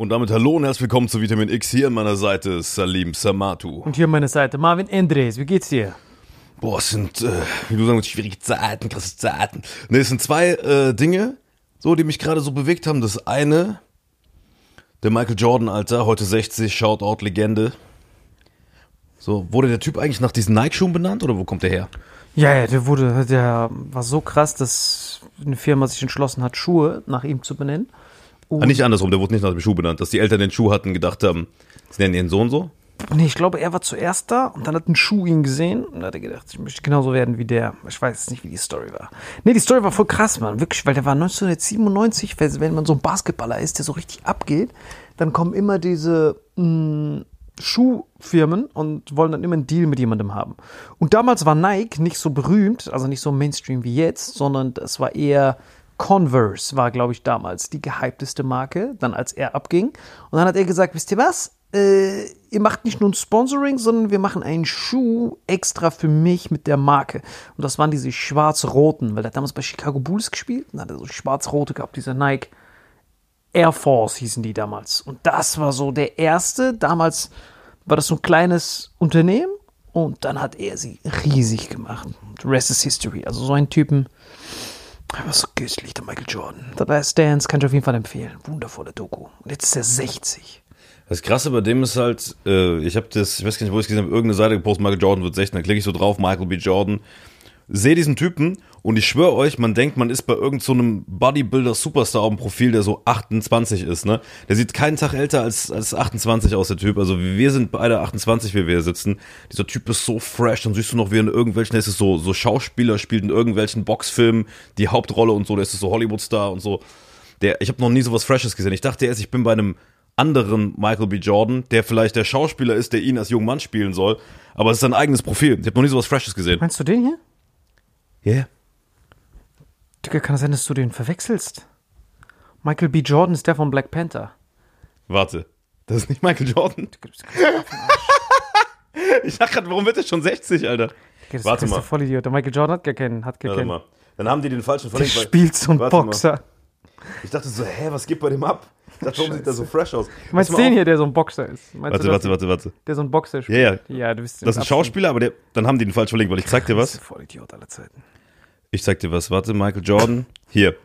Und damit hallo und herzlich willkommen zu Vitamin X. Hier an meiner Seite Salim Samatu. Und hier an meiner Seite Marvin Andres. Wie geht's dir? Boah, es sind, äh, wie du sagst, schwierige Zeiten, krasse Zeiten. Ne, es sind zwei äh, Dinge, so, die mich gerade so bewegt haben. Das eine, der Michael Jordan, Alter, heute 60, Shoutout, Legende. So, wurde der Typ eigentlich nach diesen Nike-Schuhen benannt oder wo kommt der her? Ja, ja, der wurde, der war so krass, dass eine Firma sich entschlossen hat, Schuhe nach ihm zu benennen. Ah, nicht andersrum, der wurde nicht nach dem Schuh benannt, dass die Eltern den Schuh hatten, gedacht haben, sie nennen ihren Sohn so. Nee, ich glaube, er war zuerst da und dann hat ein Schuh ihn gesehen und hat er gedacht, ich möchte genauso werden wie der. Ich weiß jetzt nicht, wie die Story war. Nee, die Story war voll krass, Mann. Wirklich, weil der war 1997, wenn man so ein Basketballer ist, der so richtig abgeht, dann kommen immer diese mh, Schuhfirmen und wollen dann immer einen Deal mit jemandem haben. Und damals war Nike nicht so berühmt, also nicht so Mainstream wie jetzt, sondern es war eher Converse war, glaube ich, damals die gehypteste Marke, dann als er abging. Und dann hat er gesagt, wisst ihr was? Äh, ihr macht nicht nur ein Sponsoring, sondern wir machen einen Schuh extra für mich mit der Marke. Und das waren diese schwarz-roten, weil er damals bei Chicago Bulls gespielt und hat er so schwarz-rote gehabt, diese Nike Air Force hießen die damals. Und das war so der erste. Damals war das so ein kleines Unternehmen und dann hat er sie riesig gemacht. The rest is history. Also so einen Typen, er war so göttlich, der Michael Jordan. The Last Dance kann ich auf jeden Fall empfehlen. Wundervolle Doku. Und jetzt ist er 60. Das Krasse bei dem ist halt, äh, ich habe das, ich weiß gar nicht, wo ich es gesehen habe, irgendeine Seite gepostet, Michael Jordan wird 16, dann klicke ich so drauf, Michael B. Jordan, sehe diesen Typen und ich schwöre euch, man denkt, man ist bei irgendeinem so Bodybuilder-Superstar auf dem Profil, der so 28 ist, ne? Der sieht keinen Tag älter als, als 28 aus, der Typ. Also wir sind beide 28, wie wir hier sitzen. Dieser Typ ist so fresh, dann siehst du noch, wie er in irgendwelchen, der ist so, so Schauspieler, spielt in irgendwelchen Boxfilmen die Hauptrolle und so, der ist so Hollywood-Star und so. Der, ich habe noch nie so was Freshes gesehen. Ich dachte erst, ich bin bei einem anderen Michael B. Jordan, der vielleicht der Schauspieler ist, der ihn als jungen Mann spielen soll, aber es ist sein eigenes Profil. Ich habe noch nie so was Freshes gesehen. Meinst du den hier? Ja. Yeah. Digga, kann es sein, dass du den verwechselst? Michael B. Jordan ist der von Black Panther. Warte, das ist nicht Michael Jordan? ich dachte gerade, warum wird er schon 60, Alter? Das warte mal. Vollidiot. Der Michael Jordan hat gar keinen. Hat gar warte mal. Dann haben die den falschen verlinkt. Der spielt so ein Boxer. Mal. Ich dachte so, hä, was geht bei dem ab? Ich dachte, warum sieht der so fresh aus? Du meinst den hier, der so ein Boxer ist? Meinst warte, warte, warte, warte. Der so ein Boxer spielt? Ja, ja. ja du bist das ist ein Schauspieler, aber der, dann haben die den falsch verlinkt, weil ich zeig dir was. Voll Idiot aller Zeiten. Ich zeig dir was. Warte, Michael Jordan. Hier.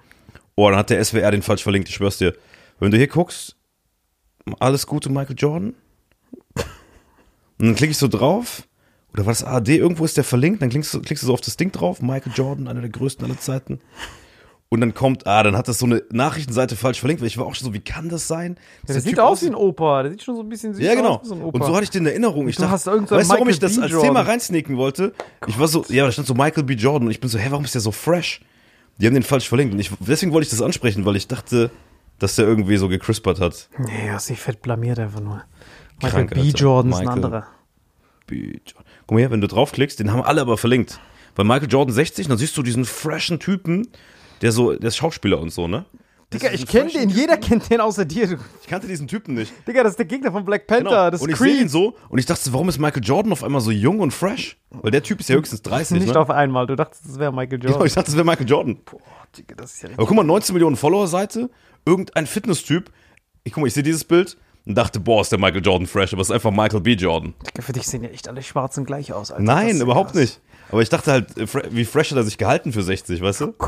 Oh, dann hat der SWR den falsch verlinkt, ich schwör's dir. Wenn du hier guckst, alles Gute, Michael Jordan. Und dann klicke ich so drauf. Oder war das ARD? Irgendwo ist der verlinkt. Dann klickst du, klickst du so auf das Ding drauf. Michael Jordan, einer der größten aller Zeiten. Und dann kommt, ah, dann hat das so eine Nachrichtenseite falsch verlinkt, weil ich war auch schon so, wie kann das sein? Ja, der, sieht aus wie ein Opa, der sieht schon so ein bisschen süß ja, genau. aus wie so ein Opa. Und so hatte ich den in Erinnerung. Ich du dachte, hast weißt du, warum ich das als Thema reinsneaken wollte? Gott. Ich war so, ja, da stand so Michael B. Jordan und ich bin so, hä, warum ist der so fresh? Die haben den falsch verlinkt. Und ich, deswegen wollte ich das ansprechen, weil ich dachte, dass der irgendwie so gekrispert hat. Nee, hast dich fett blamiert einfach nur. Michael Krank, B. Jordan ist ein anderer. B. Jordan. Guck mal hier, wenn du draufklickst, den haben alle aber verlinkt. Weil Michael Jordan 60, dann siehst du diesen freshen Typen, der so, der ist Schauspieler und so, ne? Digga, ich kenne den, jeder kennt den außer dir. Ich kannte diesen Typen nicht. Digga, das ist der Gegner von Black Panther, genau. das ist Und ich sehe ihn so und ich dachte, warum ist Michael Jordan auf einmal so jung und fresh? Weil der Typ ist ja höchstens 30, Nicht ne? auf einmal, du dachtest, das wäre Michael Jordan. Genau, ich dachte, das wäre Michael Jordan. Boah, Digga, das ist ja Aber guck mal, 19 Millionen Follower-Seite, irgendein Fitness-Typ. Ich guck mal, ich sehe dieses Bild und dachte, boah, ist der Michael Jordan fresh, aber es ist einfach Michael B. Jordan. Digga, für dich sehen ja echt alle Schwarzen gleich aus, Alter. Nein, überhaupt krass. nicht. Aber ich dachte halt, wie fresh hat er sich gehalten für 60, weißt du? Oh.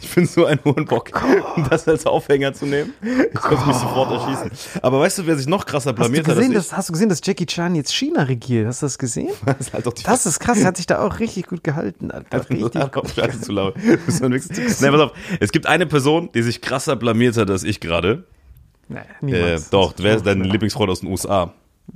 Ich bin so ein Hurenbock, um das als Aufhänger zu nehmen. Ich könnte mich sofort erschießen. Aber weißt du, wer sich noch krasser blamiert hast du gesehen, hat? Dass, hast du gesehen, dass Jackie Chan jetzt China regiert? Hast du das gesehen? Das ist, halt das ist krass, er hat sich da auch richtig gut gehalten. Alter. Richtig Scheiße zu laut. Nein, pass auf. Es gibt eine Person, die sich krasser blamiert hat als ich gerade. Nee, niemals. Äh, doch, wer ist dein Lieblingsfreund aus den USA?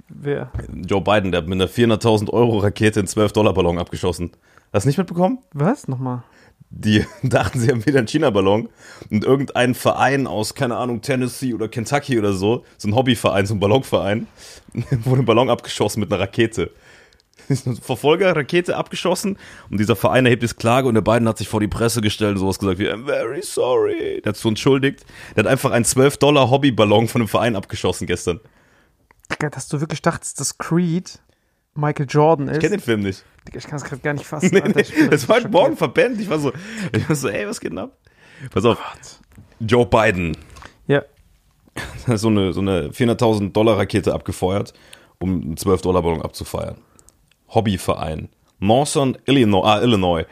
Wer? Joe Biden, der hat mit einer 400.000 Euro Rakete einen 12-Dollar-Ballon abgeschossen. Hast du nicht mitbekommen? Was? Nochmal? Die dachten, sie haben wieder einen China-Ballon und irgendein Verein aus, keine Ahnung, Tennessee oder Kentucky oder so, so ein Hobbyverein, so ein Ballonverein, wurde ein Ballon abgeschossen mit einer Rakete. Verfolger, Rakete abgeschossen und dieser Verein erhebt jetzt Klage und der beiden hat sich vor die Presse gestellt und sowas gesagt wie, I'm very sorry. Der hat so entschuldigt. Der hat einfach einen 12-Dollar Hobbyballon von einem Verein abgeschossen gestern. Dass du wirklich dachtest, dass Creed Michael Jordan ist. Ich kenne den Film nicht. Ich kann es gerade gar nicht fassen. Nee, nee, das war heute Morgen verpennt. Ich war so, ich war so, ey, was geht denn ab? Pass auf. Joe Biden. Ja. so eine, so eine 400.000 Dollar Rakete abgefeuert, um einen 12 Dollar Ballon abzufeiern. Hobbyverein. Northern Illinois, ah, Illinois.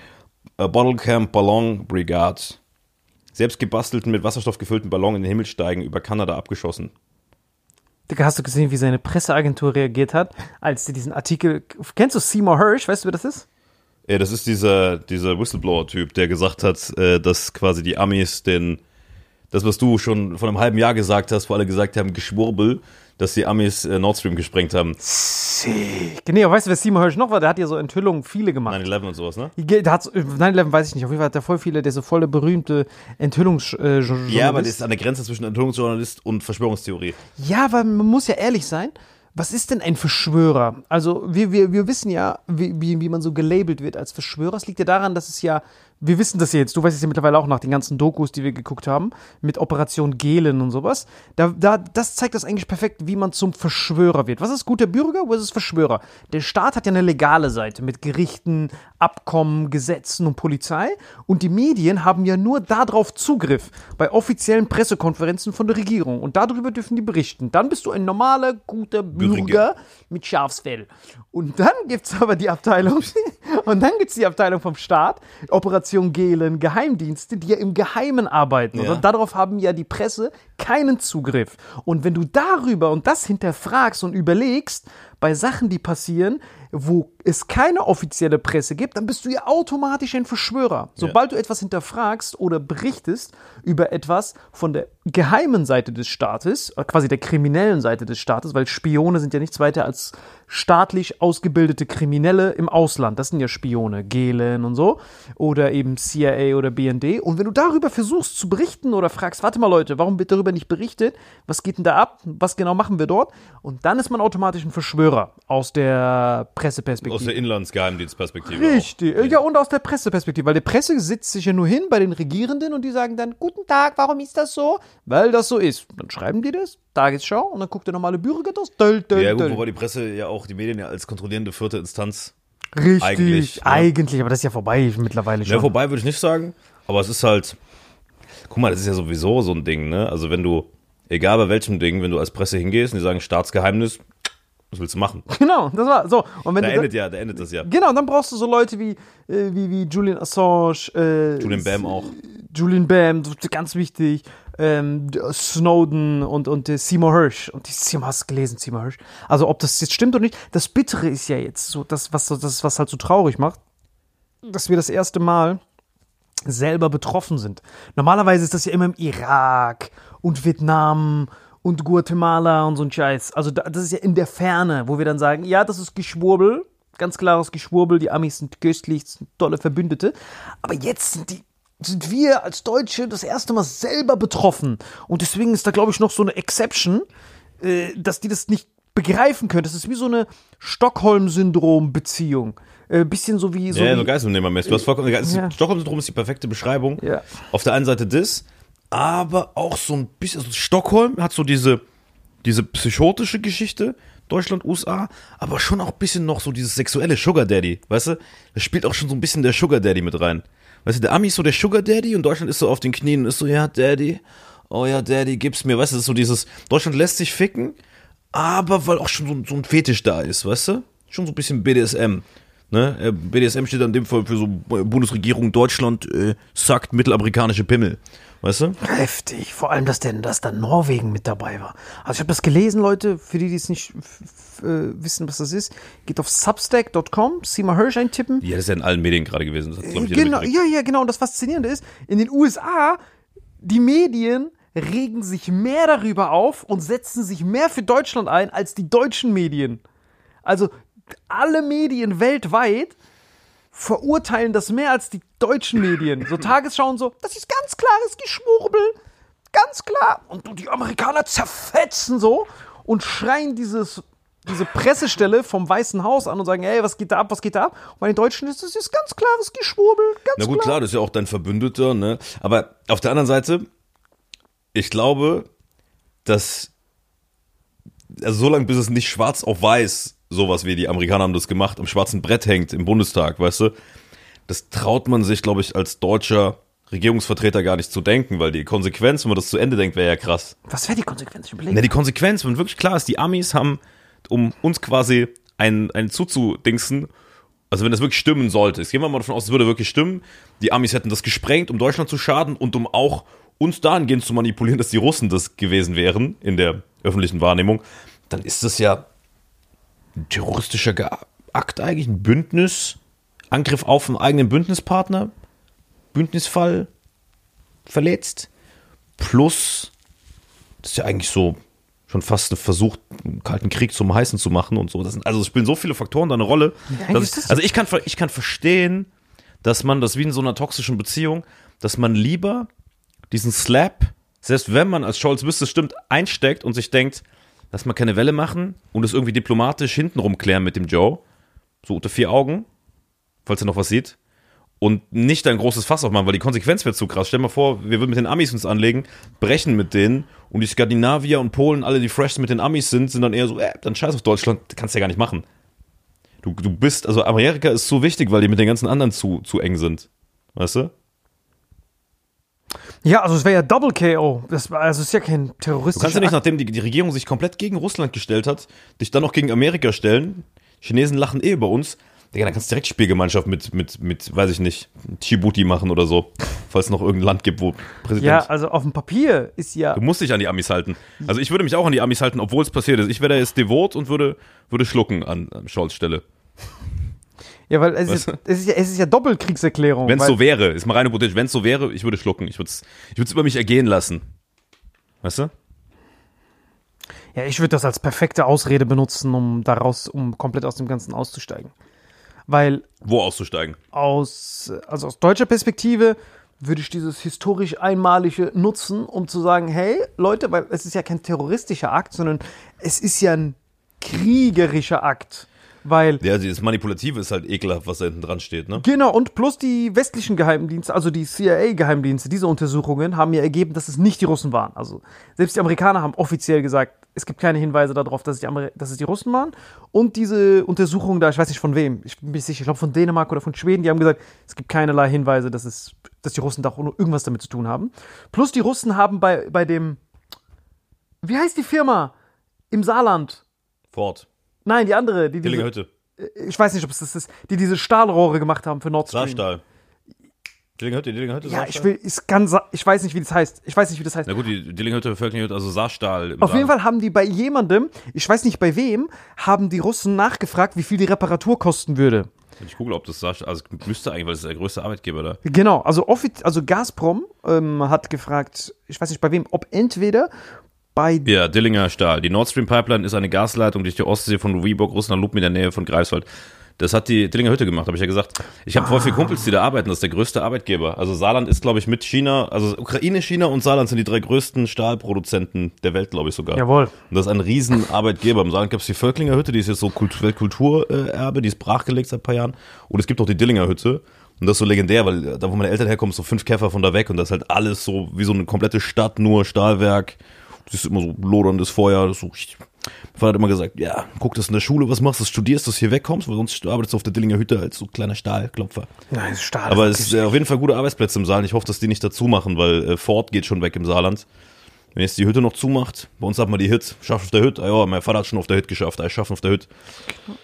A Bottle Camp Ballon Brigade. Selbst gebastelten, mit Wasserstoff gefüllten Ballon in den Himmel steigen, über Kanada abgeschossen. Hast du gesehen, wie seine Presseagentur reagiert hat, als sie diesen Artikel. Kennst du Seymour Hirsch? Weißt du, wer das ist? Ja, das ist dieser, dieser Whistleblower-Typ, der gesagt hat, äh, dass quasi die Amis den, das, was du schon vor einem halben Jahr gesagt hast, wo alle gesagt haben, Geschwurbel, dass die Amis äh, Nord Stream gesprengt haben. Sick. Nee, aber weißt du, wer Seymour Hirsch noch war? Der hat ja so Enthüllungen viele gemacht. 9-11 und sowas, ne? Der hat, 9-11 weiß ich nicht, auf jeden Fall hat der voll viele, der so voll der berühmte Enthüllungsjournalist. Ja, aber das ist an der Grenze zwischen Enthüllungsjournalist und Verschwörungstheorie. Ja, weil man muss ja ehrlich sein. Was ist denn ein Verschwörer? Also, wir, wir, wir wissen ja, wie, wie, wie man so gelabelt wird als Verschwörer. Es liegt ja daran, dass es ja, wir wissen das jetzt, du weißt es ja mittlerweile auch nach den ganzen Dokus, die wir geguckt haben, mit Operation Gelen und sowas. Da, da, das zeigt das eigentlich perfekt, wie man zum Verschwörer wird. Was ist guter Bürger? Was ist Verschwörer? Der Staat hat ja eine legale Seite mit Gerichten, Abkommen, Gesetzen und Polizei. Und die Medien haben ja nur darauf Zugriff bei offiziellen Pressekonferenzen von der Regierung. Und darüber dürfen die berichten. Dann bist du ein normaler, guter Bürger, Bürger. mit Schafsfell. Und dann gibt es aber die Abteilung, und dann gibt es die Abteilung vom Staat, Operation Gehlen, Geheimdienste, die ja im Geheimen arbeiten. Ja. Und darauf haben ja die Presse keinen Zugriff. Und wenn du darüber und das hinterfragst und überlegst, bei Sachen, die passieren, wo es keine offizielle Presse gibt, dann bist du ja automatisch ein Verschwörer. Sobald du etwas hinterfragst oder berichtest über etwas von der geheimen Seite des Staates, äh, quasi der kriminellen Seite des Staates, weil Spione sind ja nichts weiter als staatlich ausgebildete Kriminelle im Ausland. Das sind ja Spione, Gehlen und so. Oder eben CIA oder BND. Und wenn du darüber versuchst zu berichten oder fragst, warte mal Leute, warum wird darüber nicht berichtet? Was geht denn da ab? Was genau machen wir dort? Und dann ist man automatisch ein Verschwörer aus der Presseperspektive. Aus der Inlandsgeheimdienstperspektive. Richtig. Ja, und aus der Presseperspektive, weil die Presse sitzt sich ja nur hin bei den Regierenden und die sagen dann, guten Tag, warum ist das so? Weil das so ist. Dann schreiben die das, Tagesschau, und dann guckt der normale Bürger das, döll, döll, Ja, gut, wobei die Presse ja auch die Medien ja als kontrollierende vierte Instanz. Richtig, eigentlich, eigentlich, ne? aber das ist ja vorbei mittlerweile schon. Ja, vorbei würde ich nicht sagen, aber es ist halt, guck mal, das ist ja sowieso so ein Ding, ne? Also wenn du, egal bei welchem Ding, wenn du als Presse hingehst und die sagen Staatsgeheimnis, was willst du machen? Genau, das war so. Und wenn Da du endet ja, da endet das ja. Genau, dann brauchst du so Leute wie, äh, wie, wie Julian Assange, äh, Julian Bam auch. Julian Bam, ganz wichtig, ähm, Snowden und, und äh, Seymour Hirsch. Und die Seymour hast gelesen, Seymour Hirsch. Also ob das jetzt stimmt oder nicht, das Bittere ist ja jetzt so, das, was, das, was halt so traurig macht, dass wir das erste Mal selber betroffen sind. Normalerweise ist das ja immer im Irak und Vietnam und Guatemala und so ein Scheiß. Also da, das ist ja in der Ferne, wo wir dann sagen, ja, das ist Geschwurbel, ganz klares Geschwurbel, die Amis sind köstlich, sind tolle Verbündete. Aber jetzt sind die sind wir als Deutsche das erste Mal selber betroffen. Und deswegen ist da, glaube ich, noch so eine Exception, äh, dass die das nicht begreifen können. Das ist wie so eine Stockholm-Syndrom-Beziehung. Äh, bisschen so wie so. ja, wie, so Geiselnehmermäßig. Du hast vollkommen, Ja. Stockholm-Syndrom ist die perfekte Beschreibung. Ja. Auf der einen Seite das, aber auch so ein bisschen, also Stockholm hat so diese, diese psychotische Geschichte, Deutschland, USA, aber schon auch ein bisschen noch so dieses sexuelle Sugar Daddy, weißt du? Da spielt auch schon so ein bisschen der Sugar Daddy mit rein. Weißt du, der Ami ist so der Sugar Daddy und Deutschland ist so auf den Knien und ist so, ja, Daddy, oh ja, Daddy, gib's mir, weißt du, das ist so dieses, Deutschland lässt sich ficken, aber weil auch schon so, so ein Fetisch da ist, weißt du? Schon so ein bisschen BDSM. Ne? Äh, BDSM steht in dem Fall für so äh, Bundesregierung Deutschland äh, sackt mittelamerikanische Pimmel. Weißt du? Heftig. Vor allem, dass, denn, dass da Norwegen mit dabei war. Also ich habe das gelesen, Leute, für die, die es nicht äh, wissen, was das ist. Geht auf substack.com, Seymour Hirsch eintippen. Ja, das ist ja in allen Medien gerade gewesen. Das hat, ich, Genau, ja, ja, genau. Und das Faszinierende ist, in den USA, die Medien regen sich mehr darüber auf und setzen sich mehr für Deutschland ein als die deutschen Medien. Also alle Medien weltweit verurteilen das mehr als die deutschen Medien. So Tagesschau und so, das ist ganz klares Geschwurbel. Ganz klar. Und die Amerikaner zerfetzen so und schreien dieses, diese Pressestelle vom Weißen Haus an und sagen, hey, was geht da ab, was geht da ab? Und bei den Deutschen ist das ist ganz klares Geschwurbel. Ganz Na gut, klar, das ist ja auch dein Verbündeter, ne? Aber auf der anderen Seite, ich glaube, dass also so lange bis es nicht schwarz auf weiß, sowas wie die Amerikaner haben das gemacht, am schwarzen Brett hängt im Bundestag, weißt du? Das traut man sich, glaube ich, als deutscher Regierungsvertreter gar nicht zu denken, weil die Konsequenz, wenn man das zu Ende denkt, wäre ja krass. Was wäre die Konsequenz? Ich überlege. Na, die Konsequenz, wenn wirklich klar ist, die Amis haben, um uns quasi einen, einen zuzudingsen, also wenn das wirklich stimmen sollte, jetzt gehen wir mal davon aus, es würde wirklich stimmen, die Amis hätten das gesprengt, um Deutschland zu schaden und um auch uns dahingehend zu manipulieren, dass die Russen das gewesen wären in der öffentlichen Wahrnehmung, dann ist das ja ein terroristischer Akt eigentlich, ein Bündnis, Angriff auf einen eigenen Bündnispartner, Bündnisfall verletzt, plus das ist ja eigentlich so schon fast ein Versuch, einen kalten Krieg zum Heißen zu machen und so. Das sind, also es spielen so viele Faktoren da eine Rolle. ist ich, also ich kann, ich kann verstehen, dass man das wie in so einer toxischen Beziehung, dass man lieber diesen Slap, selbst wenn man als Scholz wüsste, es stimmt, einsteckt und sich denkt, lass mal keine Welle machen und es irgendwie diplomatisch hintenrum klären mit dem Joe, so unter vier Augen, falls er noch was sieht, und nicht ein großes Fass aufmachen, weil die Konsequenz wäre zu krass. Stell dir mal vor, wir würden mit den Amis uns anlegen, brechen mit denen und die Skandinavier und Polen, alle, die fresh mit den Amis sind, sind dann eher so, äh, dann scheiß auf Deutschland, kannst du ja gar nicht machen. Du, du bist, also Amerika ist zu wichtig, weil die mit den ganzen anderen zu, zu eng sind. Weißt du? Ja, also es wäre ja Double KO. Das, war- also es ist ja kein Du terroristischer kannst ja nicht, nachdem die, die Regierung sich komplett gegen Russland gestellt hat, dich dann noch gegen Amerika stellen. Chinesen lachen eh über uns. Digga, dann kannst du direkt Spielgemeinschaft mit, mit, mit, weiß ich nicht, Djibouti machen oder so. Falls es noch irgendein Land gibt, wo Präsident. Ja, also auf dem Papier ist ja. Du musst dich an die Amis halten. Also ich würde mich auch an die Amis halten, obwohl es passiert ist. Ich wäre da jetzt devot und würde, würde schlucken an, an Scholz Stelle. Ja, weil es ist, es ist ja, es ist ja Doppelkriegserklärung. Wenn es so wäre, ist mal rein hypothetisch, wenn es so wäre, ich würde schlucken. Ich würde es ich würd's über mich ergehen lassen. Weißt du? Ja, ich würde das als perfekte Ausrede benutzen, um daraus, um komplett aus dem Ganzen auszusteigen. Weil Wo auszusteigen? aus, also aus deutscher Perspektive würde ich dieses historisch Einmalige nutzen, um zu sagen, hey, Leute, weil es ist ja kein terroristischer Akt, sondern es ist ja ein kriegerischer Akt. Weil Ja, dieses Manipulative ist halt ekelhaft, was da hinten dran steht, ne? Genau, und plus die westlichen Geheimdienste, also die CIA-Geheimdienste, diese Untersuchungen haben ja ergeben, dass es nicht die Russen waren. Also selbst die Amerikaner haben offiziell gesagt, es gibt keine Hinweise darauf, dass es die, Amer dass es die Russen waren. Und diese Untersuchungen da, ich weiß nicht von wem, ich bin mir nicht sicher, ich glaube von Dänemark oder von Schweden, die haben gesagt, es gibt keinerlei Hinweise, dass, es, dass die Russen da auch nur irgendwas damit zu tun haben. Plus die Russen haben bei, bei dem, wie heißt die Firma im Saarland? Fort. Nein, die andere, die Dillinger diese, Hütte. ich weiß nicht, ob es das ist, die diese Stahlrohre gemacht haben für Nord Stream. Saarstahl. Dillinger Hütte, Dillinger Hütte, Ja, Saarstahl? ich will, ich kann, sa- ich weiß nicht, wie das heißt. Ich weiß nicht, wie das heißt. Na gut, die Dillinger Hütte, Völklinger Hütte, also Saarstahl. Im Auf jeden Saar. Fall haben die bei jemandem, ich weiß nicht bei wem, haben die Russen nachgefragt, wie viel die Reparatur kosten würde. Ich google, ob das Saarstahl, also müsste eigentlich, weil es ist der größte Arbeitgeber da. Genau, also, also Gazprom ähm, hat gefragt, ich weiß nicht bei wem, ob entweder bei Ja, Dillinger Stahl. Die Nord Stream Pipeline ist eine Gasleitung durch die Ostsee von Louisburg, Russland, Lupen in der Nähe von Greifswald. Das hat die Dillinger Hütte gemacht, habe ich ja gesagt. Ich habe voll viele Kumpels, die da arbeiten. Das ist der größte Arbeitgeber. Also Saarland ist, glaube ich, mit China, also Ukraine, China und Saarland sind die drei größten Stahlproduzenten der Welt, glaube ich sogar. Jawohl. Und das ist ein riesen Arbeitgeber. Im Saarland gibt es die Völklinger Hütte, die ist jetzt so Kult Weltkulturerbe, die ist brachgelegt seit ein paar Jahren. Und es gibt auch die Dillinger Hütte. Und das ist so legendär, weil da, wo meine Eltern herkommen, so fünf Käfer von da weg und das ist halt alles so wie so eine komplette Stadt, nur Stahlwerk. Das ist immer so loderndes Feuer. Das ist so, ich, mein Vater hat immer gesagt, ja, guck das in der Schule, was machst du, studierst, dass du hier wegkommst, weil sonst arbeitest du auf der Dillinger Hütte als so kleiner Stahlklopfer. Nein, Stahl. Aber es ist äh, auf jeden Fall gute Arbeitsplätze im Saarland. Ich hoffe, dass die nicht dazu machen, weil äh, Ford geht schon weg im Saarland. Wenn jetzt die Hütte noch zumacht, bei uns hat man die Hit, schafft auf der Hütte. Ah, ja, mein Vater hat schon auf der Hütte geschafft, er schafft auf der Hütte.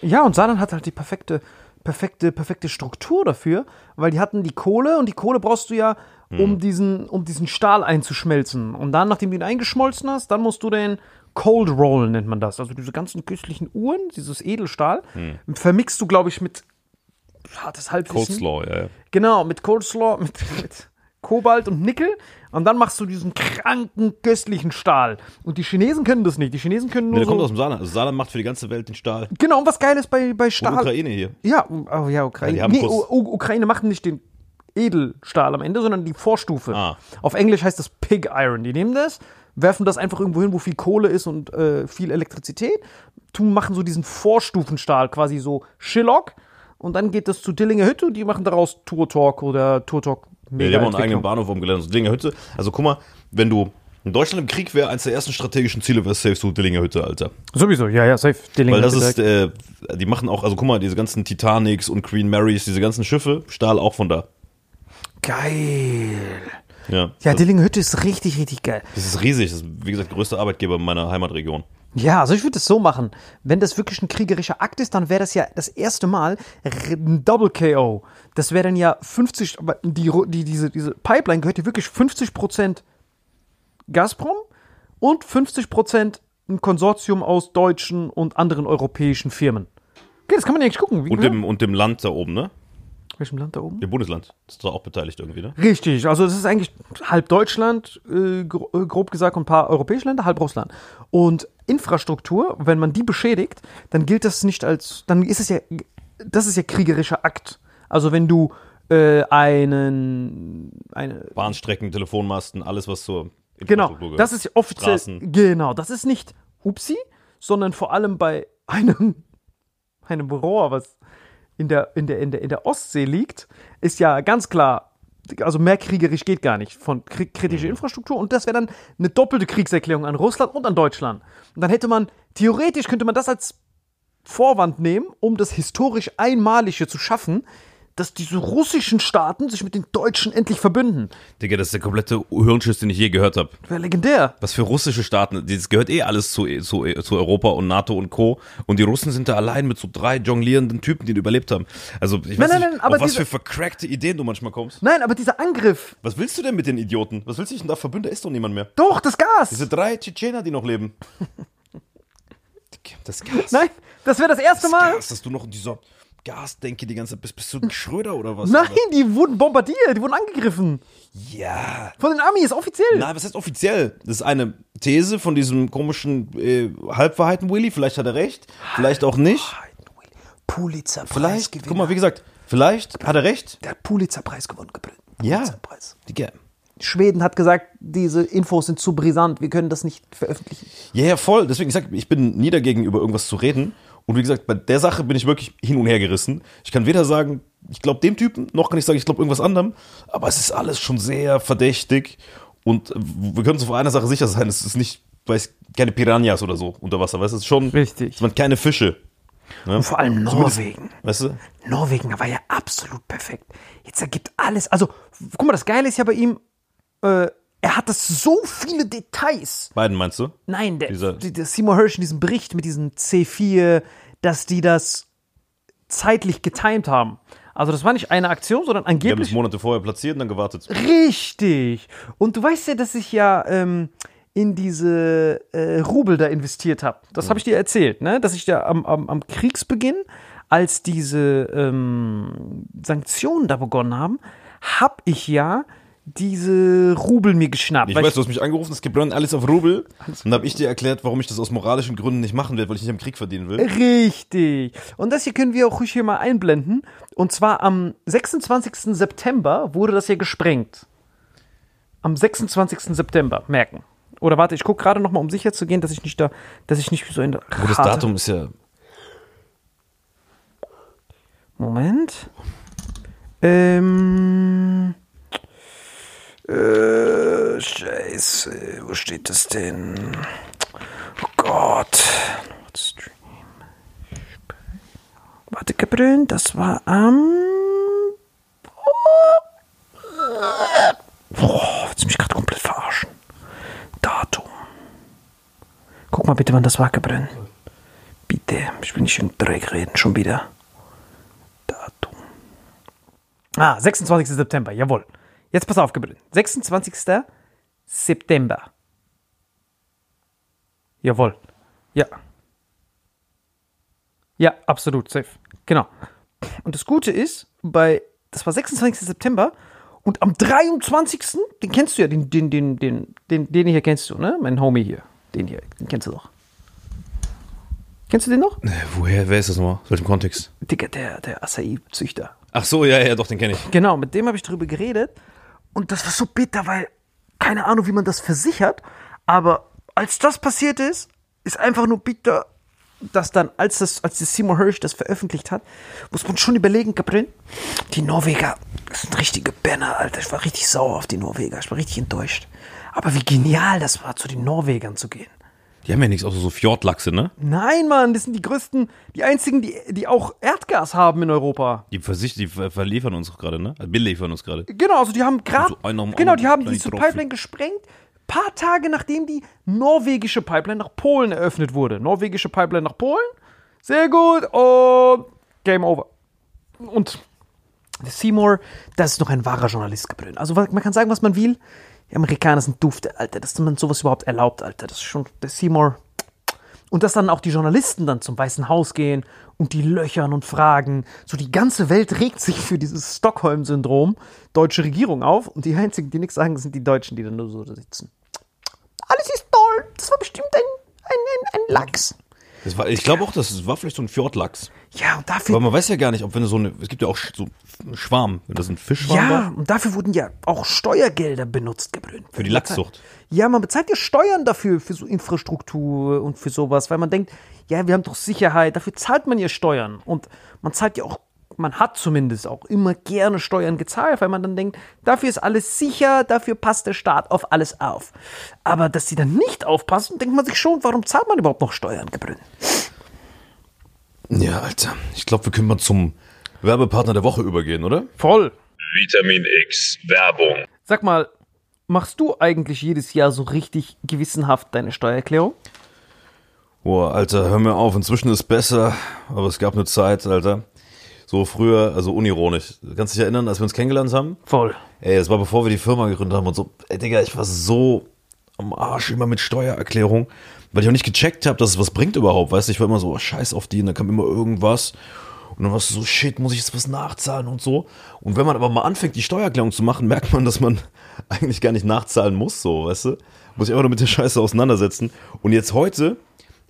Ja, und Saarland hat halt die perfekte, perfekte, perfekte Struktur dafür, weil die hatten die Kohle und die Kohle brauchst du ja, um, diesen, um diesen Stahl einzuschmelzen. Und dann, nachdem du ihn eingeschmolzen hast, dann musst du den Cold Roll, nennt man das. Also diese ganzen künstlichen Uhren, dieses Edelstahl, vermixst du, glaube ich, mit hartes Halbwissen. Coleslaw, ja, ja. Genau, mit Coleslaw, mit, mit Kobalt und Nickel. Und dann machst du diesen kranken, köstlichen Stahl. Und die Chinesen können das nicht. Die Chinesen können nur Nee, der kommt aus so... dem Saarland. Also Saarland macht für die ganze Welt den Stahl. Genau, und was geil ist bei, bei Und Stahl... Ukraine hier. Ja, oh ja, Ukraine. Ja, die haben nee, U U Ukraine macht nicht den Edelstahl am Ende, sondern die Vorstufe. Ah. Auf Englisch heißt das Pig Iron. Die nehmen das, werfen das einfach irgendwo hin, wo viel Kohle ist und äh, viel Elektrizität, tun, machen so diesen Vorstufenstahl, quasi so Shillock. Und dann geht das zu Dillinger Hütte und die machen daraus Tour Talk oder Tour Talk Ja, Mega die haben auch einen eigenen Bahnhof umgelernt. So Dillinger Hütte. Also guck mal, wenn du in Deutschland im Krieg wäre, eins der ersten strategischen Ziele wäre safe so Dillinger Hütte, Alter. Sowieso, ja, ja, safe. Dillinger Weil das Hütte ist, äh, die machen auch, also guck mal, diese ganzen Titanics und Queen Marys, diese ganzen Schiffe, Stahl auch von da. Geil. Ja, Ja, das, Dillinghütte ist richtig, richtig geil. das ist riesig. Das ist, wie gesagt, der größte Arbeitgeber in meiner Heimatregion. Ja, also ich würde es so machen. Wenn das wirklich ein kriegerischer Akt ist, dann wäre das ja das erste Mal ein Double KO. Das wäre dann ja 50, aber die, die, diese, diese Pipeline gehört ja wirklich 50% Gazprom und 50% ein Konsortium aus deutschen und anderen europäischen Firmen. Okay, das kann man ja nicht gucken. Wie, Und dem, und dem Land da oben, ne? welchem Land da oben? Dem Bundesland. Das ist doch auch beteiligt irgendwie, ne? Richtig, also es ist eigentlich halb Deutschland, äh, äh, grob gesagt, und ein paar europäische Länder, halb Russland. Und Infrastruktur, wenn man die beschädigt, dann gilt das nicht als, dann ist es ja, das ist ja kriegerischer Akt. Also wenn du äh, einen, eine, Bahnstrecken, Telefonmasten, alles, was zur genau, Infrastruktur gehört. das ist offiziell, Straßen. genau, das ist nicht Upsi, sondern vor allem bei einem, einem Rohr, was in der, in der, in der, in der Ostsee liegt, ist ja ganz klar, also mehr kriegerisch geht gar nicht von kri- kritischer Mhm. Infrastruktur und das wäre dann eine doppelte Kriegserklärung an Russland und an Deutschland. Und dann hätte man, theoretisch könnte man das als Vorwand nehmen, um das historisch Einmalige zu schaffen, dass diese russischen Staaten sich mit den Deutschen endlich verbünden. Digga, das ist der komplette Hirnschiss, den ich je gehört habe. Wäre legendär. Was für russische Staaten, das gehört eh alles zu, zu, zu Europa und NATO und Co. Und die Russen sind da allein mit so drei jonglierenden Typen, die überlebt haben. Also ich weiß Nein, nicht, nein, aber auf was für vercrackte Ideen du manchmal kommst. Nein, aber dieser Angriff, Was willst du denn mit den Idioten? Was willst du denn da verbünden? Da ist doch niemand mehr. doch, das Gas. Diese drei Tschetschener, die noch leben. Das Gas. Nein, das wäre das erste das Mal. Gas, dass du noch in dieser Gasdenke die ganze Zeit bist. Bist du ein Schröder oder was? Nein, die wurden bombardiert, die wurden angegriffen. Ja. Von den Amis, offiziell. Nein, was heißt offiziell? Das ist eine These von diesem komischen äh, Halbwahrheiten Willy. Vielleicht hat er recht, vielleicht auch nicht. Pulitzer-Preis Vielleicht, guck mal, wie gesagt, vielleicht hat er recht. Der hat Pulitzer-Preis gewonnen, Gabriel. Ja. Pulitzer-Preis. Digga. Schweden hat gesagt, diese Infos sind zu brisant, wir können das nicht veröffentlichen. Ja, ja, voll. Deswegen, ich sag, ich bin nie dagegen, über irgendwas zu reden. Und wie gesagt, bei der Sache bin ich wirklich hin und her gerissen. Ich kann weder sagen, ich glaube dem Typen, noch kann ich sagen, ich glaube irgendwas anderem. Aber es ist alles schon sehr verdächtig. Und wir können uns auf eine Sache sicher sein, es ist nicht, weiß, keine Piranhas oder so unter Wasser, weißt du? Es ist schon, Richtig. es waren keine Fische. Ne? Und vor allem Norwegen. Weißt du? Norwegen war ja absolut perfekt. Jetzt ergibt alles. Also, guck mal, das Geile ist ja bei ihm, äh, er hat das so viele Details. Beiden meinst du? Nein, der, Dieser- die- der Seymour Hirsch in diesem Bericht mit diesem C4, dass die das zeitlich getimed haben. Also das war nicht eine Aktion, sondern Wir haben es angeblich Monate vorher platziert und dann gewartet. richtig. Und du weißt ja, dass ich ja ähm, in diese äh, Rubel da investiert habe. Das habe ich dir erzählt, ne? Dass ich da am, am, am Kriegsbeginn, als diese ähm, Sanktionen da begonnen haben, habe ich ja diese Rubel mir geschnappt. Ich weiß, du hast mich angerufen, es gibt alles auf Rubel. Und dann habe ich dir erklärt, warum ich das aus moralischen Gründen nicht machen werde, weil ich nicht am Krieg verdienen will. Richtig. Und das hier können wir auch ruhig hier mal einblenden. Und zwar am 26. September wurde das hier gesprengt. Am 26. September, merken. Oder warte, ich gucke gerade noch mal, um sicher zu gehen, dass ich nicht da, dass ich nicht so in der Oh, das Datum ist ja. Moment. Ähm. Äh, Scheiße, wo steht das denn? Oh Gott. Warte, Gabriel, das war am. Boah, willst du mich gerade komplett verarschen? Datum. Guck mal bitte, wann das war, Gabriel. Bitte, ich will nicht in Dreck reden, schon wieder. Datum. Ah, 26. September, jawohl. Jetzt pass auf, Gabriel. 26. September. Jawohl. Ja. Ja, absolut, safe. Genau. Und das Gute ist, bei, das war 26. September und am 23. Den kennst du ja, den, den, den, den, den, den hier kennst du, ne? Mein Homie hier. Den hier, den kennst du doch. Kennst du den noch? Äh, woher, wer ist das nochmal? Aus welchem Kontext? Digga, der, der Acai-Züchter. Ach so, ja, ja, doch, den kenne ich. Genau, mit dem habe ich drüber geredet. Und das war so bitter, weil keine Ahnung, wie man das versichert. Aber als das passiert ist, ist einfach nur bitter, dass dann, als das, als der Seymour Hirsch das veröffentlicht hat, muss man schon überlegen, Gabriel, die Norweger sind richtige Banner, Alter. Ich war richtig sauer auf die Norweger. Ich war richtig enttäuscht. Aber wie genial das war, zu den Norwegern zu gehen. Die haben ja nichts, außer so Fjordlachse, ne? Nein, Mann, das sind die größten, die einzigen, die, die auch Erdgas haben in Europa. Die, versicht, die ver verliefern uns gerade, ne? Also beliefern uns gerade. Genau, also die haben gerade, So genau, die haben diese Tropfen. Pipeline gesprengt, paar Tage nachdem die norwegische Pipeline nach Polen eröffnet wurde. Norwegische Pipeline nach Polen, sehr gut und Game Over. Und Seymour, das ist noch ein wahrer Journalist gebrüllt. Also man kann sagen, was man will. Die Amerikaner sind dufte, Alter, dass man sowas überhaupt erlaubt, Alter. Das ist schon, der Seymour. Und dass dann auch die Journalisten dann zum Weißen Haus gehen und die löchern und fragen. So die ganze Welt regt sich für dieses Stockholm-Syndrom, deutsche Regierung auf. Und die einzigen, die nichts sagen, sind die Deutschen, die dann nur so sitzen. Alles ist toll. Das war bestimmt ein, ein, ein, ein Lachs. War, ich glaube auch, das war vielleicht so ein Fjordlachs. Ja, und dafür Aber man weiß ja gar nicht, ob wenn du so eine, es gibt ja auch so Schwarm, wenn das ein Fischschwarm Ja, war. und dafür wurden ja auch Steuergelder benutzt, gebrüllt. Für die Lachszucht. Ja, man bezahlt ja Steuern dafür, für so Infrastruktur und für sowas, weil man denkt, ja, wir haben doch Sicherheit, dafür zahlt man ja Steuern. Und man zahlt ja auch, man hat zumindest auch immer gerne Steuern gezahlt, weil man dann denkt, dafür ist alles sicher, dafür passt der Staat auf alles auf. Aber dass sie dann nicht aufpassen, denkt man sich schon, warum zahlt man überhaupt noch Steuern, gebrüllt? Ja, Alter. Ich glaube, wir können mal zum Werbepartner der Woche übergehen, oder? Voll. Vitamin X Werbung. Sag mal, machst du eigentlich jedes Jahr so richtig gewissenhaft deine Steuererklärung? Boah, Alter, hör mir auf. Inzwischen ist besser, aber es gab eine Zeit, Alter. So früher, also unironisch. Du kannst dich erinnern, als wir uns kennengelernt haben? Voll. Ey, das war bevor wir die Firma gegründet haben und so. Ey, Digga, ich war so am Arsch immer mit Steuererklärung, weil ich auch nicht gecheckt habe, dass es was bringt überhaupt. Weißt du, ich war immer so, oh, scheiß auf die, und dann kam immer irgendwas. Und dann warst du so, shit, muss ich jetzt was nachzahlen und so. Und wenn man aber mal anfängt, die Steuererklärung zu machen, merkt man, dass man eigentlich gar nicht nachzahlen muss, so, weißt du? Muss ich einfach nur mit der Scheiße auseinandersetzen. Und jetzt heute,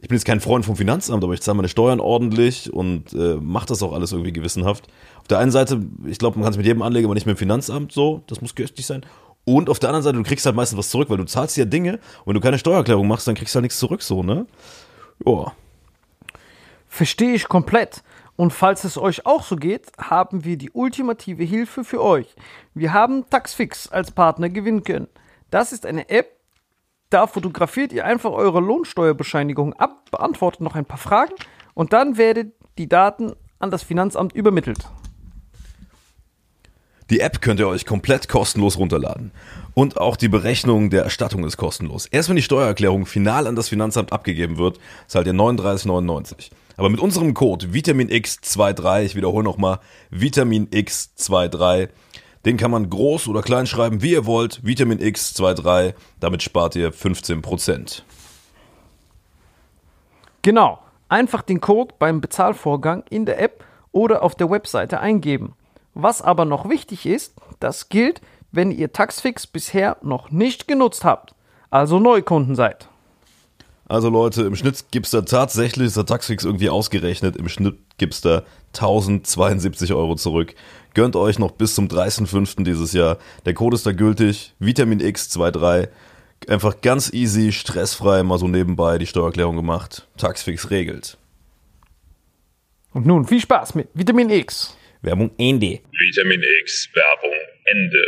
ich bin jetzt kein Freund vom Finanzamt, aber ich zahle meine Steuern ordentlich und äh, mache das auch alles irgendwie gewissenhaft. Auf der einen Seite, ich glaube, man kann es mit jedem anlegen, aber nicht mit dem Finanzamt so, das muss göttlich sein. Und auf der anderen Seite, du kriegst halt meistens was zurück, weil du zahlst ja Dinge und wenn du keine Steuererklärung machst, dann kriegst du halt nichts zurück, so, ne? Ja. Verstehe ich komplett. Und falls es euch auch so geht, haben wir die ultimative Hilfe für euch. Wir haben Taxfix als Partner gewinnen können. Das ist eine App, da fotografiert ihr einfach eure Lohnsteuerbescheinigung ab, beantwortet noch ein paar Fragen und dann werden die Daten an das Finanzamt übermittelt. Die App könnt ihr euch komplett kostenlos runterladen. Und auch die Berechnung der Erstattung ist kostenlos. Erst wenn die Steuererklärung final an das Finanzamt abgegeben wird, zahlt ihr 39,99. Aber mit unserem Code VitaminX23, ich wiederhole nochmal, VitaminX23, den kann man groß oder klein schreiben, wie ihr wollt, VitaminX23, damit spart ihr 15%. Genau. Einfach den Code beim Bezahlvorgang in der App oder auf der Webseite eingeben. Was aber noch wichtig ist, das gilt, wenn ihr Taxfix bisher noch nicht genutzt habt, also Neukunden seid. Also Leute, im Schnitt gibt's da tatsächlich, ist der Taxfix irgendwie ausgerechnet, im Schnitt gibt's da 1072 Euro zurück. Gönnt euch noch bis zum 30.05. dieses Jahr. Der Code ist da gültig, Vitamin X23. Einfach ganz easy, stressfrei, mal so nebenbei die Steuererklärung gemacht. Taxfix regelt. Und nun viel Spaß mit Vitamin X. Werbung Ende. Vitamin X Werbung Ende.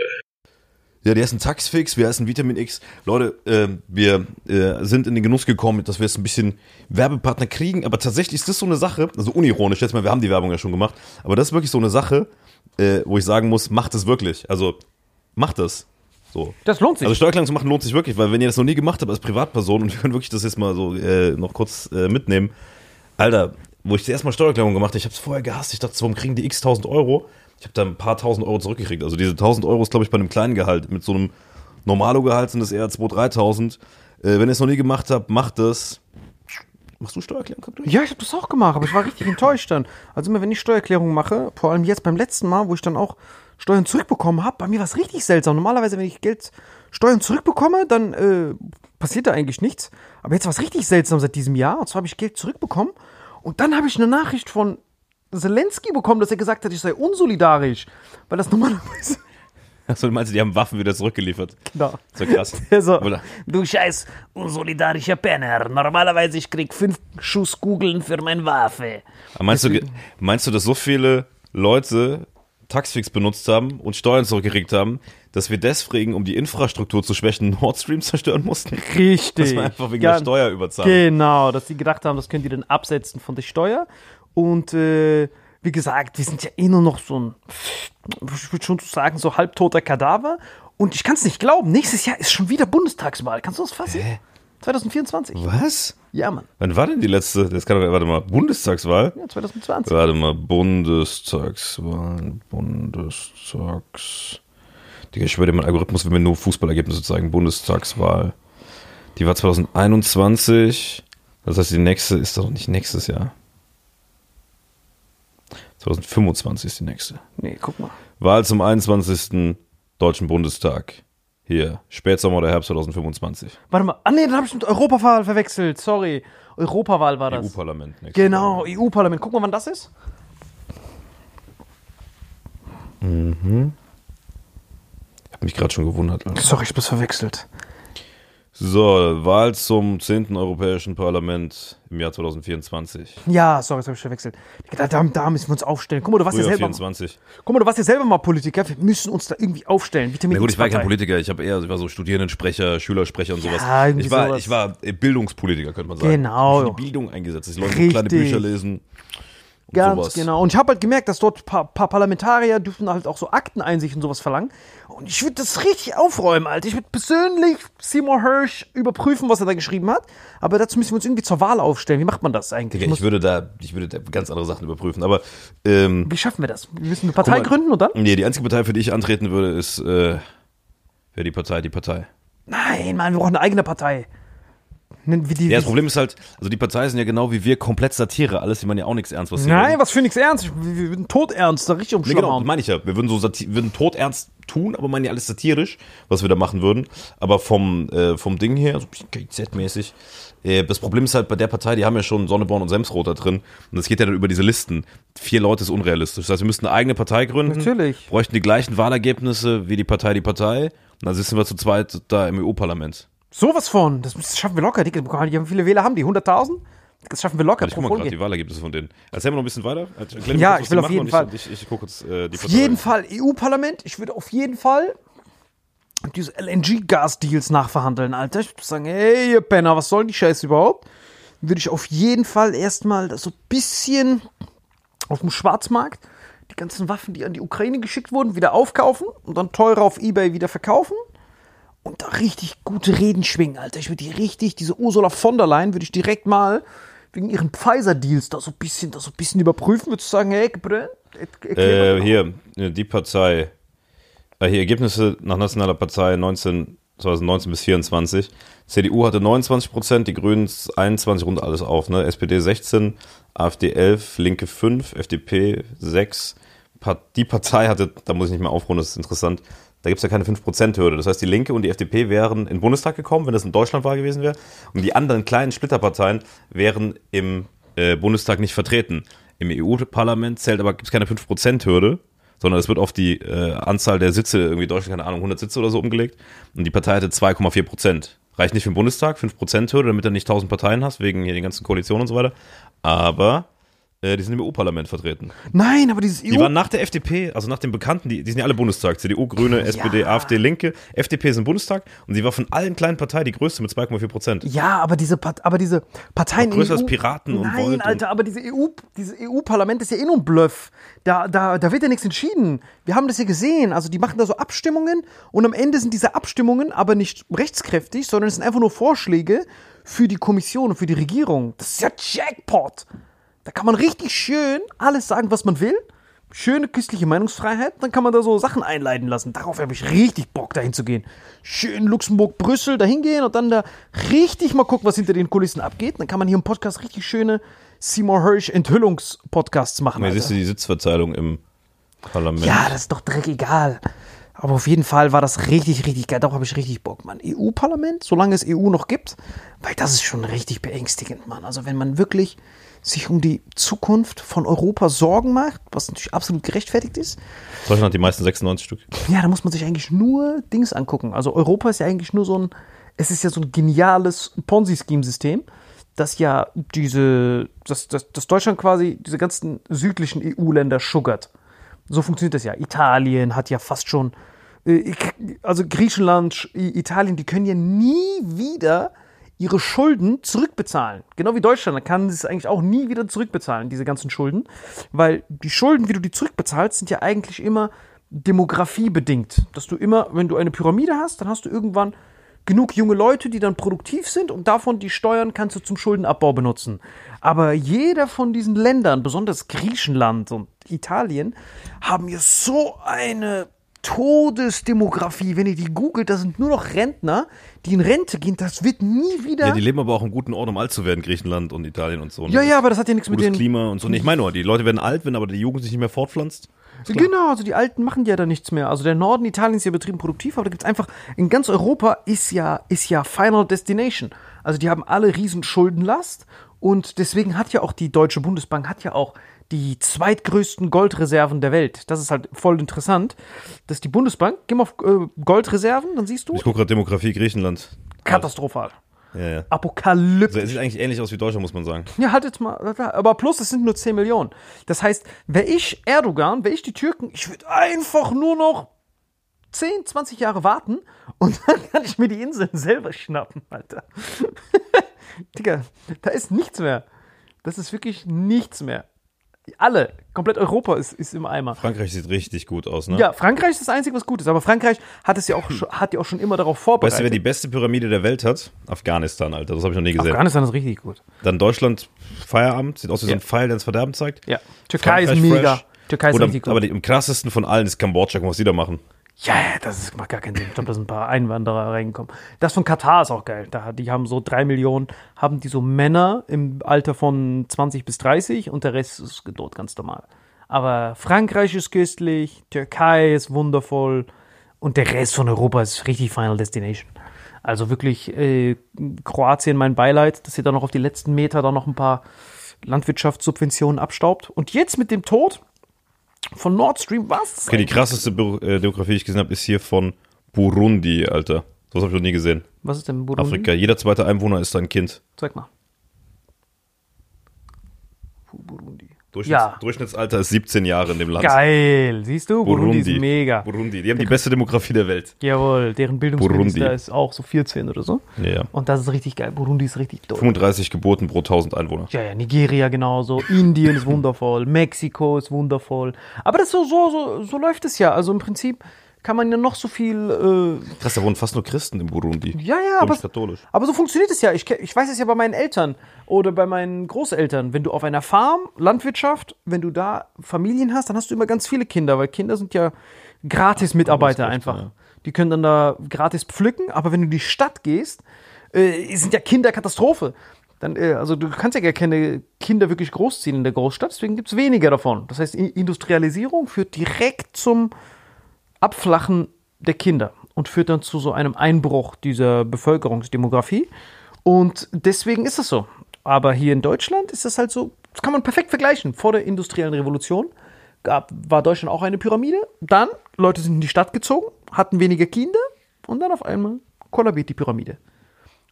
Ja, die heißen Taxfix, wir heißen Vitamin X. Leute, äh, wir äh, sind in den Genuss gekommen, dass wir jetzt ein bisschen Werbepartner kriegen, aber tatsächlich ist das so eine Sache, also unironisch, jetzt mal, wir haben die Werbung ja schon gemacht, aber das ist wirklich so eine Sache, äh, wo ich sagen muss, macht es wirklich. Also, macht es. So. Das lohnt sich. Also Steuererklärung zu machen lohnt sich wirklich, weil wenn ihr das noch nie gemacht habt als Privatperson und wir können wirklich das jetzt mal so äh, noch kurz äh, mitnehmen, Alter, wo ich das erste Mal Steuererklärung gemacht habe, ich habe es vorher gehasst, ich dachte, warum kriegen die x tausend Euro? Ich habe da ein paar tausend Euro zurückgekriegt. Also diese tausend Euro ist, glaube ich, bei einem kleinen Gehalt. Mit so einem Normalo-Gehalt sind es eher 2.000, 3.000. Äh, wenn ihr es noch nie gemacht habt, macht es. Machst du Steuererklärung? Ja, ich habe das auch gemacht, aber ich war richtig enttäuscht dann. Also immer wenn ich Steuererklärung mache, vor allem jetzt beim letzten Mal, wo ich dann auch Steuern zurückbekommen habe, bei mir war es richtig seltsam. Normalerweise, wenn ich Geld Steuern zurückbekomme, dann äh, passiert da eigentlich nichts. Aber jetzt war es richtig seltsam seit diesem Jahr. Und zwar habe ich Geld zurückbekommen und dann habe ich eine Nachricht von Zelensky bekommen, dass er gesagt hat, ich sei unsolidarisch, weil das normalerweise Achso, du meinst, die haben Waffen wieder zurückgeliefert. Genau. So krass. Oder? Du scheiß unsolidarischer Penner. Normalerweise ich krieg fünf Schuss Kugeln für meine Waffe. Aber meinst, du, meinst du, dass so viele Leute Taxfix benutzt haben und Steuern zurückgekriegt haben, dass wir deswegen, um die Infrastruktur zu schwächen, Nord Stream zerstören mussten? Richtig. Das war einfach wegen der Ganz- Steuerüberzahlung. Genau, dass die gedacht haben, das können die dann absetzen von der Steuer. Und äh, wie gesagt, wir sind ja eh nur noch so ein, ich würde schon so sagen, so halbtoter Kadaver. Und ich kann es nicht glauben, nächstes Jahr ist schon wieder Bundestagswahl. Kannst du das fassen? 2024. Was? Ja, Mann. Wann war denn die letzte? Das kann doch, warte mal, Bundestagswahl? Ja, 2020. Warte mal, Bundestagswahl, Bundestags. Digga, ich schwöre dir, mein Algorithmus will mir nur Fußballergebnisse zeigen. Bundestagswahl. Die war 2021. Das heißt, die nächste ist doch nicht nächstes Jahr. 2025 ist die nächste. Nee, guck mal. Wahl zum 21. Deutschen Bundestag. Hier, Spätsommer oder Herbst 2025. Warte mal. Ah, nee, dann habe ich mit Europawahl verwechselt. Sorry. Europawahl war das. EU-Parlament. Genau. EU-Parlament. Guck mal, wann das ist. Hab mich gerade schon gewundert. Alter. Sorry, ich hab's verwechselt. So, Wahl zum 10. Europäischen Parlament im Jahr 2024. Ja, sorry, das habe ich verwechselt. Da, da, da müssen wir uns aufstellen. Guck mal, du warst ja selber. 24. Guck mal, du warst ja selber mal Politiker. Wir müssen uns da irgendwie aufstellen. Vitamin Na gut, ich war kein. Politiker, ich habe eher, ich war so Studierendensprecher, Schülersprecher und sowas. Ja, ich war, sowas. ich war Bildungspolitiker, könnte man sagen. Genau. Ich die Bildung eingesetzt, dass die Leute kleine Bücher lesen. Ganz sowas. genau. Und ich habe halt gemerkt, dass dort paar, paar Parlamentarier dürfen halt auch so Akteneinsicht und sowas verlangen. Und ich würde das richtig aufräumen, Alter. Ich würde persönlich Seymour Hirsch überprüfen, was er da geschrieben hat. Aber dazu müssen wir uns irgendwie zur Wahl aufstellen. Wie macht man das eigentlich? Muss- ich würde da, ich würde da ganz andere Sachen überprüfen. Aber ähm, Wie schaffen wir das? Wir müssen eine Partei mal. gründen und dann? nee, die einzige Partei, für die ich antreten würde, ist äh, wäre die Partei, die Partei. Nein, Mann, wir brauchen eine eigene Partei. Die, Ja, das Problem ist halt, also die Partei sind ja genau wie wir komplett Satire. Alles, die man ja auch nichts ernst, was Nein, reden. was für nichts ernst. Ich- Wir würden toternst, da richtig Nee, genau, umschlagen. meine ich ja. Wir würden so sati würden todernst tun, aber meinen ja alles satirisch, was wir da machen würden. Aber vom, äh, vom Ding her, so ein bisschen KZ-mäßig. Äh, das Problem ist halt bei der Partei, die haben ja schon Sonneborn und Semsrot da drin. Und das geht ja dann über diese Listen. Vier Leute ist unrealistisch. Das heißt, wir müssten eine eigene Partei gründen. Natürlich. Bräuchten die gleichen Wahlergebnisse wie die Partei, die Partei. Und dann sitzen wir zu zweit da im EU-Parlament. Sowas von. Das, schaffen wir locker. Digga. Wie viele Wähler haben die? 100.000? Das schaffen wir locker Ich pro guck mal gerade die Wahlergebnisse von denen. Erzähl mal noch ein bisschen weiter. Erklär Ja, kurz, ich will auf jeden Fall- Ich, ich, ich gucke kurz äh, die Auf jeden Fall EU-Parlament. Ich würde auf jeden Fall diese LNG-Gas-Deals nachverhandeln, Alter. Ich würde sagen, hey, ihr Penner, was soll die Scheiße überhaupt? Würde ich auf jeden Fall erstmal so ein bisschen auf dem Schwarzmarkt die ganzen Waffen, die an die Ukraine geschickt wurden, wieder aufkaufen und dann teurer auf Ebay wieder verkaufen. Und da richtig gute Reden schwingen, Alter. Ich würde die richtig, diese Ursula von der Leyen würde ich direkt mal wegen ihren Pfizer-Deals da so ein bisschen, da so ein bisschen überprüfen. Würdest du sagen, hey, erklär Äh, hier, äh, die Partei. Äh, hier, Ergebnisse nach nationaler Partei 19, 2019 bis 24. CDU hatte 29 Prozent, die Grünen 21, rund alles auf, ne? SPD 16, AfD 11, Linke 5, FDP 6. Pa die Partei hatte, da muss ich nicht mehr aufrunden, das ist interessant, da gibt es ja keine 5%-Hürde. Das heißt, die Linke und die FDP wären in den Bundestag gekommen, wenn das in Deutschland Wahl gewesen wäre. Und die anderen kleinen Splitterparteien wären im äh, Bundestag nicht vertreten. Im EU-Parlament zählt aber gibt es keine 5%-Hürde, sondern es wird auf die äh, Anzahl der Sitze, irgendwie Deutschland, keine Ahnung, 100 Sitze oder so umgelegt. Und die Partei hatte 2,4 Prozent. Reicht nicht für den Bundestag, 5 Prozent Hürde, damit du nicht 1000 Parteien hast, wegen hier den ganzen Koalitionen und so weiter. Aber äh, die sind im EU-Parlament vertreten. Nein, aber dieses EU. Die waren nach der FDP, also nach den Bekannten, die, die sind ja alle Bundestag. CDU, Grüne, SPD, AfD, Linke. FDP ist im Bundestag und sie war von allen kleinen Parteien die größte mit 2,4 Prozent. ja, aber diese, Part aber diese Parteien Auch größer in als EU, Piraten und Nein, Volt und- Alter, aber diese EU, dieses EU-Parlament ist ja eh nur ein Bluff. Da, da, da wird ja nichts entschieden. Wir haben das ja gesehen. Also die machen da so Abstimmungen und am Ende sind diese Abstimmungen aber nicht rechtskräftig, sondern es sind einfach nur Vorschläge für die Kommission und für die Regierung. Das ist ja Jackpot. Da kann man richtig schön alles sagen, was man will. Schöne küstliche Meinungsfreiheit, dann kann man da so Sachen einleiten lassen. Darauf habe ich richtig Bock, dahin zu gehen. Schön Luxemburg, Brüssel, dahin gehen und dann da richtig mal gucken, was hinter den Kulissen abgeht. Dann kann man hier im Podcast richtig schöne Seymour Hirsch Enthüllungspodcasts machen. Ja, Alter. siehst du die Sitzverteilung im Parlament? Ja, das ist doch direkt egal. Aber auf jeden Fall war das richtig, richtig geil. Darauf habe ich richtig Bock, Mann. EU-Parlament, solange es EU noch gibt, weil das ist schon richtig beängstigend, Mann. Also wenn man wirklich sich um die Zukunft von Europa Sorgen macht, was natürlich absolut gerechtfertigt ist, Deutschland hat die meisten 96 Stück. ja, da muss man sich eigentlich nur Dings angucken. Also Europa ist ja eigentlich nur so ein, es ist ja so ein geniales Ponzi-Scheme-System, das ja diese, das, das, das Deutschland quasi diese ganzen südlichen EU-Länder sugert. So funktioniert das ja. Italien hat ja fast schon äh, also Griechenland, Italien, die können ja nie wieder ihre Schulden zurückbezahlen. Genau wie Deutschland, da kann sie es eigentlich auch nie wieder zurückbezahlen, diese ganzen Schulden. Weil die Schulden, wie du die zurückbezahlst, sind ja eigentlich immer demografiebedingt. Dass du immer, wenn du eine Pyramide hast, dann hast du irgendwann genug junge Leute, die dann produktiv sind und davon die Steuern kannst du zum Schuldenabbau benutzen. Aber jeder von diesen Ländern, besonders Griechenland und Italien, haben ja so eine Todesdemografie. Wenn ihr die googelt, da sind nur noch Rentner, die in Rente gehen. Das wird nie wieder. Ja, die leben aber auch im guten Ort, um alt zu werden, Griechenland und Italien und so. ne? ja, ja, aber das hat ja nichts mit den. Klima und so. Nee, ich meine nur, die Leute werden alt, wenn aber die Jugend sich nicht mehr fortpflanzt. Genau, also die Alten machen ja da nichts mehr. Also der Norden Italiens ist ja betrieben produktiv, aber da gibt's einfach, in ganz Europa ist ja, ist ja Final Destination. Also die haben alle riesen Schuldenlast und deswegen hat ja auch die Deutsche Bundesbank hat ja auch die zweitgrößten Goldreserven der Welt. Das ist halt voll interessant, dass die Bundesbank, geh mal auf äh, Goldreserven, dann siehst du, Ich gucke gerade Demografie Griechenland. katastrophal. Ja, ja. Apokalyptisch. Also, es sieht eigentlich ähnlich aus wie Deutschland, muss man sagen. Ja, halt jetzt mal. Aber plus, es sind nur 10 Millionen. Das heißt, wäre ich Erdogan, wäre ich die Türken, ich würde einfach nur noch 10, 20 Jahre warten und dann kann ich mir die Inseln selber schnappen, Alter. Digga, da ist nichts mehr. Das ist wirklich nichts mehr. Alle, komplett Europa ist, ist im Eimer. Frankreich sieht richtig gut aus, ne? Ja, Frankreich ist das Einzige, was gut ist. Aber Frankreich hat es ja auch, schon, hat ja auch schon immer darauf Weißt vorbereitet. du, wer die beste Pyramide der Welt hat? Afghanistan, Alter. Das habe ich noch nie gesehen. Afghanistan ist richtig gut. Dann Deutschland, Feierabend. Sieht aus wie so ein Ja. Pfeil, der ins Verderben zeigt. Ja. Türkei ist Frankreich mega. fresh. Türkei ist Oder, richtig gut. aber die, am krassesten von allen ist Kambodscha. Guck mal, was die da machen. Ja, das macht gar keinen Sinn. Ich glaube, da sind ein paar Einwanderer reingekommen. Das von Katar ist auch geil. Da, die haben so drei Millionen, haben die so Männer im Alter von 20 bis 30 und der Rest ist dort ganz normal. Aber Frankreich ist köstlich, Türkei ist wundervoll und der Rest von Europa ist richtig Final Destination. Also wirklich äh, Kroatien mein Beileid, dass ihr da noch auf die letzten Meter da noch ein paar Landwirtschaftssubventionen abstaubt. Und jetzt mit dem Tod von Nord Stream, was? Okay, die krasseste Bü äh, die ich gesehen habe, ist hier von Burundi, Alter. Das habe ich noch nie gesehen. Was ist denn Burundi? Afrika. Jeder zweite Einwohner ist ein Kind. Zeig mal. Burundi. Durchschnitts Ja. Durchschnittsalter ist 17 Jahre in dem Land. Geil, siehst du? Burundi, ist mega. Burundi. Die haben die beste Demografie der Welt. Jawohl, deren Bildungsminister Burundi. ist auch so 14 oder so. Ja. Und das ist richtig geil. Burundi ist richtig dope. 35 Geburten pro 1000 Einwohner. Ja, ja, Nigeria genauso, Indien ist wundervoll, Mexiko ist wundervoll. Aber das so, so, so, so läuft es ja. Also im Prinzip kann man ja noch so viel äh, Krass, da wohnen fast nur Christen in Burundi. Ja, ja, aber, katholisch. aber so funktioniert es ja. Ich, ich weiß es ja bei meinen Eltern oder bei meinen Großeltern. Wenn du auf einer Farm, Landwirtschaft, wenn du da Familien hast, dann hast du immer ganz viele Kinder, weil Kinder sind ja gratis Mitarbeiter recht, einfach. ja. Die können dann da gratis pflücken, aber wenn du in die Stadt gehst, äh, sind ja Kinder Katastrophe. Dann, äh, also du kannst ja gar keine Kinder wirklich großziehen in der Großstadt, deswegen gibt es weniger davon. Das heißt, Industrialisierung führt direkt zum Abflachen der Kinder und führt dann zu so einem Einbruch dieser Bevölkerungsdemografie. Und deswegen ist es so. Aber hier in Deutschland ist das halt so, das kann man perfekt vergleichen. Vor der industriellen Revolution gab, war Deutschland auch eine Pyramide. Dann, Leute sind in die Stadt gezogen, hatten weniger Kinder und dann auf einmal kollabiert die Pyramide.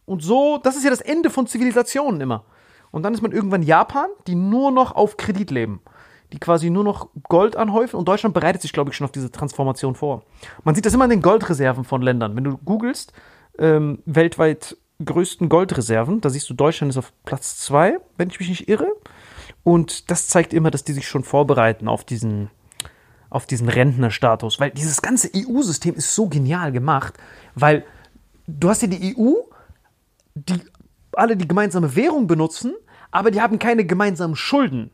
Und so, das ist ja das Ende von Zivilisationen immer. Und dann ist man irgendwann Japan, die nur noch auf Kredit leben. Die quasi nur noch Gold anhäufen. Und Deutschland bereitet sich, glaube ich, schon auf diese Transformation vor. Man sieht das immer in den Goldreserven von Ländern. Wenn du googelst, ähm, weltweit größten Goldreserven, da siehst du, Deutschland ist auf Platz zwei, wenn ich mich nicht irre. Und das zeigt immer, dass die sich schon vorbereiten auf diesen, auf diesen Rentnerstatus. Weil dieses ganze EU-System ist so genial gemacht, weil du hast ja die EU, die alle die gemeinsame Währung benutzen, aber die haben keine gemeinsamen Schulden.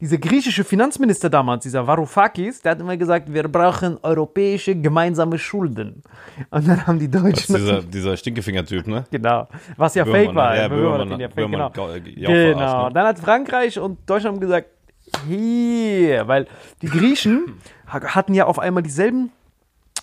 Dieser griechische Finanzminister damals, dieser Varoufakis, der hat immer gesagt, wir brauchen europäische gemeinsame Schulden. Und dann haben die Deutschen dieser, dieser Stinkefinger-Typ, ne? Genau. Was ja Böhmermann, fake war. ja, Böhmermann Böhmermann ja fake, genau. Böhmermann ga- ja auch genau. ne? Dann hat Frankreich und Deutschland gesagt, hier, weil die Griechen ha- hatten ja auf einmal dieselben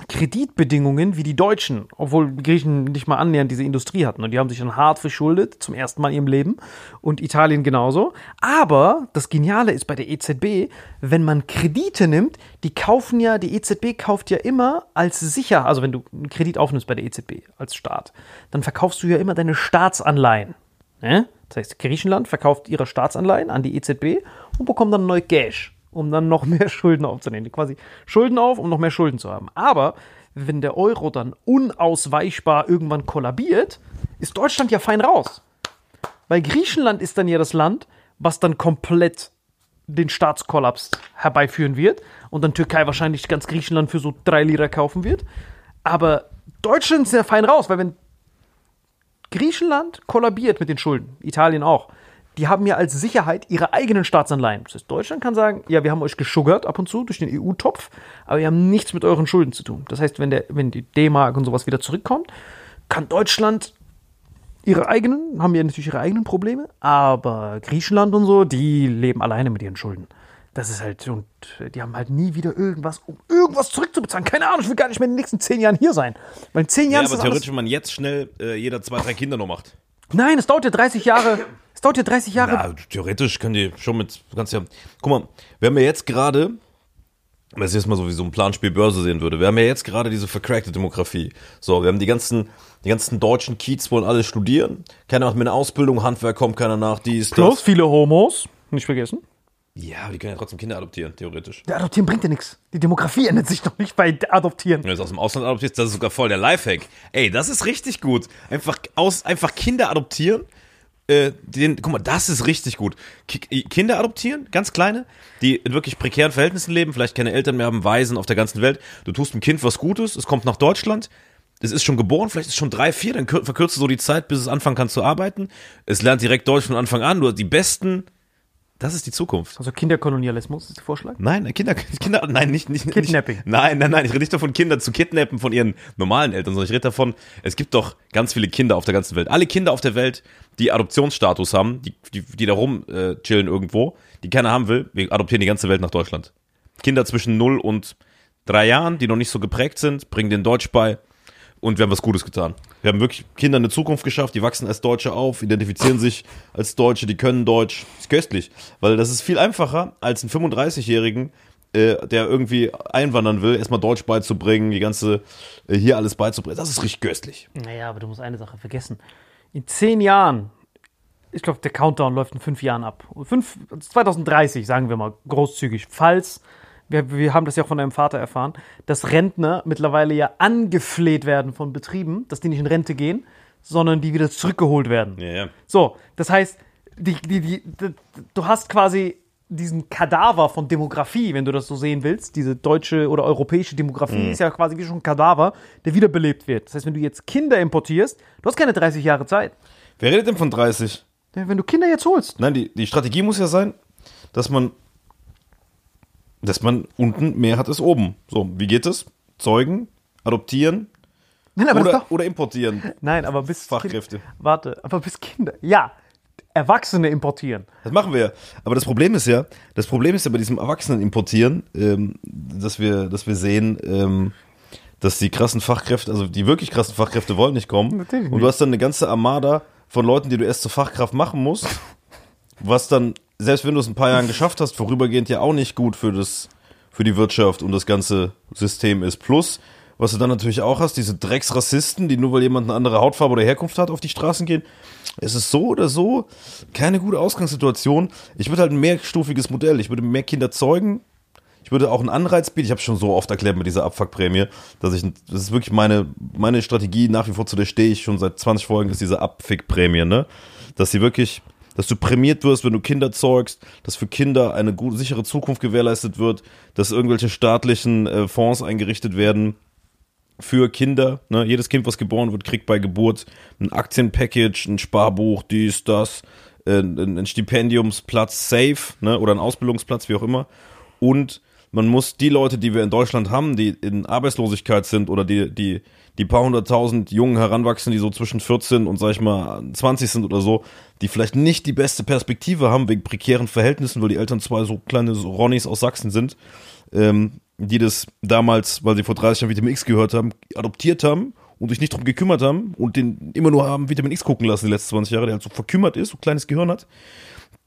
Kreditbedingungen wie die Deutschen, obwohl Griechen nicht mal annähernd diese Industrie hatten. Und die haben sich dann hart verschuldet, zum ersten Mal in ihrem Leben. Und Italien genauso. Aber das Geniale ist bei der EZB, wenn man Kredite nimmt, die kaufen ja, die EZB kauft ja immer als sicher, also wenn du einen Kredit aufnimmst bei der EZB als Staat, dann verkaufst du ja immer deine Staatsanleihen. Ne? Das heißt, Griechenland verkauft ihre Staatsanleihen an die EZB und bekommt dann neu Cash, um dann noch mehr Schulden aufzunehmen. Quasi Schulden auf, um noch mehr Schulden zu haben. Aber wenn der Euro dann unausweichbar irgendwann kollabiert, ist Deutschland ja fein raus. Weil Griechenland ist dann ja das Land, was dann komplett den Staatskollaps herbeiführen wird und dann Türkei wahrscheinlich ganz Griechenland für so drei Lira kaufen wird. Aber Deutschland ist ja fein raus, weil wenn Griechenland kollabiert mit den Schulden, Italien auch, die haben ja als Sicherheit ihre eigenen Staatsanleihen. Das heißt, Deutschland kann sagen, ja, wir haben euch geschuggert ab und zu durch den EU-Topf, aber wir haben nichts mit euren Schulden zu tun. Das heißt, wenn, der, wenn die D-Mark und sowas wieder zurückkommt, kann Deutschland ihre eigenen, haben ja natürlich ihre eigenen Probleme, aber Griechenland und so, die leben alleine mit ihren Schulden. Das ist halt, und die haben halt nie wieder irgendwas, um irgendwas zurückzubezahlen. Keine Ahnung, ich will gar nicht mehr in den nächsten zehn Jahren hier sein. Weil in zehn Ja, Jahren aber ist das theoretisch, wenn man jetzt schnell äh, jeder zwei, drei Kinder noch macht. Nein, es dauert ja 30 Jahre. Es dauert ja 30 Jahre. Ja, theoretisch können die schon mit, kannst ja, guck mal, wir haben ja jetzt gerade, wenn es jetzt mal so wie so ein Planspiel Börse sehen würde, wir haben ja jetzt gerade diese vercrackte Demografie. So, wir haben die ganzen, die ganzen deutschen Kiez wollen alle studieren. Keiner macht mehr eine Ausbildung, Handwerk kommt keiner nach, die ist Plus viele Homos, nicht vergessen. Ja, die können ja trotzdem Kinder adoptieren, theoretisch. Der Adoptieren bringt ja nichts. Die Demografie ändert sich doch nicht bei Adoptieren. Wenn du es aus dem Ausland adoptierst, das ist sogar voll der Lifehack. Ey, das ist richtig gut. Einfach, aus, einfach Kinder adoptieren. Äh, den, guck mal, das ist richtig gut. Ki Kinder adoptieren, ganz kleine, die in wirklich prekären Verhältnissen leben, vielleicht keine Eltern mehr haben, Waisen auf der ganzen Welt. Du tust dem Kind was Gutes, es kommt nach Deutschland, es ist schon geboren, vielleicht ist es schon drei, vier, dann kür- verkürzt du so die Zeit, bis es anfangen kann zu arbeiten. Es lernt direkt Deutsch von Anfang an. Du hast die besten, das ist die Zukunft. Also Kinderkolonialismus ist der Vorschlag. Nein, Kinder, Kinder, nein, nicht, nicht, Kidnapping. Nicht, nein, nein, nein, ich rede nicht davon, Kinder zu kidnappen von ihren normalen Eltern, sondern ich rede davon, es gibt doch ganz viele Kinder auf der ganzen Welt. Alle Kinder auf der Welt, die Adoptionsstatus haben, die, die, die da rum äh, chillen irgendwo, die keiner haben will, wir adoptieren die ganze Welt nach Deutschland. Kinder zwischen 0 und 3 Jahren, die noch nicht so geprägt sind, bringen denen Deutsch bei und wir haben was Gutes getan. Wir haben wirklich Kindern eine Zukunft geschafft, die wachsen als Deutsche auf, identifizieren sich als Deutsche, die können Deutsch. Ist köstlich, weil das ist viel einfacher als einen 35-Jährigen, äh, der irgendwie einwandern will, erstmal Deutsch beizubringen, die ganze, äh, hier alles beizubringen. Das ist richtig köstlich. Naja, aber du musst eine Sache vergessen. In zehn Jahren, ich glaube, der Countdown läuft in fünf Jahren ab. Fünf, 2030, sagen wir mal, großzügig. Falls, wir, wir haben das ja auch von deinem Vater erfahren, dass Rentner mittlerweile ja angefleht werden von Betrieben, dass die nicht in Rente gehen, sondern die wieder zurückgeholt werden. Ja, ja. So, das heißt, die, die, die, du hast quasi diesen Kadaver von Demografie, wenn du das so sehen willst. Diese deutsche oder europäische Demografie ist ja quasi wie schon ein Kadaver, der wiederbelebt wird. Das heißt, wenn du jetzt Kinder importierst, du hast keine 30 Jahre Zeit. Wer redet denn von 30? Wenn du Kinder jetzt holst. Nein, die, die Strategie muss ja sein, dass man, dass man unten mehr hat als oben. So, wie geht es? Zeugen, adoptieren Nein, aber oder, doch, oder importieren. nein, aber bis Fachkräfte. Kind, warte, aber bis Kinder. Ja, Erwachsene importieren. Das machen wir ja. Aber das Problem ist ja, das Problem ist ja bei diesem Erwachsenen importieren, ähm, dass wir, dass wir sehen, ähm, dass die krassen Fachkräfte, also die wirklich krassen Fachkräfte wollen nicht kommen. Natürlich Und nicht. du hast dann eine ganze Armada von Leuten, die du erst zur Fachkraft machen musst, was dann, selbst wenn du es ein paar Jahren geschafft hast, vorübergehend ja auch nicht gut für das, für die Wirtschaft und das ganze System ist. Plus, was du dann natürlich auch hast, diese Drecksrassisten, die nur weil jemand eine andere Hautfarbe oder Herkunft hat, auf die Straßen gehen. Es ist so oder so keine gute Ausgangssituation. Ich würde halt ein mehrstufiges Modell. Ich würde mehr Kinder zeugen. Ich würde auch einen Anreiz bieten. Ich habe schon so oft erklärt mit dieser Abfuckprämie, dass ich, das ist wirklich meine, meine Strategie nach wie vor, zu der stehe ich schon seit 20 Folgen, ist diese Abfickprämie, ne? Dass sie wirklich, dass du prämiert wirst, wenn du Kinder zeugst, dass für Kinder eine gute, sichere Zukunft gewährleistet wird, dass irgendwelche staatlichen äh, Fonds eingerichtet werden, für Kinder. Ne? Jedes Kind, was geboren wird, kriegt bei Geburt ein Aktienpackage, ein Sparbuch, dies, das, äh, ein, Stipendiumsplatz safe ne? oder ein Ausbildungsplatz, wie auch immer. Und man muss die Leute, die wir in Deutschland haben, die in Arbeitslosigkeit sind oder die, die, die paar hunderttausend Jungen heranwachsen, die so zwischen 14 und sag ich mal 20 sind oder so, die vielleicht nicht die beste Perspektive haben wegen prekären Verhältnissen, weil die Eltern zwei so kleine so Ronnies aus Sachsen sind, ähm, die das damals, weil sie vor 30 Jahren Vitamin X gehört haben, adoptiert haben und sich nicht drum gekümmert haben und den immer nur haben Vitamin X gucken lassen die letzten 20 Jahre, der halt so verkümmert ist, so ein kleines Gehirn hat.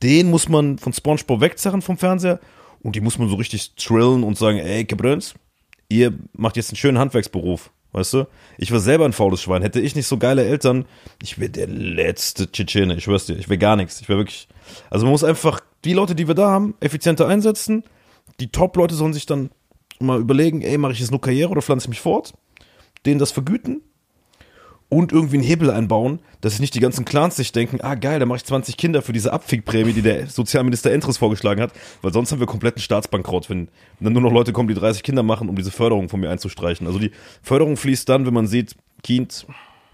Den muss man von Spongebob wegzerren vom Fernseher und die muss man so richtig trillen und sagen, ey, Cabrons, ihr macht jetzt einen schönen Handwerksberuf, weißt du? Ich war selber ein faules Schwein. Hätte ich nicht so geile Eltern, ich wäre der letzte Tschetschene, ich schwör's dir, ich wäre gar nichts. Ich wäre wirklich, also man muss einfach die Leute, die wir da haben, effizienter einsetzen. Die Top-Leute sollen sich dann mal überlegen, ey, mache ich jetzt nur Karriere oder pflanze ich mich fort? denen das vergüten und irgendwie einen Hebel einbauen, dass sich nicht die ganzen Clans sich denken, ah geil, da mache ich 20 Kinder für diese Abfickprämie, die der Sozialminister Endres vorgeschlagen hat, weil sonst haben wir kompletten Staatsbankrott, wenn dann nur noch Leute kommen, die 30 Kinder machen, um diese Förderung von mir einzustreichen. Also die Förderung fließt dann, wenn man sieht, Kind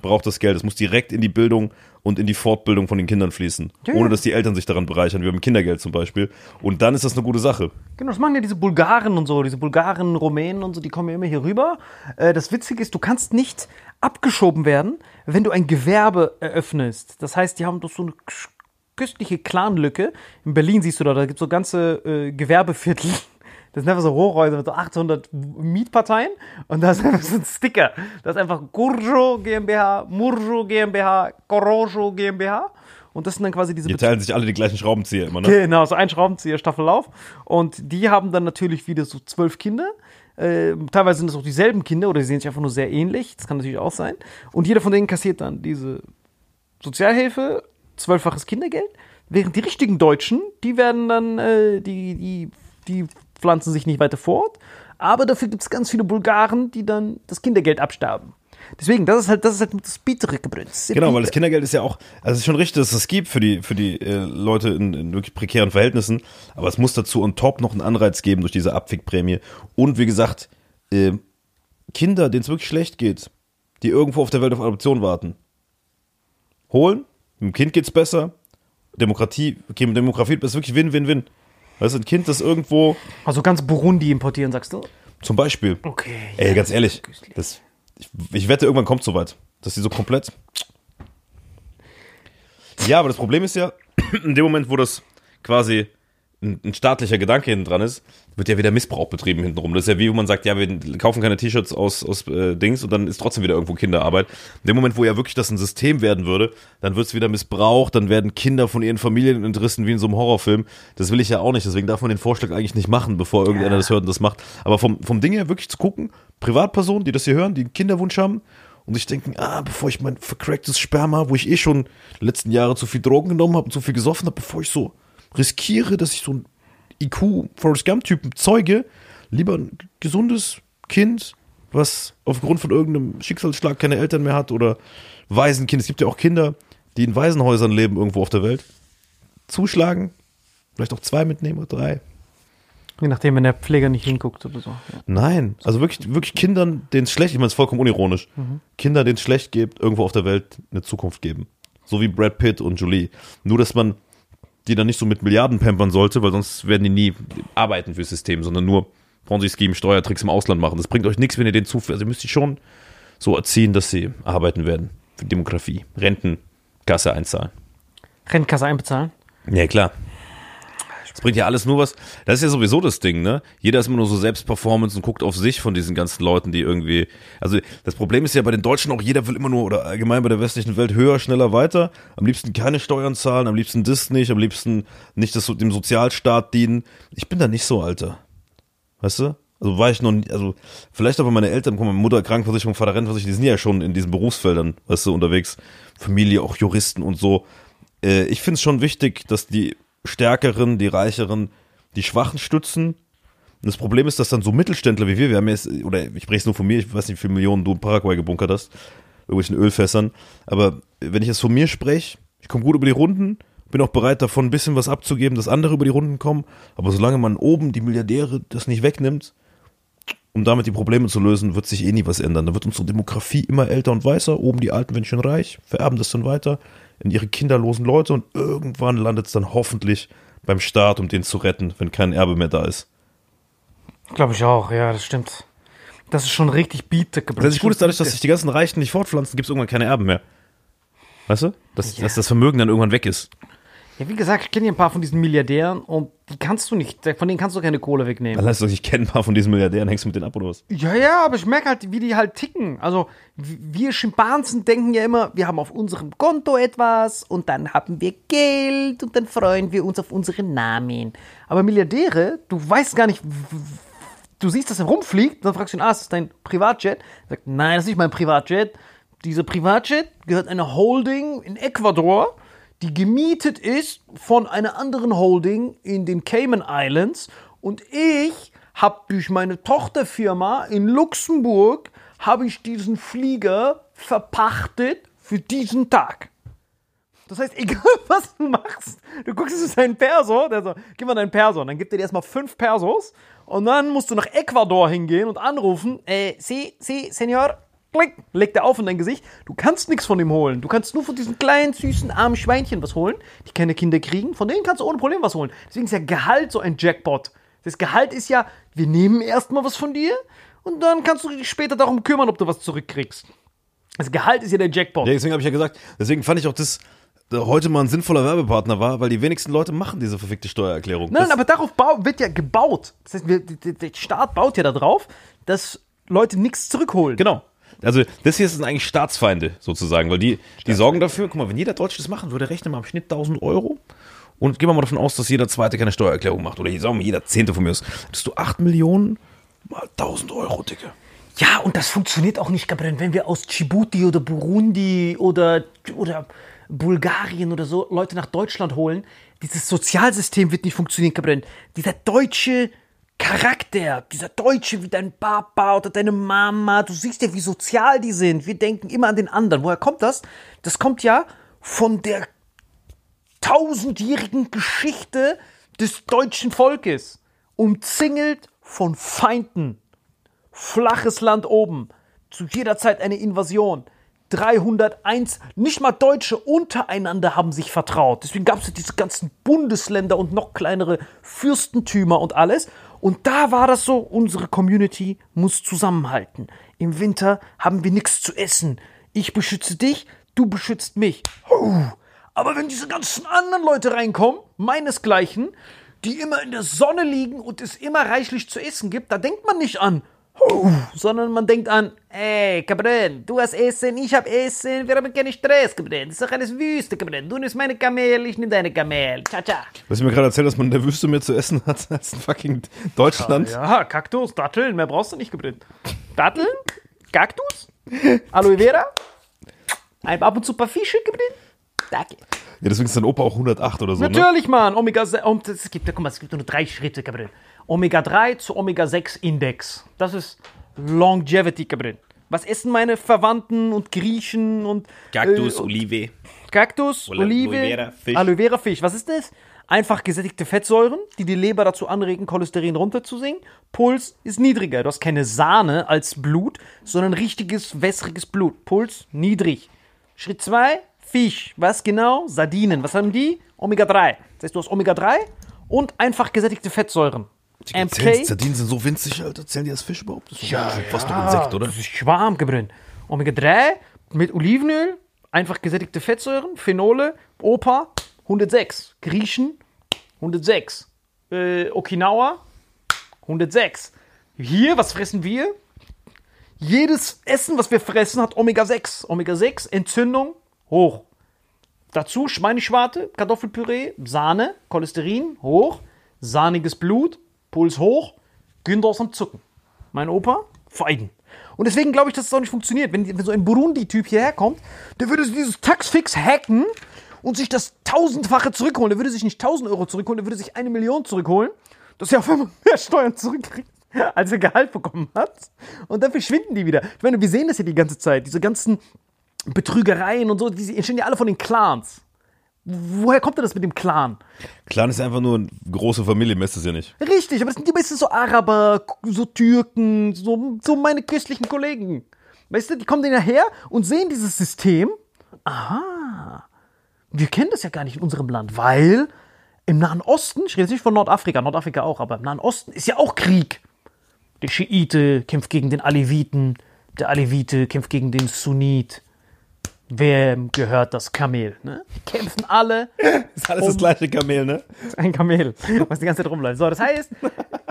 braucht das Geld. Es muss direkt in die Bildung und in die Fortbildung von den Kindern fließen, Ja, ohne dass die Eltern sich daran bereichern, wie beim Kindergeld zum Beispiel. Und dann ist das eine gute Sache. Genau, das machen ja diese Bulgaren und so, diese Bulgaren, Rumänen und so, die kommen ja immer hier rüber. Äh, das Witzige ist, du kannst nicht abgeschoben werden, wenn du ein Gewerbe eröffnest. Das heißt, die haben doch so eine köstliche Clanlücke. In Berlin siehst du da, da gibt es so ganze äh, Gewerbeviertel. Das sind einfach so Rohräume mit so 800 Mietparteien und da ist einfach so ein Sticker. Das ist einfach Gurjo GmbH, Murjo GmbH, Korojo GmbH. Und das sind dann quasi diese Die teilen sich alle die gleichen Schraubenzieher immer, ne? Genau, so ein Schraubenzieher, Staffellauf. Und die haben dann natürlich wieder so zwölf Kinder. Äh, teilweise sind es auch dieselben Kinder oder sie sehen sich einfach nur sehr ähnlich. Das kann natürlich auch sein. Und jeder von denen kassiert dann diese Sozialhilfe, zwölffaches Kindergeld. Während die richtigen Deutschen, die werden dann, äh, die, die, die pflanzen sich nicht weiter fort. Aber dafür gibt es ganz viele Bulgaren, die dann das Kindergeld absterben. Deswegen, das ist halt, das ist halt das bittere Gebrünst. Genau, weil das Kindergeld ist ja auch, also es ist schon richtig, dass es das gibt für die, für die äh, Leute in, in wirklich prekären Verhältnissen, aber es muss dazu on top noch einen Anreiz geben durch diese Abfickprämie. Und wie gesagt, äh, Kinder, denen es wirklich schlecht geht, die irgendwo auf der Welt auf Adoption warten, holen, dem Kind geht's besser, Demokratie, okay, mit Demografie ist wirklich Win-Win-Win. Weißt du, ein Kind, das irgendwo, Also ganz Burundi importieren, sagst du? zum Beispiel, Okay. ey, ganz ehrlich, das, ich, ich wette, irgendwann kommt so weit, dass die so komplett. Ja, aber das Problem ist ja, in dem Moment, wo das quasi ein, ein staatlicher Gedanke hinten dran ist, wird ja wieder Missbrauch betrieben hintenrum. Das ist ja wie, wo man sagt, ja, wir kaufen keine T-Shirts aus, aus äh, Dings und dann ist trotzdem wieder irgendwo Kinderarbeit. In dem Moment, wo ja wirklich das ein System werden würde, dann wird es wieder missbraucht, dann werden Kinder von ihren Familien entrissen wie in so einem Horrorfilm. Das will ich ja auch nicht, deswegen darf man den Vorschlag eigentlich nicht machen, bevor irgendeiner das hört und das macht. Aber vom, vom Ding her wirklich zu gucken, Privatpersonen, die das hier hören, die einen Kinderwunsch haben und sich denken, ah, bevor ich mein vercracktes Sperma, wo ich eh schon die letzten Jahre zu viel Drogen genommen habe und zu viel gesoffen habe, bevor ich so riskiere, dass ich so ein IQ Forrest Gump Typen zeuge, lieber ein gesundes Kind, was aufgrund von irgendeinem Schicksalsschlag keine Eltern mehr hat oder Waisenkind. Es gibt ja auch Kinder, die in Waisenhäusern leben irgendwo auf der Welt. Zuschlagen, vielleicht auch zwei mitnehmen oder drei. Je nachdem, wenn der Pfleger nicht hinguckt oder so. Ja. Nein, also wirklich, wirklich Kindern, denen es schlecht, ich meine es ist vollkommen unironisch, Kinder, denen es schlecht geht, irgendwo auf der Welt eine Zukunft geben. So wie Brad Pitt und Jolie. Nur, dass man die dann nicht so mit Milliarden pampern sollte, weil sonst werden die nie arbeiten fürs System, sondern nur Ponzi-Scheme, Steuertricks im Ausland machen. Das bringt euch nichts, wenn ihr den zuführt. Also ihr müsst die schon so erziehen, dass sie arbeiten werden. Für Demografie, Renten, Kasse einzahlen. Rentkasse einbezahlen. Ja, klar. Das bringt ja alles nur was. Das ist ja sowieso das Ding, ne? Jeder ist immer nur so Selbstperformance und guckt auf sich von diesen ganzen Leuten, die irgendwie. Also das Problem ist ja bei den Deutschen auch, jeder will immer nur, oder allgemein bei der westlichen Welt, höher, schneller, weiter. Am liebsten keine Steuern zahlen, am liebsten das nicht, am liebsten nicht das, dem Sozialstaat dienen. Ich bin da nicht so, Alter. Weißt du? Also war ich noch nie, also vielleicht aber meine Eltern, guck mal, Mutter Krankenversicherung, Vater Rentenversicherung, die sind ja schon in diesen Berufsfeldern, weißt du, unterwegs. Familie, auch Juristen und so. Äh, ich finde es schon wichtig, dass die Stärkeren, die Reicheren, die Schwachen stützen. Und das Problem ist, dass dann so Mittelständler wie wir, wir haben jetzt, oder ich spreche es nur von mir, ich weiß nicht, wie viele Millionen du in Paraguay gebunkert hast, irgendwelchen Ölfässern, aber wenn ich jetzt von mir spreche, ich komme gut über die Runden, bin auch bereit davon ein bisschen was abzugeben, dass andere über die Runden kommen, aber solange man oben die Milliardäre das nicht wegnimmt, um damit die Probleme zu lösen, wird sich eh nie was ändern. Da wird unsere Demografie immer älter und weißer. Oben die Alten werden schon reich, vererben das dann weiter in ihre kinderlosen Leute und irgendwann landet es dann hoffentlich beim Staat, um den zu retten, wenn kein Erbe mehr da ist. Glaube ich auch, ja, das stimmt. Das ist schon richtig biete Das ist gut ist dadurch, dass sich die ganzen Reichen nicht fortpflanzen, gibt es irgendwann keine Erben mehr. Weißt du? Dass, dass das Vermögen dann irgendwann weg ist. Ja, wie gesagt, ich kenne ja ein paar von diesen Milliardären und die kannst du nicht, von denen kannst du keine Kohle wegnehmen. Dann heißt das, ich kenne ein paar von diesen Milliardären, hängst du mit denen ab oder was? Ja, ja, aber ich merke halt, wie die halt ticken. Also, wir Schimpansen denken ja immer, wir haben auf unserem Konto etwas und dann haben wir Geld und dann freuen wir uns auf unseren Namen. Aber Milliardäre, du weißt gar nicht, du siehst, dass er rumfliegt, dann fragst du ihn, ah, ist das dein Privatjet? Er sagt, nein, das ist nicht mein Privatjet. Dieser Privatjet gehört einer Holding in Ecuador, die gemietet ist von einer anderen Holding in den Cayman Islands. Und ich habe durch meine Tochterfirma in Luxemburg habe ich diesen Flieger verpachtet für diesen Tag. Das heißt, egal was du machst, du guckst es deinen Perso, der so, gib mal deinen Perso, und dann gibt er dir erstmal fünf Persos. Und dann musst du nach Ecuador hingehen und anrufen, äh, si, si, Senor, klick, legt er auf in dein Gesicht. Du kannst nichts von ihm holen. Du kannst nur von diesen kleinen, süßen, armen Schweinchen was holen, die keine Kinder kriegen. Von denen kannst du ohne Problem was holen. Deswegen ist ja Gehalt so ein Jackpot. Das Gehalt ist ja, wir nehmen erstmal was von dir und dann kannst du dich später darum kümmern, ob du was zurückkriegst. Das Gehalt ist ja der Jackpot. Ja, deswegen habe ich ja gesagt, deswegen fand ich auch, dass da heute mal ein sinnvoller Werbepartner war, weil die wenigsten Leute machen diese verfickte Steuererklärung. Nein, Das- aber darauf wird ja gebaut. Das heißt, der Staat baut ja darauf, dass Leute nichts zurückholen. Genau. Also das hier sind eigentlich Staatsfeinde sozusagen, weil die, die sorgen dafür, guck mal, wenn jeder Deutsche das machen würde, rechne mal im Schnitt 1000 Euro und gehen wir mal davon aus, dass jeder Zweite keine Steuererklärung macht oder sagen wir jeder Zehnte von mir ist, hättest du 8 Millionen mal 1000 Euro, Dicke. Ja, und das funktioniert auch nicht, Gabriel. Wenn wir aus Djibouti oder Burundi oder, oder Bulgarien oder so Leute nach Deutschland holen, dieses Sozialsystem wird nicht funktionieren, Gabriel. Dieser deutsche Charakter, dieser Deutsche wie dein Papa oder deine Mama, du siehst ja, wie sozial die sind. Wir denken immer an den anderen. Woher kommt das? Das kommt ja von der tausendjährigen Geschichte des deutschen Volkes. Umzingelt von Feinden flaches Land oben, zu jeder Zeit eine Invasion. 301, nicht mal Deutsche untereinander haben sich vertraut. Deswegen gab es ja diese ganzen Bundesländer und noch kleinere Fürstentümer und alles. Und da war das so, unsere Community muss zusammenhalten. Im Winter haben wir nichts zu essen. Ich beschütze dich, du beschützt mich. Aber wenn diese ganzen anderen Leute reinkommen, meinesgleichen, die immer in der Sonne liegen und es immer reichlich zu essen gibt, da denkt man nicht an, sondern man denkt an, ey, Cabren, du hast Essen, ich hab Essen, wir haben keinen Stress, Cabren, das ist doch alles Wüste, Cabren, du nimmst meine Kamel, ich nehm deine Kamel, ciao, ciao. Was ich mir gerade erzählt, dass man in der Wüste mehr zu essen hat als in fucking Deutschland. Ja, Kaktus, Datteln, mehr brauchst du nicht, Cabren. Datteln, Kaktus, Aloe Vera, ein ab und zu ein paar Fische, Cabren, danke. Ja, deswegen ist dein Opa auch 108 oder so, ne? Natürlich, Mann. Omega 6. Um, es gibt, guck mal, es gibt nur drei Schritte, Gabriel. Omega 3 zu Omega 6 Index. Das ist Longevity, Gabriel. Was essen meine Verwandten und Griechen und Cactus, äh, Olive. Kaktus, Ole- Olive, Aloe Vera, Fisch. Aloe Vera Fisch. Was ist das? Einfach gesättigte Fettsäuren, die die Leber dazu anregen, Cholesterin runterzusinken. Puls ist niedriger. Du hast keine Sahne als Blut, sondern richtiges, wässriges Blut. Puls niedrig. Schritt 2, Fisch. Was genau? Sardinen. Was haben die? Omega 3. Das heißt, du hast Omega 3 und einfach gesättigte Fettsäuren. Zählen- MK. Sardinen sind so winzig, Alter. Zählen die als Fisch überhaupt? Das ist ja, fast doch Insekt, oder? Das ist Schwarm gebrannt. Omega 3 mit Olivenöl, einfach gesättigte Fettsäuren, Phenole, Opa 106, Griechen 106, äh, Okinawa 106. Hier, was fressen wir? Jedes Essen, was wir fressen, hat Omega 6. Omega 6, Entzündung, hoch. Dazu Schweineschwarte, Kartoffelpüree, Sahne, Cholesterin, hoch. Sahniges Blut, Puls hoch, Günthers am Zucken. Mein Opa, Feigen. Und deswegen glaube ich, dass es auch nicht funktioniert. Wenn, wenn so ein Burundi-Typ hierher kommt, der würde dieses Taxfix hacken und sich das tausendfache zurückholen. Der würde sich nicht 1000 Euro zurückholen, der würde sich eine Million zurückholen, dass er auf einmal mehr Steuern zurückkriegt, als er Gehalt bekommen hat. Und dann verschwinden die wieder. Ich meine, wir sehen das ja die ganze Zeit. Diese ganzen Betrügereien und so, die entstehen ja alle von den Clans. Woher kommt denn das mit dem Clan? Clan ist einfach nur eine große Familie, messt es ja nicht. Richtig, aber das sind die meisten so Araber, so Türken, so, so meine christlichen Kollegen. Weißt du, die kommen dann her und sehen dieses System. Aha, wir kennen das ja gar nicht in unserem Land, weil im Nahen Osten, ich rede jetzt nicht von Nordafrika, Nordafrika auch, aber im Nahen Osten ist ja auch Krieg. Der Schiite kämpft gegen den Aleviten, der Alevite kämpft gegen den Sunnit. Wem gehört das Kamel? Ne? Die kämpfen alle Ist alles das gleiche Kamel, ne? ein Kamel, was die ganze Zeit rumläuft. So, das heißt,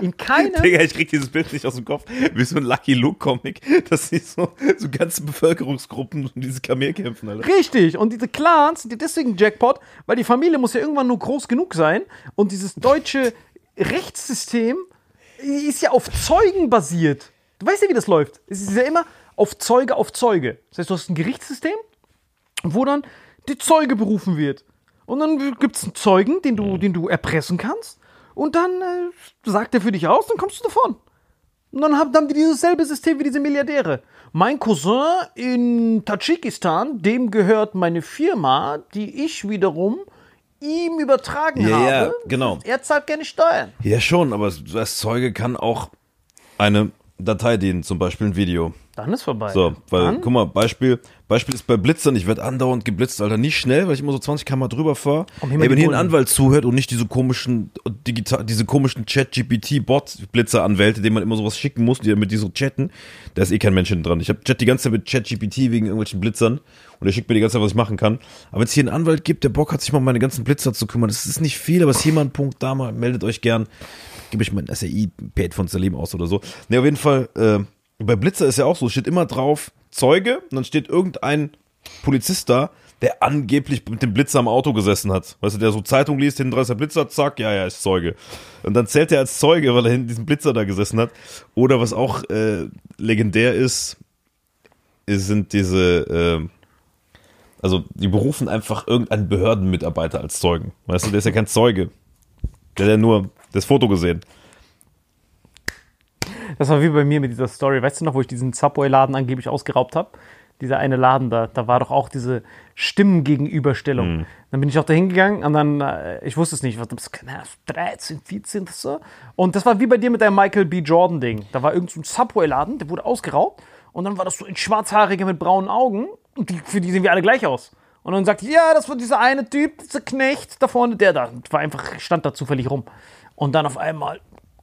in keinem. Digga, ich krieg dieses Bild nicht aus dem Kopf. Wie so ein Lucky Luke-Comic, dass sie so, so ganze Bevölkerungsgruppen um dieses Kamel kämpfen, Alter. Richtig, und diese Clans sind deswegen Jackpot, weil die Familie muss ja irgendwann nur groß genug sein und dieses deutsche Rechtssystem ist ja auf Zeugen basiert. Du weißt ja, wie das läuft. Es ist ja immer auf Zeuge auf Zeuge. Das heißt, du hast ein Gerichtssystem, wo dann die Zeuge berufen wird. Und dann gibt es einen Zeugen, den du, den du erpressen kannst. Und dann äh, sagt er für dich aus, dann kommst du davon. Und dann haben, haben die dieses selbe System wie diese Milliardäre. Mein Cousin in Tadschikistan, dem gehört meine Firma, die ich wiederum ihm übertragen Ja, habe. ja, genau. Er zahlt keine Steuern. Ja, schon, aber das Zeuge kann auch eine Datei dienen, zum Beispiel ein Video. Dann ist vorbei. So, weil, Dann? guck mal, Beispiel, Beispiel ist bei Blitzern, ich werde andauernd geblitzt, Alter, nicht schnell, weil ich immer so 20 km drüber fahre. Um Ey, wenn hier ein. Anwalt zuhört und nicht diese komischen, digital, diese komischen Chat-GPT-Bot-Blitzer-Anwälte, denen man immer sowas schicken muss, die mit die so chatten, da ist eh kein Mensch hinten dran. Ich habe Chat die ganze Zeit mit Chat-GPT wegen irgendwelchen Blitzern und der schickt mir die ganze Zeit, was ich machen kann. Aber wenn es hier einen Anwalt gibt, der Bock hat, sich mal um meine ganzen Blitzer zu kümmern, das ist nicht viel, aber ist hier mal ein Punkt da mal, meldet euch gern. Gebe ich mein SAI-Pad von Salim aus oder so. Ne, auf jeden Fall, äh, bei Blitzer ist ja auch so, steht immer drauf Zeuge und dann steht irgendein Polizist da, der angeblich mit dem Blitzer am Auto gesessen hat. Weißt du, der so Zeitung liest, hinten dran ist der Blitzer, zack, ja, ja, ist Zeuge. Und dann zählt er als Zeuge, weil er hinten diesen Blitzer da gesessen hat. Oder was auch äh, legendär ist, sind diese, äh, also die berufen einfach irgendeinen Behördenmitarbeiter als Zeugen. Weißt du, der ist ja kein Zeuge. Der hat ja nur das Foto gesehen. Das war wie bei mir mit dieser Story. Weißt du noch, wo ich diesen Subway-Laden angeblich ausgeraubt habe? Dieser eine Laden da, da war doch auch diese Stimmengegenüberstellung. Dann bin ich auch da hingegangen und dann, äh, ich wusste es nicht, was das keine Ahnung, 13, 14 das so. Und das war wie bei dir mit deinem Michael B. Jordan-Ding. Da war irgend so Subway-Laden, der wurde ausgeraubt und dann war das so ein schwarzhaariger mit braunen Augen und die, für die sehen wir alle gleich aus. Und dann sagte ich, ja, das war dieser eine Typ, dieser Knecht da vorne, der da. Und war einfach, stand da zufällig rum. Und dann auf einmal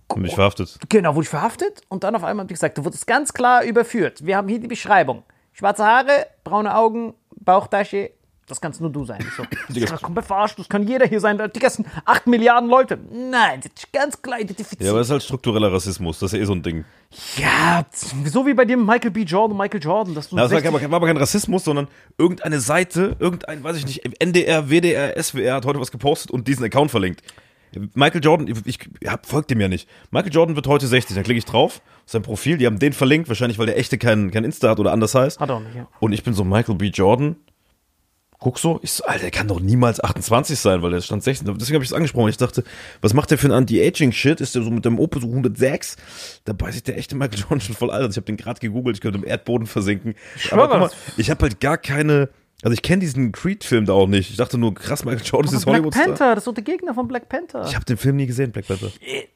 Und mich verhaftet. Genau, wurde ich verhaftet und dann auf einmal habe ich gesagt, du wurdest ganz klar überführt. Wir haben hier die Beschreibung. Schwarze Haare, braune Augen, Bauchtasche, das kannst nur du sein. Ich So, das kommt verarscht, das kann jeder hier sein. Die ganzen 8 Milliarden Leute. Nein, das ist ganz klar Ja, identifiziert. aber das ist halt struktureller Rassismus. Das ist ja eh so ein Ding. Ja, so wie bei dem Michael B. Jordan, Michael Jordan, dass du Na, das war, 60 aber, war aber kein Rassismus, sondern irgendeine Seite, irgendein, weiß ich nicht, NDR, WDR, SWR hat heute was gepostet und diesen Account verlinkt. Michael Jordan, ich, ich hab, folgt dem ja nicht. Michael Jordan wird heute 60, dann klicke ich drauf, sein Profil, die haben den verlinkt, wahrscheinlich, weil der echte kein, kein Insta hat oder anders heißt. Hat auch nicht, ja. Und ich bin so Michael B. Jordan, guck so, ich so, Alter, der kann doch niemals 28 sein, weil der stand 16. Deswegen habe ich es angesprochen. Ich dachte, was macht der für ein Anti-Aging-Shit? Ist der so mit dem Opel so 106? Da beißt sich der echte Michael Jordan schon voll alt. Also ich habe den gerade gegoogelt, ich könnte im Erdboden versinken. Aber guck mal, ich habe halt gar keine, also ich kenne diesen Creed-Film da auch nicht. Ich dachte nur, krass, Michael Jordan ist Black Hollywood-Star. Panther, das ist doch der Gegner von Black Panther. Ich habe den Film nie gesehen, Black Panther. Shit.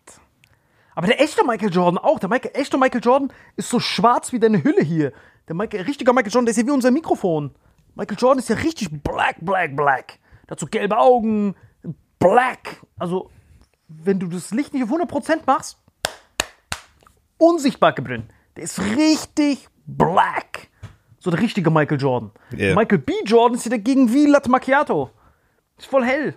Aber der echte Michael Jordan auch. Der Michael, echte Michael Jordan ist so schwarz wie deine Hülle hier. Der Michael, richtiger Michael Jordan, der ist ja wie unser Mikrofon. Michael Jordan ist ja richtig black, black, black. Hat so gelbe Augen, black. Also, wenn du das Licht nicht auf 100% machst, unsichtbar gebrannt. Der ist richtig black. So der richtige Michael Jordan. Ja. Michael B. Jordan ist ja dagegen wie Latte Macchiato. Ist voll hell.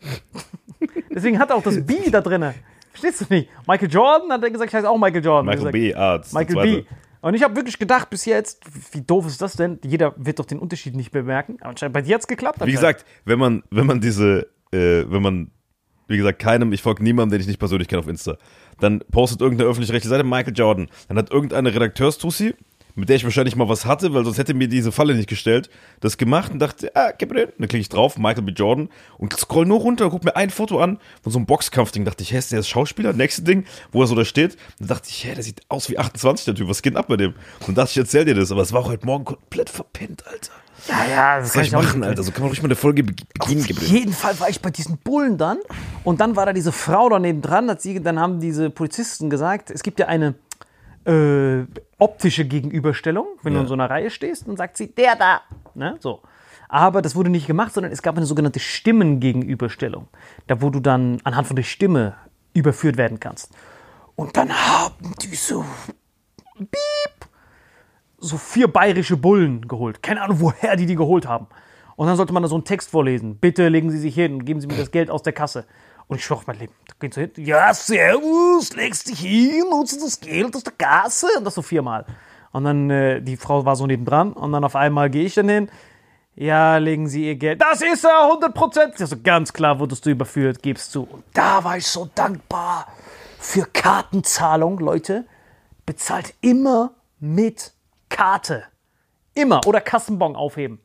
Deswegen hat er auch das B da drinne. Verstehst du nicht? Michael Jordan hat er gesagt, ich heiße auch Michael Jordan. Michael Hat B. Arzt. Michael. B. Und ich habe wirklich gedacht bis jetzt, wie doof ist das denn? Jeder wird doch den Unterschied nicht bemerken. Aber anscheinend bei dir hat's geklappt. Wie gesagt, wenn man, wenn man diese, äh, wenn man, wie gesagt, keinem, ich folge niemandem, den ich nicht persönlich kenne auf Insta, dann postet irgendeine öffentlich-rechtliche Seite Michael Jordan. Dann hat irgendeine Redakteurstussi, mit der ich wahrscheinlich mal was hatte, weil sonst hätte mir diese Falle nicht gestellt, das gemacht und dachte, ah, gib mir den. Dann klicke ich drauf, Michael B. Jordan und scroll nur runter, guck mir ein Foto an von so einem Boxkampfding. Dachte ich, hä, ist der Schauspieler? Nächste Ding, wo er so da steht. Dann dachte ich, hä, der sieht aus wie 28, der Typ. Was geht denn ab bei dem? Und dann dachte ich, erzähl dir das. Aber es war auch heute Morgen komplett verpennt, Alter. Ja, ja, das Was soll ich auch machen, Alter? So kann man ruhig mal eine Folge be- beginnen. Auf Gabriel. jeden Fall war ich bei diesen Bullen dann. Und dann war da diese Frau daneben dran. Hat sie, dann haben diese Polizisten gesagt, es gibt ja eine äh, optische Gegenüberstellung. Wenn du Ja. in so einer Reihe stehst, dann sagt sie, der da. Ne? So. Aber das wurde nicht gemacht, sondern es gab eine sogenannte Stimmengegenüberstellung. Da, wo du dann anhand von der Stimme überführt werden kannst. Und dann haben die so Piep, so vier bayerische Bullen geholt. Keine Ahnung, woher die die geholt haben. Und dann sollte man da so einen Text vorlesen. Bitte legen Sie sich hin und geben Sie mir das Geld aus der Kasse. Und ich schwöre auf mein Leben. Da gehen sie hin. Ja, servus, legst dich hin, nutzt das Geld aus der Kasse. Und das so viermal. Und dann, äh, die Frau war so nebendran. Und dann auf einmal gehe ich dann hin. Ja, legen Sie Ihr Geld. Das ist er, 100 Prozent. Also ganz klar wurdest du überführt, gibst zu. Und da war ich so dankbar für Kartenzahlung, Leute. Bezahlt immer mit Karte. Immer. Oder Kassenbon aufheben.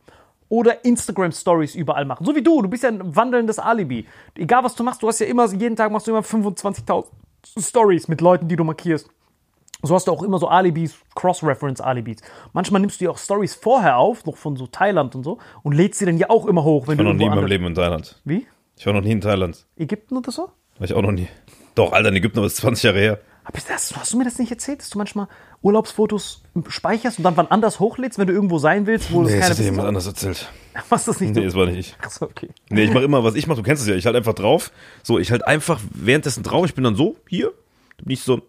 Oder Instagram Stories überall machen. So wie du. Du bist ja ein wandelndes Alibi. Egal was du machst, du hast ja immer, jeden Tag machst du immer 25.000 Stories mit Leuten, die du markierst. So hast du auch immer so Alibis, Cross-Reference-Alibis. Manchmal nimmst du ja auch Stories vorher auf, noch von so Thailand und so, und lädst sie dann ja auch immer hoch, wenn Ich war du noch nie in meinem Leben in Thailand. Wie? Ich war noch nie in Thailand. Ägypten oder so? War ich auch noch nie. Doch, Alter, in Ägypten, aber das ist 20 Jahre her. Aber das, hast du mir das nicht erzählt, dass du manchmal Urlaubsfotos speicherst und dann wann anders hochlädst, wenn du irgendwo sein willst, wo Nee, es das keiner hat jemand anders erzählt. Was das nicht Nee, das war nicht ich. Achso, okay. Nee, ich mache immer, was ich mache, du kennst es ja, ich halt einfach drauf. So, ich halt einfach währenddessen drauf, ich bin dann so, hier, nicht so,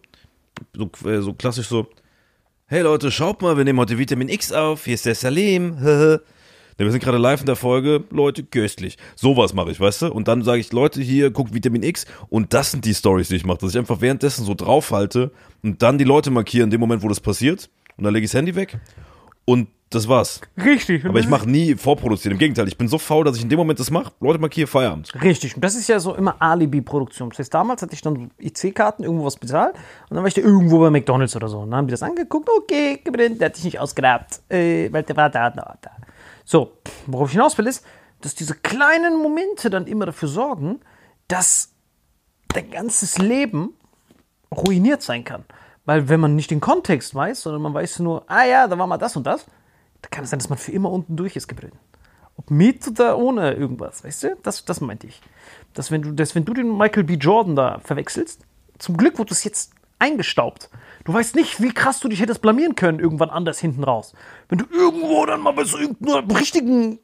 so, äh, so klassisch so, hey Leute, schaut mal, wir nehmen heute Vitamin X auf, hier ist der Salim, Ja, wir sind gerade live in der Folge, Leute, köstlich. Sowas mache ich, weißt du? Und dann sage ich, Leute, hier, guckt Vitamin X. Und das sind die Stories, die ich mache, dass ich einfach währenddessen so draufhalte und dann die Leute markiere in dem Moment, wo das passiert. Und dann lege ich das Handy weg. Und das war's. Richtig. Aber ich mache nie vorproduziert. Im Gegenteil, ich bin so faul, dass ich in dem Moment das mache. Leute, markiere Feierabend. Richtig. Und das ist ja so immer Alibi-Produktion. Das heißt, damals hatte ich dann IC-Karten, irgendwo was bezahlt und dann war ich da irgendwo bei McDonalds oder so. Und dann haben die das angeguckt, okay, Gewinn, der hat dich nicht ausgegrabt, äh, weil der war da, da, da. So, worauf ich hinaus will, ist, dass diese kleinen Momente dann immer dafür sorgen, dass dein ganzes Leben ruiniert sein kann. Weil wenn man nicht den Kontext weiß, sondern man weiß nur, ah ja, da war mal das und das, dann kann es sein, dass man für immer unten durch ist geblieben. Ob mit oder ohne irgendwas, weißt du? Das, das meinte ich. Dass wenn, du, dass wenn du den Michael B. Jordan da verwechselst, zum Glück wurde es jetzt eingestaubt. Du weißt nicht, wie krass du dich hättest blamieren können, irgendwann anders hinten raus. Wenn du irgendwo dann mal bei so irgendeiner richtigen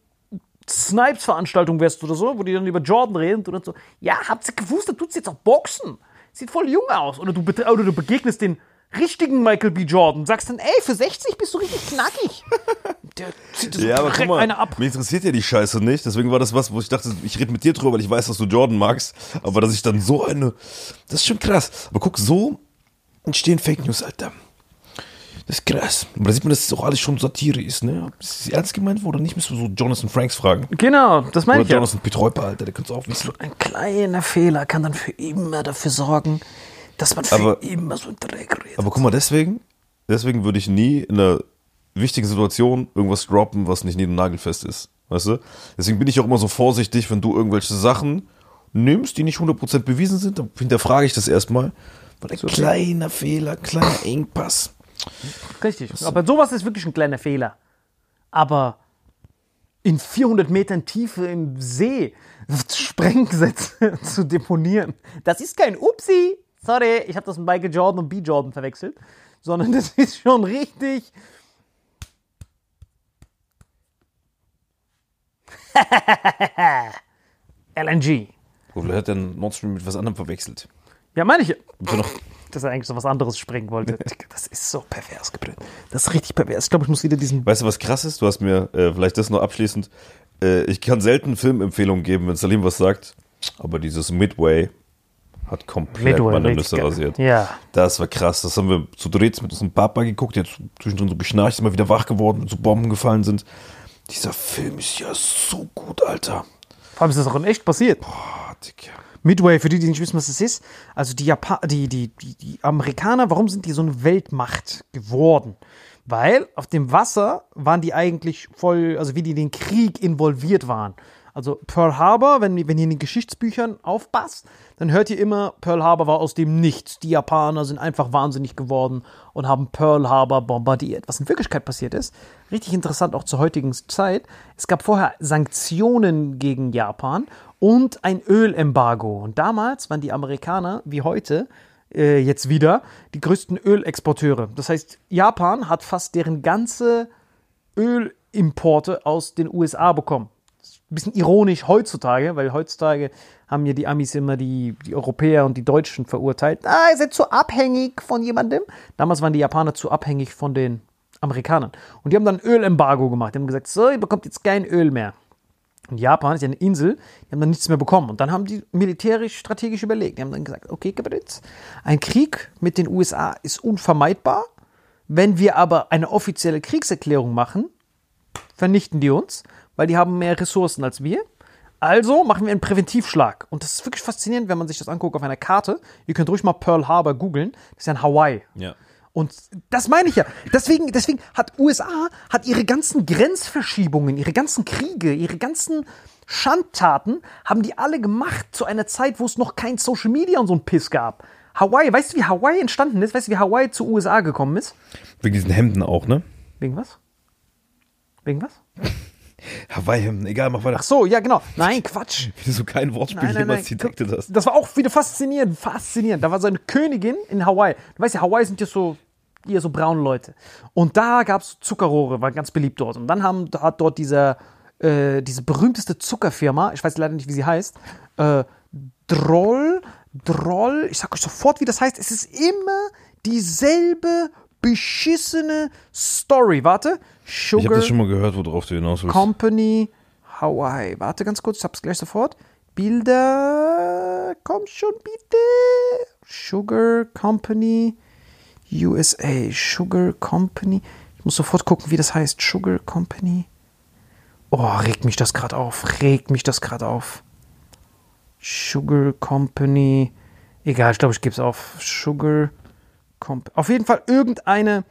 Snipes-Veranstaltung wärst oder so, wo die dann über Jordan reden und dann so, ja, habt ihr gewusst, da tut's jetzt auch Boxen. Sieht voll jung aus. Oder du, oder du begegnest den richtigen Michael B. Jordan sagst dann, ey, für 60 bist du richtig knackig. Der zieht so Ja, aber guck mal, eine ab. mich interessiert ja die Scheiße nicht. Deswegen war das was, wo ich dachte, ich rede mit dir drüber, weil ich weiß, dass du Jordan magst. Aber dass ich dann so eine, das ist schon krass. Aber guck, so entstehen Fake News, Alter. Das ist krass. Aber da sieht man, dass es auch alles schon Satire ist, ne? Ist es ernst gemeint oder nicht? Müssen wir so Jonathan Franks fragen. Genau, das meine Oder ich ja. Jonathan Petreuper, Alter, der könnte es auch wissen. Ein kleiner Fehler kann dann für immer dafür sorgen, dass man für Aber- immer so einen Dreck redet. Aber guck mal, deswegen, deswegen würde ich nie in einer wichtigen Situation irgendwas droppen, was nicht nied- und nagelfest ist. Weißt du? Deswegen bin ich auch immer so vorsichtig, wenn du irgendwelche Sachen nimmst, die nicht 100% bewiesen sind, dann hinterfrage ich das erstmal. Weil ein kleiner Fehler, kleiner Engpass. Richtig. Aber sowas ist wirklich ein kleiner Fehler. Aber in 400 Metern Tiefe im See Sprengsätze zu deponieren, das ist kein Upsi. Sorry, ich habe das mit Michael Jordan und B. Jordan verwechselt. Sondern das ist schon richtig. LNG. Vielleicht hat der Nord Stream mit was anderem verwechselt. Ja, meine ich. Dass er eigentlich so was anderes sprengen wollte. Das ist so pervers geblöd. Das ist richtig pervers. Ich glaube, ich muss wieder diesen. weißt du, was krass ist? Du hast mir äh, vielleicht das noch abschließend. Äh, ich kann selten Filmempfehlungen geben, wenn Salim was sagt. Aber dieses Midway hat komplett meine richtig Nüsse rasiert. Ja. Das war krass. Das haben wir zu dritt mit unserem Papa geguckt. Jetzt zwischendrin so geschnarcht, ist mal wieder wach geworden und so Bomben gefallen sind. Dieser Film ist ja so gut, Alter. Vor allem ist das auch in echt passiert. Boah, Digga. Midway, für die, die nicht wissen, was das ist, also die, Japan die, die, die, die Amerikaner, warum sind die so eine Weltmacht geworden? Weil auf dem Wasser waren die eigentlich voll, also wie die in den Krieg involviert waren. Also Pearl Harbor, wenn, wenn ihr in den Geschichtsbüchern aufpasst, dann hört ihr immer, Pearl Harbor war aus dem Nichts. Die Japaner sind einfach wahnsinnig geworden und haben Pearl Harbor bombardiert. Was in Wirklichkeit passiert ist, richtig interessant auch zur heutigen Zeit, es gab vorher Sanktionen gegen Japan und ein Ölembargo. Und damals waren die Amerikaner, wie heute, äh, jetzt wieder, die größten Ölexporteure. Das heißt, Japan hat fast deren ganze Ölimporte aus den USA bekommen. Ein bisschen ironisch heutzutage, weil heutzutage haben ja die Amis immer die, die Europäer und die Deutschen verurteilt. Ah, ihr seid zu abhängig von jemandem. Damals waren die Japaner zu abhängig von den Amerikanern. Und die haben dann Ölembargo gemacht. Die haben gesagt, so, ihr bekommt jetzt kein Öl mehr. Und Japan ist ja eine Insel, die haben dann nichts mehr bekommen. Und dann haben die militärisch, strategisch überlegt. Die haben dann gesagt, okay, Kapitän, ein Krieg mit den USA ist unvermeidbar. Wenn wir aber eine offizielle Kriegserklärung machen, vernichten die uns, weil die haben mehr Ressourcen als wir. Also machen wir einen Präventivschlag. Und das ist wirklich faszinierend, wenn man sich das anguckt auf einer Karte. Ihr könnt ruhig mal Pearl Harbor googeln. Das ist ja in Hawaii. Ja. Und das meine ich ja. Deswegen, deswegen hat USA hat ihre ganzen Grenzverschiebungen, ihre ganzen Kriege, ihre ganzen Schandtaten, haben die alle gemacht zu einer Zeit, wo es noch kein Social Media und so ein Piss gab. Hawaii, weißt du, wie Hawaii entstanden ist? Weißt du, wie Hawaii zu USA gekommen ist? Wegen diesen Hemden auch, ne? Wegen was? Wegen was? Hawaii-Hemden, egal, mach weiter. Ach so, ja, genau. Nein, Quatsch. Wie du so kein Wortspiel Nein, nein, jemals detected hast. Das war auch wieder faszinierend, faszinierend. Da war so eine Königin in Hawaii. Du weißt ja, Hawaii sind ja so eher so braune Leute. Und da gab es Zuckerrohre, war ganz beliebt dort. Und dann haben, hat dort dieser, äh, diese berühmteste Zuckerfirma, ich weiß leider nicht, wie sie heißt, äh, Droll, Droll, ich sag euch sofort, wie das heißt. Es ist immer dieselbe beschissene Story. Warte. Ich habe Sugar das schon mal gehört, worauf du hinaus willst. Company Hawaii. Warte ganz kurz, ich hab's gleich sofort. Bilder, komm schon bitte. Sugar Company USA. Sugar Company. Ich muss sofort gucken, wie das heißt. Sugar Company. Oh, regt mich das gerade auf. Regt mich das gerade auf. Sugar Company. Egal, ich glaube, ich gebe es auf. Sugar Company. Auf jeden Fall irgendeine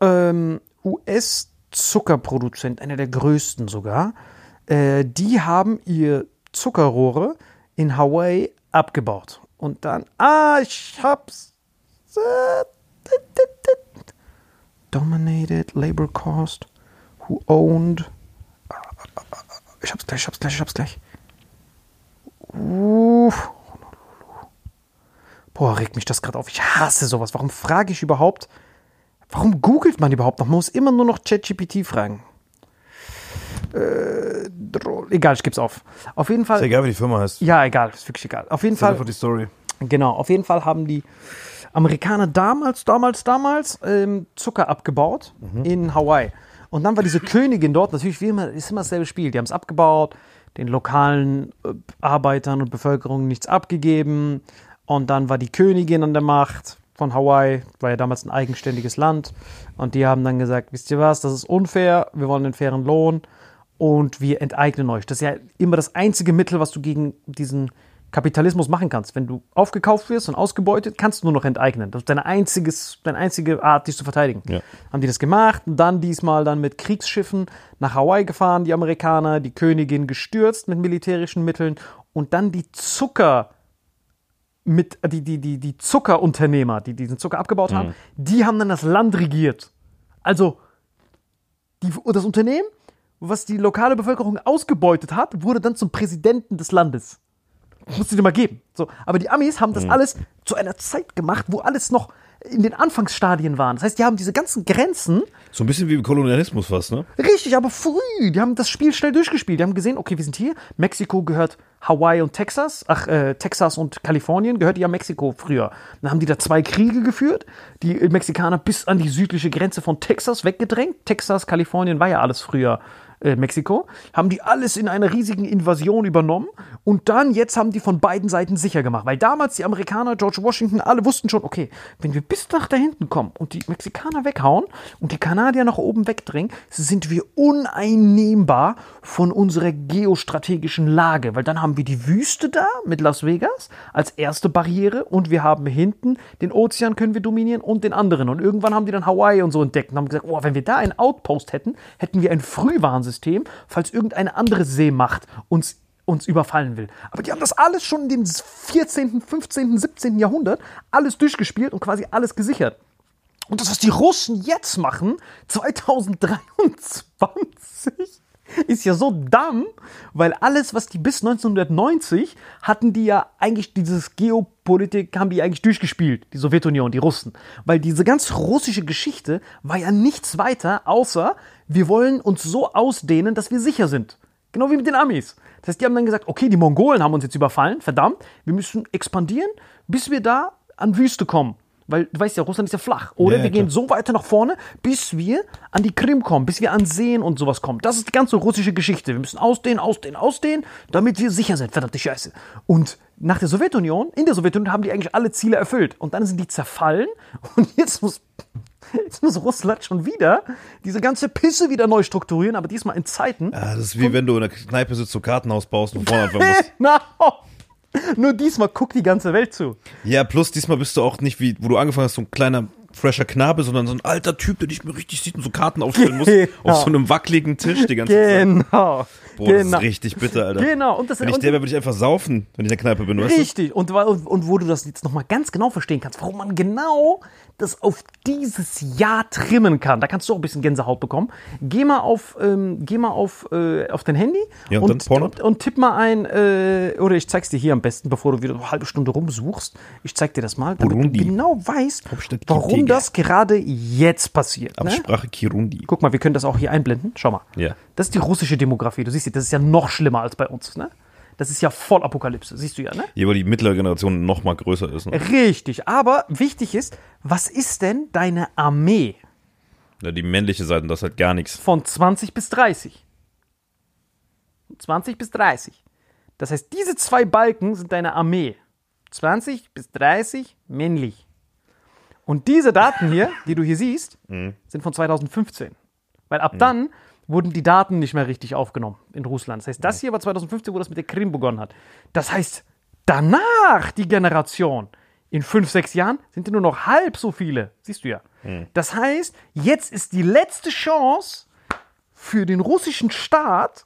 ähm, US-Zuckerproduzent, einer der größten sogar. Äh, die haben ihr Zuckerrohre in Hawaii abgebaut. Und dann, ah, ich hab's. Äh. Dominated Labor Cost. Who owned. Ich hab's gleich, ich hab's gleich, ich hab's gleich. Uff. Boah, regt mich das gerade auf. Ich hasse sowas. Warum frage ich überhaupt? Warum googelt man überhaupt noch? Man muss immer nur noch ChatGPT fragen. Äh, egal, ich geb's auf. Auf jeden Ist Fall. egal, wie die Firma heißt. Ja, egal, ist wirklich egal. Auf jeden Ist Fall. die Story. Genau, auf jeden Fall haben die Amerikaner damals, damals, damals ähm, Zucker abgebaut in Hawaii. Und dann war diese Königin dort, natürlich wie immer, ist immer dasselbe Spiel. Die haben es abgebaut, den lokalen äh, Arbeitern und Bevölkerung nichts abgegeben. Und dann war die Königin an der Macht von Hawaii, war ja damals ein eigenständiges Land. Und die haben dann gesagt, wisst ihr was, das ist unfair, wir wollen einen fairen Lohn und wir enteignen euch. Das ist ja immer das einzige Mittel, was du gegen diesen Kapitalismus machen kannst. Wenn du aufgekauft wirst und ausgebeutet, kannst du nur noch enteignen. Das ist deine, einziges, deine einzige Art, dich zu verteidigen. Ja. Haben die das gemacht und dann diesmal dann mit Kriegsschiffen nach Hawaii gefahren, die Amerikaner, die Königin gestürzt mit militärischen Mitteln und dann die Zucker mit die, die, die, die Zuckerunternehmer, die diesen Zucker abgebaut haben, die haben dann das Land regiert. Also die, das Unternehmen, was die lokale Bevölkerung ausgebeutet hat, wurde dann zum Präsidenten des Landes. Musst du dir mal geben. So, aber die Amis haben das alles zu einer Zeit gemacht, wo alles noch in den Anfangsstadien waren. Das heißt, die haben diese ganzen Grenzen So ein bisschen wie Kolonialismus fast, ne? Richtig, aber früh. Die haben das Spiel schnell durchgespielt. Die haben gesehen, okay, wir sind hier. Mexiko gehört Hawaii und Texas. Ach, äh, Texas und Kalifornien gehört ja Mexiko früher. Dann haben die da zwei Kriege geführt. Die Mexikaner bis an die südliche Grenze von Texas weggedrängt. Texas, Kalifornien war ja alles früher äh, Mexiko. Haben die alles in einer riesigen Invasion übernommen. Und dann, jetzt haben die von beiden Seiten sicher gemacht. Weil damals die Amerikaner, George Washington, alle wussten schon, okay, wenn wir bis nach da hinten kommen und die Mexikaner weghauen und die Kanadier nach oben wegdrängen, sind wir uneinnehmbar von unserer geostrategischen Lage. Weil dann haben wir die Wüste da mit Las Vegas als erste Barriere und wir haben hinten den Ozean können wir dominieren und den anderen. Und irgendwann haben die dann Hawaii und so entdeckt und haben gesagt, oh, wenn wir da einen Outpost hätten, hätten wir ein Frühwarnsystem, falls irgendeine andere Seemacht uns uns überfallen will. Aber die haben das alles schon in dem 14., 15., 17. Jahrhundert alles durchgespielt und quasi alles gesichert. Und das, was die Russen jetzt machen, 2023, ist ja so dumm, weil alles, was die bis 1990 hatten, die ja eigentlich dieses Geopolitik, haben die eigentlich durchgespielt, die Sowjetunion, die Russen. Weil diese ganz russische Geschichte war ja nichts weiter, außer wir wollen uns so ausdehnen, dass wir sicher sind. Genau wie mit den Amis. Das heißt, die haben dann gesagt, okay, die Mongolen haben uns jetzt überfallen, verdammt, wir müssen expandieren, bis wir da an Wüste kommen. Weil du weißt ja, Russland ist ja flach. Oder Ja, ja, wir gehen klar. so weiter nach vorne, bis wir an die Krim kommen, bis wir an Seen und sowas kommen. Das ist die ganze russische Geschichte. Wir müssen ausdehnen, ausdehnen, ausdehnen, damit wir sicher sind. Verdammte Scheiße. Und nach der Sowjetunion, in der Sowjetunion haben die eigentlich alle Ziele erfüllt. Und dann sind die zerfallen. Und jetzt muss, jetzt muss Russland schon wieder diese ganze Pisse wieder neu strukturieren, aber diesmal in Zeiten. Ah, das ist wie wenn du in der Kneipe sitzt, so Kartenhaus baust und vorne anfangen musst. Genau. Nur diesmal guckt die ganze Welt zu. Ja, plus diesmal bist du auch nicht wie, wo du angefangen hast, so ein kleiner fresher Knabe, sondern so ein alter Typ, der nicht mehr richtig sieht und so Karten aufstellen muss. Genau. Auf so einem wackeligen Tisch die ganze Zeit. Genau. Boah, das genau. ist richtig bitter, Alter. Genau. Und das Wenn ich und, der wäre, würde ich einfach saufen, wenn ich in der Kneipe bin, weißt? Richtig. Und, und, und wo du das jetzt nochmal ganz genau verstehen kannst, warum man genau das auf dieses Jahr trimmen kann. Da kannst du auch ein bisschen Gänsehaut bekommen. Geh mal auf, ähm, geh mal auf, äh, auf dein Handy Ja, und Porno? und, und tipp mal ein, äh, oder ich zeig's dir hier am besten, bevor du wieder eine halbe Stunde rumsuchst. Ich zeig dir das mal, damit Burundi. du genau weißt, Hauptstadt warum Kitega. das gerade jetzt passiert. Ne? Amtssprache Kirundi. Guck mal, wir können das auch hier einblenden. Schau mal. Ja. Das ist die russische Demografie. Du siehst, das ist ja noch schlimmer als bei uns. Ne? Das ist ja voll Apokalypse. Siehst du ja, ne? Hier, weil die mittlere Generation noch mal größer ist. Ne? Richtig. Aber wichtig ist, was ist denn deine Armee Ja, die männliche Seite, das ist halt gar nichts. von 20 bis 30? 20 bis 30. Das heißt, diese zwei Balken sind deine Armee. 20 bis 30 männlich. Und diese Daten hier, die du hier siehst, sind von 2015. Weil ab dann wurden die Daten nicht mehr richtig aufgenommen in Russland. Das heißt, das hier war 2015, wo das mit der Krim begonnen hat. Das heißt, danach die Generation, in fünf, sechs Jahren, sind ja nur noch halb so viele. Siehst du ja. Das heißt, jetzt ist die letzte Chance für den russischen Staat,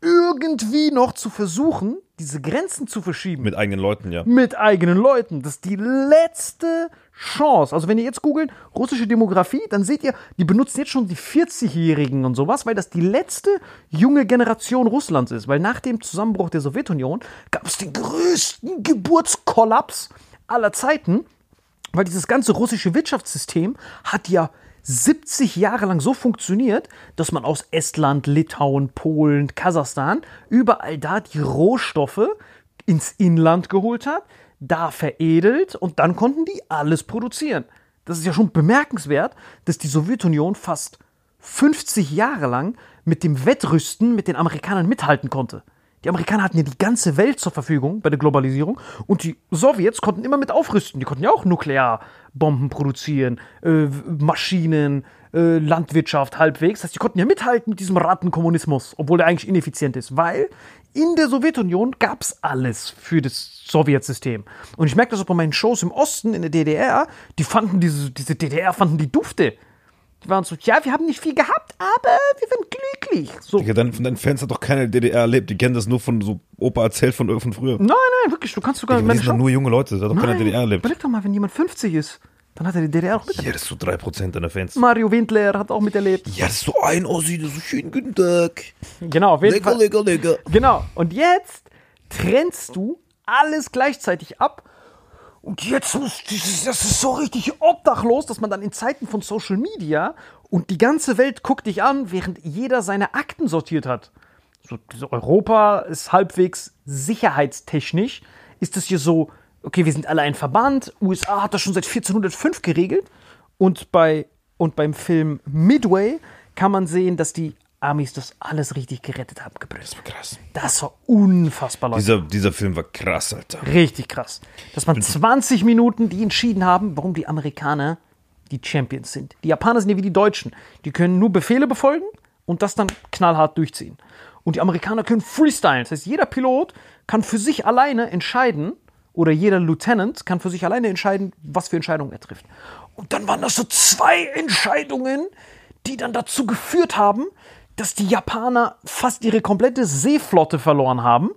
irgendwie noch zu versuchen, diese Grenzen zu verschieben Mit eigenen Leuten, ja. mit eigenen Leuten. Das ist die letzte Chance. Also wenn ihr jetzt googelt, russische Demografie, dann seht ihr, die benutzen jetzt schon die 40-Jährigen und sowas, weil das die letzte junge Generation Russlands ist. Weil nach dem Zusammenbruch der Sowjetunion gab es den größten Geburtskollaps aller Zeiten, weil dieses ganze russische Wirtschaftssystem hat ja 70 Jahre lang so funktioniert, dass man aus Estland, Litauen, Polen, Kasachstan überall da die Rohstoffe ins Inland geholt hat, da veredelt und dann konnten die alles produzieren. Das ist ja schon bemerkenswert, dass die Sowjetunion fast 50 Jahre lang mit dem Wettrüsten mit den Amerikanern mithalten konnte. Die Amerikaner hatten ja die ganze Welt zur Verfügung bei der Globalisierung und die Sowjets konnten immer mit aufrüsten. Die konnten ja auch Nuklearbomben produzieren, äh, Maschinen, äh, Landwirtschaft halbwegs. Das heißt, die konnten ja mithalten mit diesem Rattenkommunismus, obwohl der eigentlich ineffizient ist, weil in der Sowjetunion gab es alles für das Sowjetsystem. Und ich merke das auch bei meinen Shows im Osten, in der DDR, die fanden diese, diese DDR, fanden die dufte. Die waren so, ja, wir haben nicht viel gehabt, aber wir sind glücklich. So, Digga, von deinen Fans hat doch keiner DDR erlebt. Die kennen das nur von so Opa erzählt von, von früher. Nein, nein, wirklich, du kannst sogar Die meine sind doch nur junge Leute, da hat doch keiner Nein, DDR erlebt. Überleg doch mal, wenn jemand 50 ist, dann hat er die DDR auch miterlebt. Ja, das ist so 3% deiner Fans. Mario Windler hat auch miterlebt. Ja, das ist so ein Ossi, das ist so schön, guten Tag. Genau, auf jeden Lecker, Fall. lecker, lecker. Genau. Und jetzt trennst du alles gleichzeitig ab. Und jetzt muss das ist so richtig obdachlos, dass man dann in Zeiten von Social Media und die ganze Welt guckt dich an, während jeder seine Akten sortiert hat. So, so Europa ist halbwegs sicherheitstechnisch, ist es hier so, okay, wir sind alle ein Verband, USA hat das schon seit 1405 geregelt und bei und beim Film Midway kann man sehen, dass die Amis das alles richtig gerettet haben, gebrüllt. Krass. Das war unfassbar, Leute. Dieser, dieser Film war krass, Alter. Richtig krass. Dass man 20 Minuten, die entschieden haben, warum die Amerikaner die Champions sind. Die Japaner sind ja wie die Deutschen. Die können nur Befehle befolgen und das dann knallhart durchziehen. Und die Amerikaner können freestylen. Das heißt, jeder Pilot kann für sich alleine entscheiden, oder jeder Lieutenant kann für sich alleine entscheiden, was für Entscheidungen er trifft. Und dann waren das so zwei Entscheidungen, die dann dazu geführt haben, dass die Japaner fast ihre komplette Seeflotte verloren haben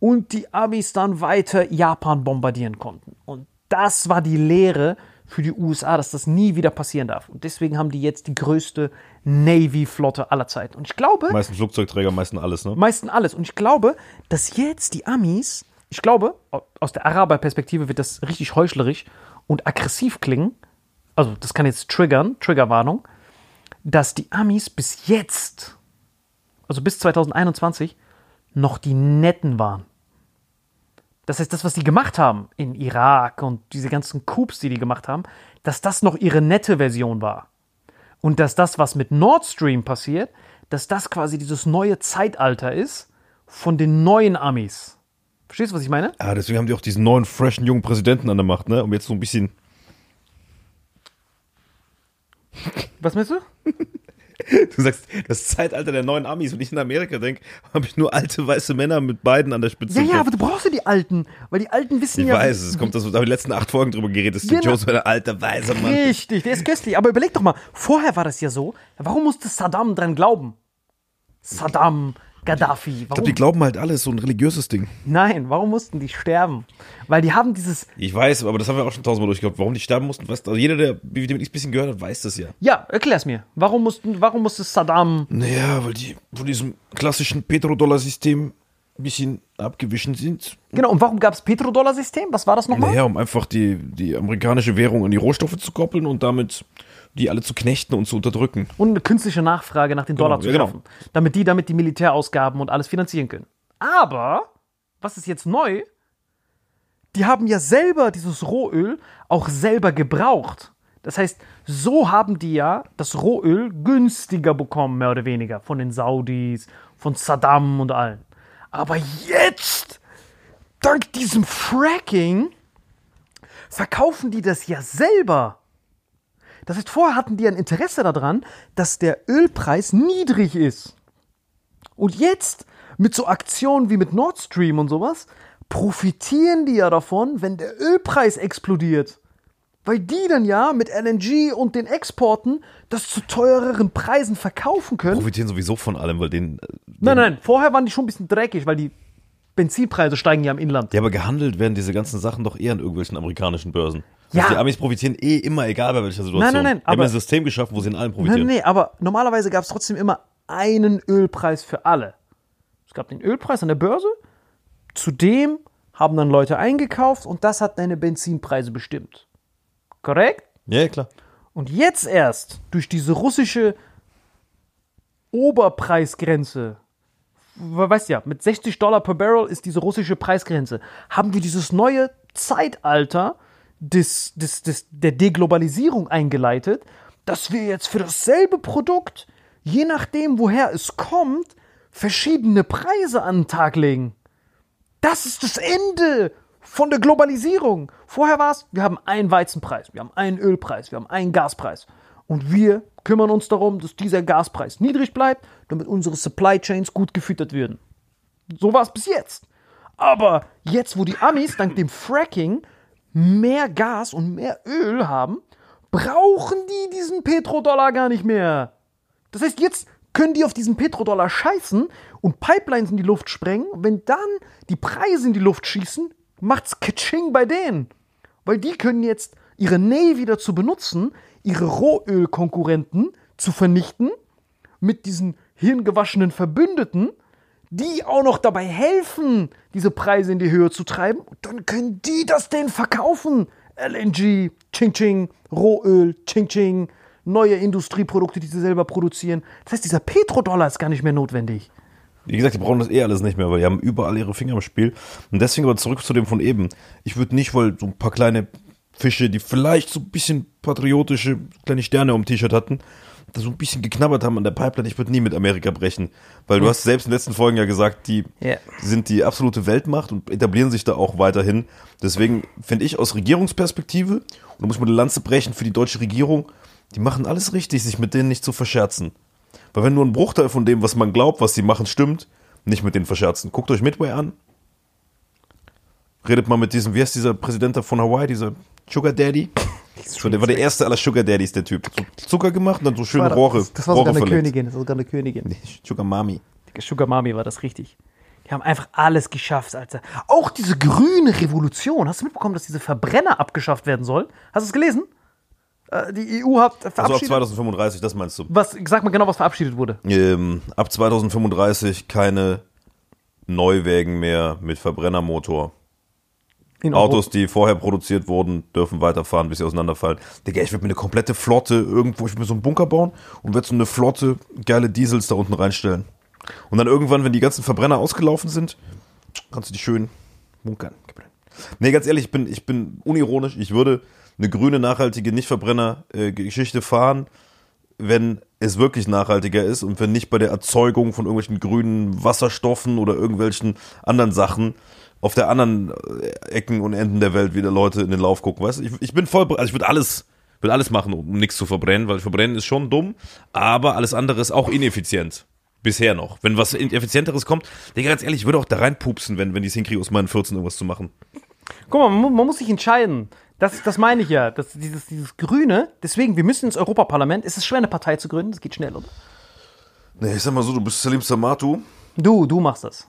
und die Amis dann weiter Japan bombardieren konnten. Und das war die Lehre für die USA, dass das nie wieder passieren darf. Und deswegen haben die jetzt die größte Navy-Flotte aller Zeiten. Und ich glaube, Meisten Flugzeugträger, meisten alles, ne? meisten alles. Und ich glaube, dass jetzt die Amis, ich glaube, aus der Araber-Perspektive wird das richtig heuchlerisch und aggressiv klingen. Also, das kann jetzt triggern, Triggerwarnung, dass die Amis bis jetzt, also bis 2021, noch die Netten waren. Das heißt, das, was die gemacht haben in Irak und diese ganzen Coups, die die gemacht haben, dass das noch ihre nette Version war. Und dass das, was mit Nord Stream passiert, dass das quasi dieses neue Zeitalter ist von den neuen Amis. Verstehst du, was ich meine? Ah, deswegen haben die auch diesen neuen, freshen, jungen Präsidenten an der Macht, ne? Um jetzt so ein bisschen. Was meinst du? Du sagst, das Zeitalter der neuen Amis. Wenn ich in Amerika denke, habe ich nur alte weiße Männer mit beiden an der Spitze. Ja, ja, aber du brauchst ja die Alten, weil die Alten wissen ich ja. weiß, es kommt das, da haben wir die letzten acht Folgen drüber geredet. Steve Genau. Jones war der alte weiße Mann. Richtig, der ist köstlich. Aber überleg doch mal, vorher war das ja so. Warum musste Saddam dran glauben? Saddam, Gaddafi. Ich Warum? glaube, die glauben halt alles, so ein religiöses Ding. Nein, warum mussten die sterben? Weil die haben dieses. Ich weiß, aber das haben wir auch schon tausendmal durchgehabt. Warum die sterben mussten, weißt also jeder, der ich ein bisschen gehört hat, weiß das ja. Ja, erklär's mir. Warum mussten, warum musste Saddam. Naja, weil die von diesem klassischen Petrodollar-System ein bisschen abgewichen sind. Genau, und warum gab es Petrodollar-System? Was war das nochmal? Naja, um einfach die, die amerikanische Währung an die Rohstoffe zu koppeln und damit die alle zu knechten und zu unterdrücken. Und eine künstliche Nachfrage nach den Dollar zu ja, genau. schaffen. Damit die damit die Militärausgaben und alles finanzieren können. Aber, was ist jetzt neu? Die haben ja selber dieses Rohöl auch selber gebraucht. Das heißt, so haben die ja das Rohöl günstiger bekommen, mehr oder weniger, von den Saudis, von Saddam und allen. Aber jetzt, dank diesem Fracking, verkaufen die das ja selber. Das heißt, vorher hatten die ein Interesse daran, dass der Ölpreis niedrig ist. Und jetzt, mit so Aktionen wie mit Nord Stream und sowas, profitieren die ja davon, wenn der Ölpreis explodiert. Weil die dann ja mit LNG und den Exporten das zu teureren Preisen verkaufen können. Profitieren sowieso von allem, weil denen. äh, Nein, nein, vorher waren die schon ein bisschen dreckig, weil die Benzinpreise steigen ja im Inland. Ja, aber gehandelt werden diese ganzen Sachen doch eher an irgendwelchen amerikanischen Börsen. Ja. Also die Amis profitieren eh immer, egal bei welcher Situation. Nein, nein, nein, Die haben ein System geschaffen, wo sie in allem Nein, profitieren. nee, aber normalerweise gab es trotzdem immer einen Ölpreis für alle. Es gab den Ölpreis an der Börse, zudem haben dann Leute eingekauft und das hat deine Benzinpreise bestimmt. Korrekt? Ja, klar. Und jetzt erst durch diese russische Oberpreisgrenze, weißt ja, mit 60 Dollar per Barrel ist diese russische Preisgrenze, haben wir dieses neue Zeitalter des, des, des, der Deglobalisierung eingeleitet, dass wir jetzt für dasselbe Produkt, je nachdem woher es kommt, verschiedene Preise an den Tag legen. Das ist das Ende von der Globalisierung. Vorher war es, wir haben einen Weizenpreis, wir haben einen Ölpreis, wir haben einen Gaspreis. Und wir kümmern uns darum, dass dieser Gaspreis niedrig bleibt, damit unsere Supply Chains gut gefüttert werden. So war es bis jetzt. Aber jetzt, wo die Amis dank dem Fracking mehr Gas und mehr Öl haben, brauchen die diesen Petrodollar gar nicht mehr. Das heißt, jetzt können die auf diesen Petrodollar scheißen und Pipelines in die Luft sprengen. Wenn dann die Preise in die Luft schießen, macht's Kaching bei denen. Weil die können jetzt ihre Navy dazu benutzen, ihre Rohölkonkurrenten zu vernichten mit diesen hirngewaschenen Verbündeten, die auch noch dabei helfen, diese Preise in die Höhe zu treiben. Und dann können die das denen verkaufen. LNG, Ching Ching, Rohöl, Ching Ching, neue Industrieprodukte, die sie selber produzieren. Das heißt, dieser Petrodollar ist gar nicht mehr notwendig. Wie gesagt, die brauchen das eh alles nicht mehr, weil die haben überall ihre Finger im Spiel. Und deswegen aber zurück zu dem von eben. Ich würde nicht, weil so ein paar kleine Fische, die vielleicht so ein bisschen patriotische kleine Sterne am T-Shirt hatten, da so ein bisschen geknabbert haben an der Pipeline, ich würde nie mit Amerika brechen. Weil du hast selbst in den letzten Folgen ja gesagt, die Ja. sind die absolute Weltmacht und etablieren sich da auch weiterhin. Deswegen finde ich aus Regierungsperspektive, und da muss man eine Lanze brechen für die deutsche Regierung, die machen alles richtig, sich mit denen nicht zu verscherzen. Weil wenn nur ein Bruchteil von dem, was man glaubt, was sie machen, stimmt, nicht mit denen verscherzen. Guckt euch Midway an. Redet mal mit diesem, wie heißt dieser Präsident da von Hawaii, dieser Sugar Daddy? So, der war der erste aller Sugar Daddies, der Typ. So Zucker gemacht und dann so schöne Rohre. das, das war Rohre sogar eine verlegt. Königin. Das war sogar eine Königin. Sugar Mami. Sugar Mami war das richtig. Die haben einfach alles geschafft, Alter. Auch diese grüne Revolution. Hast du mitbekommen, dass diese Verbrenner abgeschafft werden sollen? Hast du es gelesen? Äh, Die EU hat Also ab verabschiedet. 2035, das meinst du? was, sag mal genau, was verabschiedet wurde. Ähm, ab 2035 keine Neuwägen mehr mit Verbrennermotor. In Autos, die vorher produziert wurden, dürfen weiterfahren, bis sie auseinanderfallen. Digga, ich würde mir eine komplette Flotte irgendwo, ich würde mir so einen Bunker bauen und würde so eine Flotte geile Diesels da unten reinstellen. Und dann irgendwann, wenn die ganzen Verbrenner ausgelaufen sind, kannst du die schön bunkern. Nee, ganz ehrlich, ich bin, ich bin unironisch. Ich würde eine grüne, nachhaltige Nicht-Verbrenner-Geschichte fahren, wenn es wirklich nachhaltiger ist und wenn nicht bei der Erzeugung von irgendwelchen grünen Wasserstoffen oder irgendwelchen anderen Sachen auf der anderen Ecken und Enden der Welt wieder Leute in den Lauf gucken. Weißt du, ich, ich bin voll, also ich würde alles will alles machen, um nichts zu verbrennen, weil verbrennen ist schon dumm, aber alles andere ist auch ineffizient. Bisher noch. Wenn was effizienteres kommt, Digga, ganz ehrlich, ich würde auch da reinpupsen, wenn, wenn die es hinkriegen, aus meinen 14 irgendwas zu machen. Guck mal, man, man muss sich entscheiden. Das, das meine ich ja. Das, dieses, dieses Grüne, deswegen, wir müssen ins Europaparlament. Es ist schwer, eine Partei zu gründen, das geht schnell, oder? Nee, ich sag mal so, du bist Salim Samatu. Du, du machst das.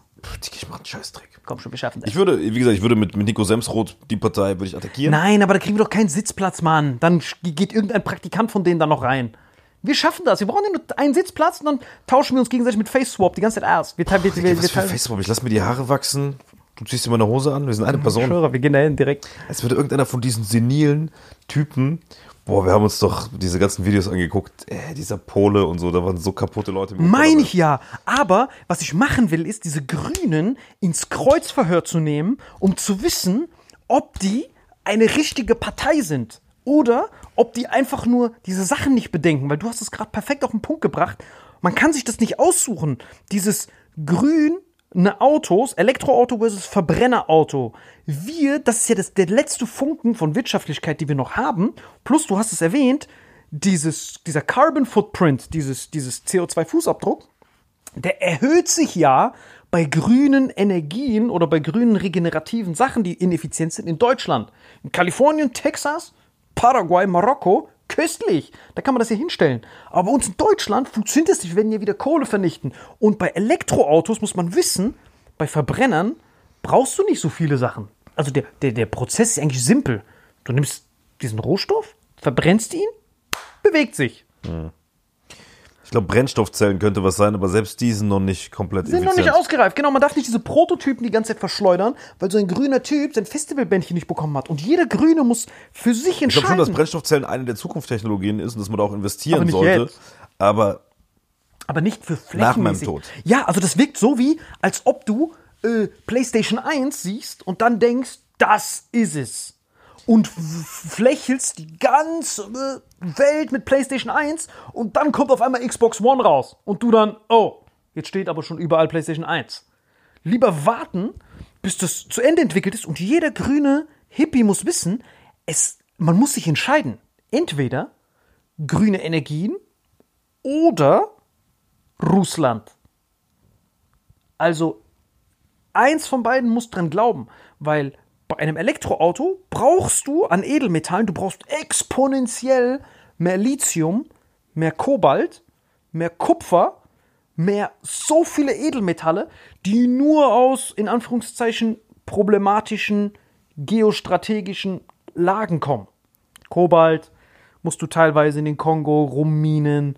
Ich mach einen Scheißdreck. Komm schon, wir schaffen das. Ich würde, wie gesagt, ich würde mit, mit Nico Semsroth die Partei würde ich attackieren. Nein, aber da kriegen wir doch keinen Sitzplatz, Mann. Dann geht irgendein Praktikant von denen da noch rein. Wir schaffen das. Wir brauchen ja nur einen Sitzplatz und dann tauschen wir uns gegenseitig mit Face Swap die ganze Zeit aus. Wir, teilen- wir, wir, Digga, wir, was für teilen- Facebook? Ich lass mir die Haare wachsen. Du ziehst dir meine Hose an. Wir sind eine Person. Schwörer, wir gehen dahin direkt. Als würde irgendeiner von diesen senilen Typen. Boah, wir haben uns doch diese ganzen Videos angeguckt. Äh, dieser Pole und so, da waren so kaputte Leute. Meine ich ja. Aber was ich machen will, ist, diese Grünen ins Kreuzverhör zu nehmen, um zu wissen, ob die eine richtige Partei sind. Oder ob die einfach nur diese Sachen nicht bedenken. Weil du hast es gerade perfekt auf den Punkt gebracht. Man kann sich das nicht aussuchen. Dieses grüne Autos, Elektroauto versus Verbrennerauto. Wir, das ist ja das, der letzte Funken von Wirtschaftlichkeit, die wir noch haben. Plus, du hast es erwähnt, dieses, dieser Carbon Footprint, dieses, dieses CO2-Fußabdruck, der erhöht sich ja bei grünen Energien oder bei grünen regenerativen Sachen, die ineffizient sind, in Deutschland. In Kalifornien, Texas, Paraguay, Marokko, köstlich. Da kann man das hier hinstellen. Aber bei uns in Deutschland funktioniert das nicht. Wir werden ja wieder Kohle vernichten. Und bei Elektroautos muss man wissen, bei Verbrennern brauchst du nicht so viele Sachen. Also der, der, der Prozess ist eigentlich simpel. Du nimmst diesen Rohstoff, verbrennst ihn, bewegt sich. Ich glaube, Brennstoffzellen könnte was sein, aber selbst die sind noch nicht komplett sind noch nicht ausgereift. Genau, man darf nicht diese Prototypen die ganze Zeit verschleudern, weil so ein grüner Typ sein Festivalbändchen nicht bekommen hat. Und jeder Grüne muss für sich Ich glaube schon, entscheiden. dass Brennstoffzellen eine der Zukunftstechnologien ist und dass man da auch investieren Aber sollte. jetzt. Aber aber nicht für Nach meinem flächenmäßig. Tod. Ja, also das wirkt so wie, als ob du äh, PlayStation 1 siehst und dann denkst, das ist es. Und flächelst die ganze Welt mit PlayStation 1 und dann kommt auf einmal Xbox One raus. Und du dann, oh, jetzt steht aber schon überall PlayStation 1. Lieber warten, bis das zu Ende entwickelt ist und jeder grüne Hippie muss wissen, es, man muss sich entscheiden. Entweder grüne Energien oder Russland. Also eins von beiden muss dran glauben, weil bei einem Elektroauto brauchst du an Edelmetallen, du brauchst exponentiell mehr Lithium, mehr Kobalt, mehr Kupfer, mehr so viele Edelmetalle, die nur aus in Anführungszeichen problematischen geostrategischen Lagen kommen. Kobalt musst du teilweise in den Kongo rumminen.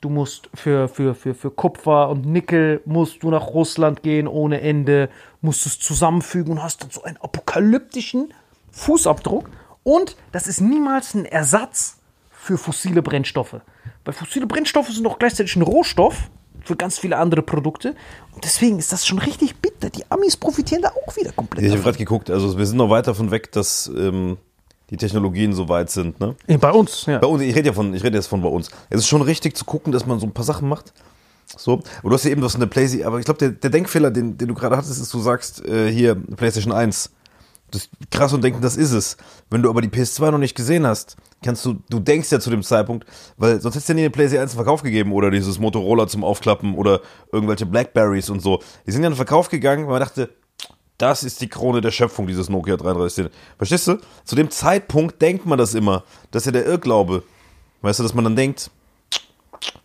Du musst für, für, für, für Kupfer und Nickel musst du nach Russland gehen ohne Ende, musst es zusammenfügen und hast dann so einen apokalyptischen Fußabdruck. Und das ist niemals ein Ersatz für fossile Brennstoffe. Weil fossile Brennstoffe sind auch gleichzeitig ein Rohstoff für ganz viele andere Produkte. Und deswegen ist das schon richtig bitter. Die Amis profitieren da auch wieder komplett. ich habe gerade geguckt, also wir sind noch weit davon weg, dass ähm, die Technologien so weit sind. Ne? Bei uns, ja. Bei uns, ich rede ja von, ich rede jetzt von bei uns. Es ist schon richtig zu gucken, dass man so ein paar Sachen macht. So, aber du hast ja eben was von der PlayStation, aber ich glaube, der, der Denkfehler, den, den du gerade hattest, ist, du sagst, äh, hier, PlayStation 1. Das ist krass und denken, das ist es. Wenn du aber die PS2 noch nicht gesehen hast, kannst du, du denkst ja zu dem Zeitpunkt, weil sonst hättest du ja nie eine PlayStation 1 in Verkauf gegeben oder dieses Motorola zum Aufklappen oder irgendwelche Blackberries und so. Die sind ja in den Verkauf gegangen, weil man dachte, das ist die Krone der Schöpfung, dieses Nokia 3310. Verstehst du? Zu dem Zeitpunkt denkt man das immer. Das ist ja der Irrglaube. Weißt du, dass man dann denkt,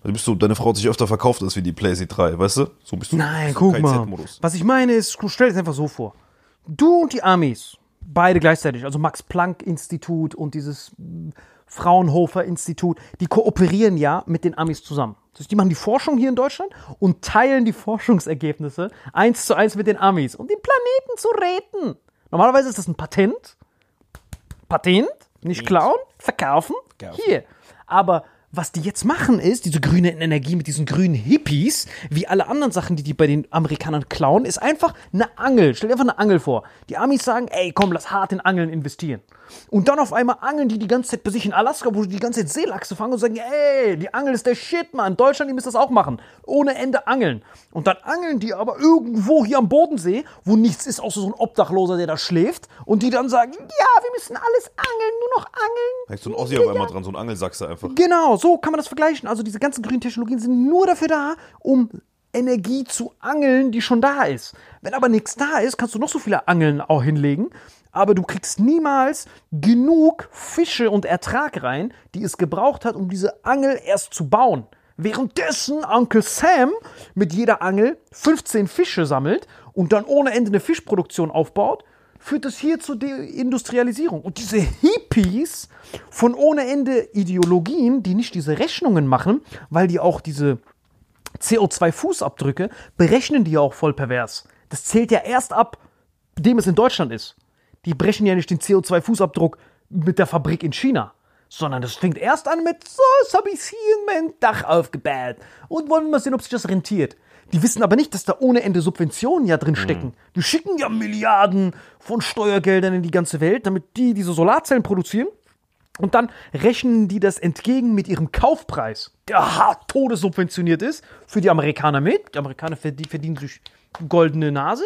du bist so, deine Frau hat sich öfter verkauft als wie die PlayStation 3, weißt du? So bist du. Nein, so guck mal. Was ich meine ist, du stell dir das einfach so vor. Du und die Amis, beide gleichzeitig, also Max-Planck-Institut und dieses mm, Fraunhofer-Institut, die kooperieren ja mit den Amis zusammen. Das heißt, die machen die Forschung hier in Deutschland und teilen die Forschungsergebnisse eins zu eins mit den Amis, um den Planeten zu retten. Normalerweise ist das ein Patent. Patent, nicht klauen, verkaufen. Kaufen. Hier. Aber was die jetzt machen ist, diese grüne Energie mit diesen grünen Hippies, wie alle anderen Sachen, die die bei den Amerikanern klauen, ist einfach eine Angel. Stell dir einfach eine Angel vor. Die Amis sagen, ey, komm, lass hart in Angeln investieren. Und dann auf einmal angeln die die ganze Zeit bei sich in Alaska, wo die die ganze Zeit Seelachse fangen und sagen, ey, die Angel ist der Shit, Mann. Deutschland, ihr müsst das auch machen. Ohne Ende angeln. Und dann angeln die aber irgendwo hier am Bodensee, wo nichts ist, außer so ein Obdachloser, der da schläft. Und die dann sagen, ja, wir müssen alles angeln, nur noch angeln. Da ist so ein Ossi auf einmal dran, so ein Angelsachse einfach. Genau, so kann man das vergleichen. Also diese ganzen grünen Technologien sind nur dafür da, um Energie zu angeln, die schon da ist. Wenn aber nichts da ist, kannst du noch so viele Angeln auch hinlegen, aber du kriegst niemals genug Fische und Ertrag rein, die es gebraucht hat, um diese Angel erst zu bauen. Währenddessen Uncle Sam mit jeder Angel 15 Fische sammelt und dann ohne Ende eine Fischproduktion aufbaut, führt das hier zur Deindustrialisierung. Und diese Hippies von ohne Ende Ideologien, die nicht diese Rechnungen machen, weil die auch diese CO2-Fußabdrücke berechnen die ja auch voll pervers. Das zählt ja erst ab, dem es in Deutschland ist. Die brechen ja nicht den CO2-Fußabdruck mit der Fabrik in China, sondern das fängt erst an mit, so, jetzt habe ich hier mein Dach aufgebaut und wollen mal sehen, ob sich das rentiert. Die wissen aber nicht, dass da ohne Ende Subventionen ja drin stecken. Die schicken ja Milliarden von Steuergeldern in die ganze Welt, damit die diese Solarzellen produzieren. Und dann rechnen die das entgegen mit ihrem Kaufpreis, der hart todessubventioniert ist, für die Amerikaner mit. Die Amerikaner verdi- verdienen sich goldene Nase.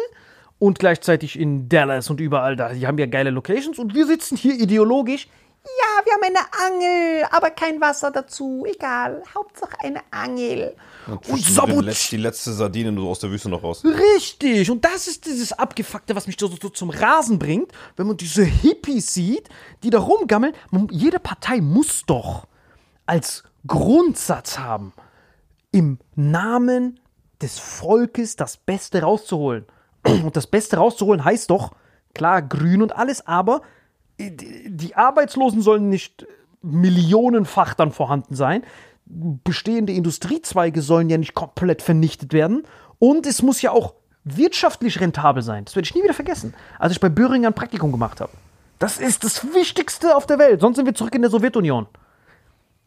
Und gleichzeitig in Dallas und überall da. Die haben ja geile Locations. Und wir sitzen hier ideologisch. Ja, wir haben eine Angel, aber kein Wasser dazu. Egal. Hauptsache eine Angel. Und sabotieren. Letz- die letzte Sardine nur aus der Wüste noch raus. Richtig. Und das ist dieses Abgefuckte, was mich so, so zum Rasen bringt, wenn man diese Hippies sieht, die da rumgammeln. Jede Partei muss doch als Grundsatz haben, im Namen des Volkes das Beste rauszuholen. Und das Beste rauszuholen heißt doch, klar, grün und alles, aber die Arbeitslosen sollen nicht millionenfach dann vorhanden sein. Bestehende Industriezweige sollen ja nicht komplett vernichtet werden. Und es muss ja auch wirtschaftlich rentabel sein. Das werde ich nie wieder vergessen, als ich bei Böhringer ein Praktikum gemacht habe. Das ist das Wichtigste auf der Welt. Sonst sind wir zurück in der Sowjetunion.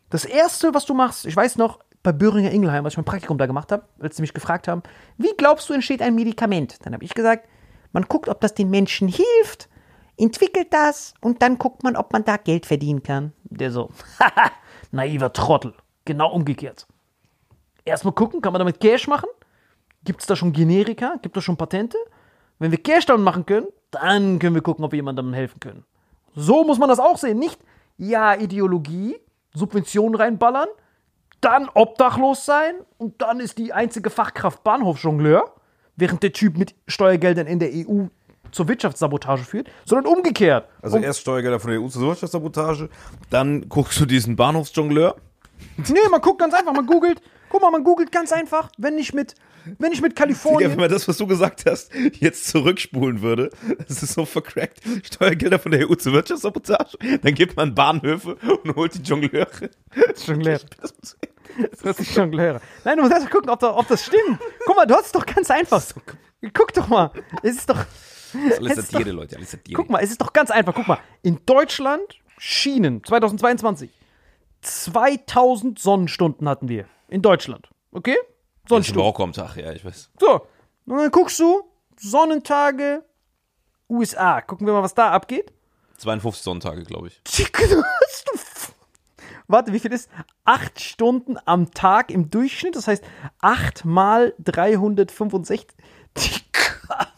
Das Erste, was du machst, ich weiß noch, bei Böhringer Ingelheim, als ich mein Praktikum da gemacht habe, als sie mich gefragt haben, wie glaubst du, entsteht ein Medikament? Dann habe ich gesagt, man guckt, ob das den Menschen hilft, entwickelt das und dann guckt man, ob man da Geld verdienen kann. Der so, haha, naiver Trottel. Genau umgekehrt. Erstmal gucken, kann man damit Cash machen? Gibt es da schon Generika? Gibt es schon Patente? Wenn wir Cash damit machen können, dann können wir gucken, ob wir jemandem helfen können. So muss man das auch sehen. Nicht, ja, Ideologie, Subventionen reinballern, dann obdachlos sein und dann ist die einzige Fachkraft Bahnhofsjongleur, während der Typ mit Steuergeldern in der EU zur Wirtschaftssabotage führt, sondern umgekehrt. Also Um- erst Steuergelder von der EU zur Wirtschaftssabotage, dann guckst du diesen Bahnhofsjongleur. Nee, man guckt ganz einfach, man googelt. Guck mal, man googelt ganz einfach, wenn ich mit, wenn ich mit Digga, Kalifornien. wenn man das, was du gesagt hast, jetzt zurückspulen würde, das ist so vercrackt. Steuergelder von der EU zur Wirtschaftssabotage, dann gibt man Bahnhöfe und holt die Jongleure. Jongleur. Das ist Jongleure. Nein, du musst erst mal gucken, ob, da, ob das stimmt. Guck mal, du hast es doch ganz einfach. Guck doch mal. Es ist doch. Das ist alles Satire, doch- Leute, alles Satire. Guck mal, es ist doch ganz einfach. Guck mal. In Deutschland, Schienen, 2022. 2000 Sonnenstunden hatten wir. In Deutschland. Okay? Sonnenstunden. Bauch am Tag, ja, ich weiß. So. Und dann guckst du, Sonnentage, USA. Gucken wir mal, was da abgeht. 52 Sonntage, glaube ich. Warte, wie viel ist? Acht Stunden am Tag im Durchschnitt. Das heißt, acht mal 365.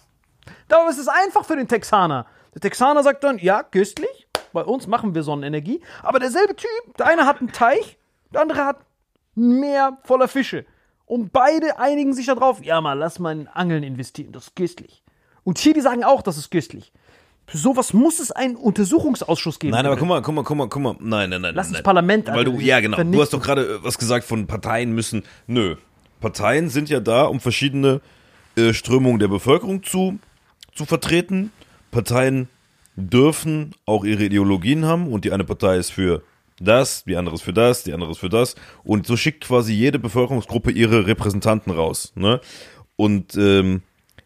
Darum ist es einfach für den Texaner. Der Texaner sagt dann, ja, köstlich. Bei uns machen wir Sonnenenergie. Aber derselbe Typ, der eine hat einen Teich, der andere hat ein Meer voller Fische. Und beide einigen sich darauf, ja mal, lass mal in Angeln investieren, das ist köstlich. Und hier, die sagen auch, das ist köstlich. Für sowas muss es einen Untersuchungsausschuss geben. Nein, aber guck mal, guck mal, guck mal, guck mal. Nein, nein, nein. Lass nein, das. Parlament Weil du, ja, genau. Du hast doch gerade äh, was gesagt von Parteien müssen. Nö. Parteien sind ja da, um verschiedene äh, Strömungen der Bevölkerung zu, zu vertreten. Parteien dürfen auch ihre Ideologien haben und die eine Partei ist für das, die andere ist für das, die andere ist für das. Und so schickt quasi jede Bevölkerungsgruppe ihre Repräsentanten raus. Ne? Und ähm,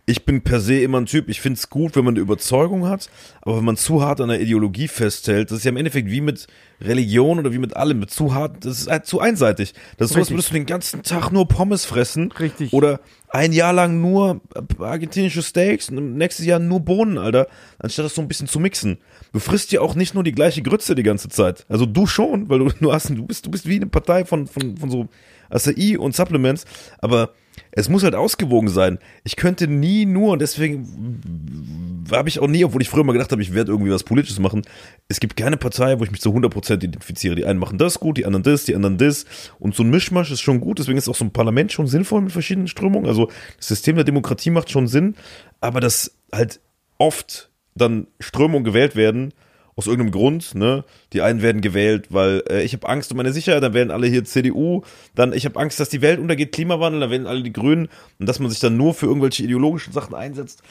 ich bin per se immer ein Typ, ich finde es gut, wenn man eine Überzeugung hat, aber wenn man zu hart an der Ideologie festhält, das ist ja im Endeffekt wie mit Religion oder wie mit allem, mit zu hart, das ist halt zu einseitig. Das ist so, als würdest du den ganzen Tag nur Pommes fressen. Richtig. Oder ein Jahr lang nur argentinische Steaks und nächstes Jahr nur Bohnen, Alter, anstatt das so ein bisschen zu mixen. Du frisst ja auch nicht nur die gleiche Grütze die ganze Zeit. Also du schon, weil du, du hast, du bist, du bist wie eine Partei von, von, von so Acai und Supplements, aber es muss halt ausgewogen sein. Ich könnte nie nur, und deswegen habe ich auch nie, obwohl ich früher mal gedacht habe, ich werde irgendwie was Politisches machen. Es gibt keine Partei, wo ich mich zu 100% identifiziere. Die einen machen das gut, die anderen das, die anderen das. Und so ein Mischmasch ist schon gut. Deswegen ist auch so ein Parlament schon sinnvoll mit verschiedenen Strömungen. Also das System der Demokratie macht schon Sinn. Aber dass halt oft dann Strömungen gewählt werden, aus irgendeinem Grund, ne? Die einen werden gewählt, weil äh, ich habe Angst um meine Sicherheit, dann wählen alle hier CDU, dann ich habe Angst, dass die Welt untergeht, Klimawandel, dann wählen alle die Grünen und dass man sich dann nur für irgendwelche ideologischen Sachen einsetzt,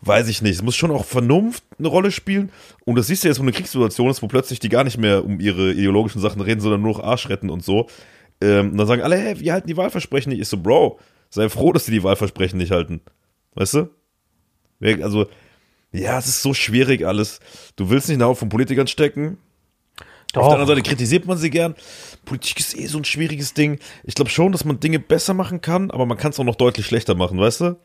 weiß ich nicht. Es muss schon auch Vernunft eine Rolle spielen und das siehst du jetzt, wo eine Kriegssituation ist, wo plötzlich die gar nicht mehr um ihre ideologischen Sachen reden, sondern nur noch Arsch retten und so. Ähm, und dann sagen alle, hey, wir halten die Wahlversprechen nicht. Ich so, Bro, sei froh, dass die die Wahlversprechen nicht halten. Weißt du? Also, ja, es ist so schwierig alles. Du willst nicht in der Haut von Politikern stecken. Auf der anderen Seite kritisiert man sie gern. Politik ist eh so ein schwieriges Ding. Ich glaube schon, dass man Dinge besser machen kann, aber man kann es auch noch deutlich schlechter machen, weißt du?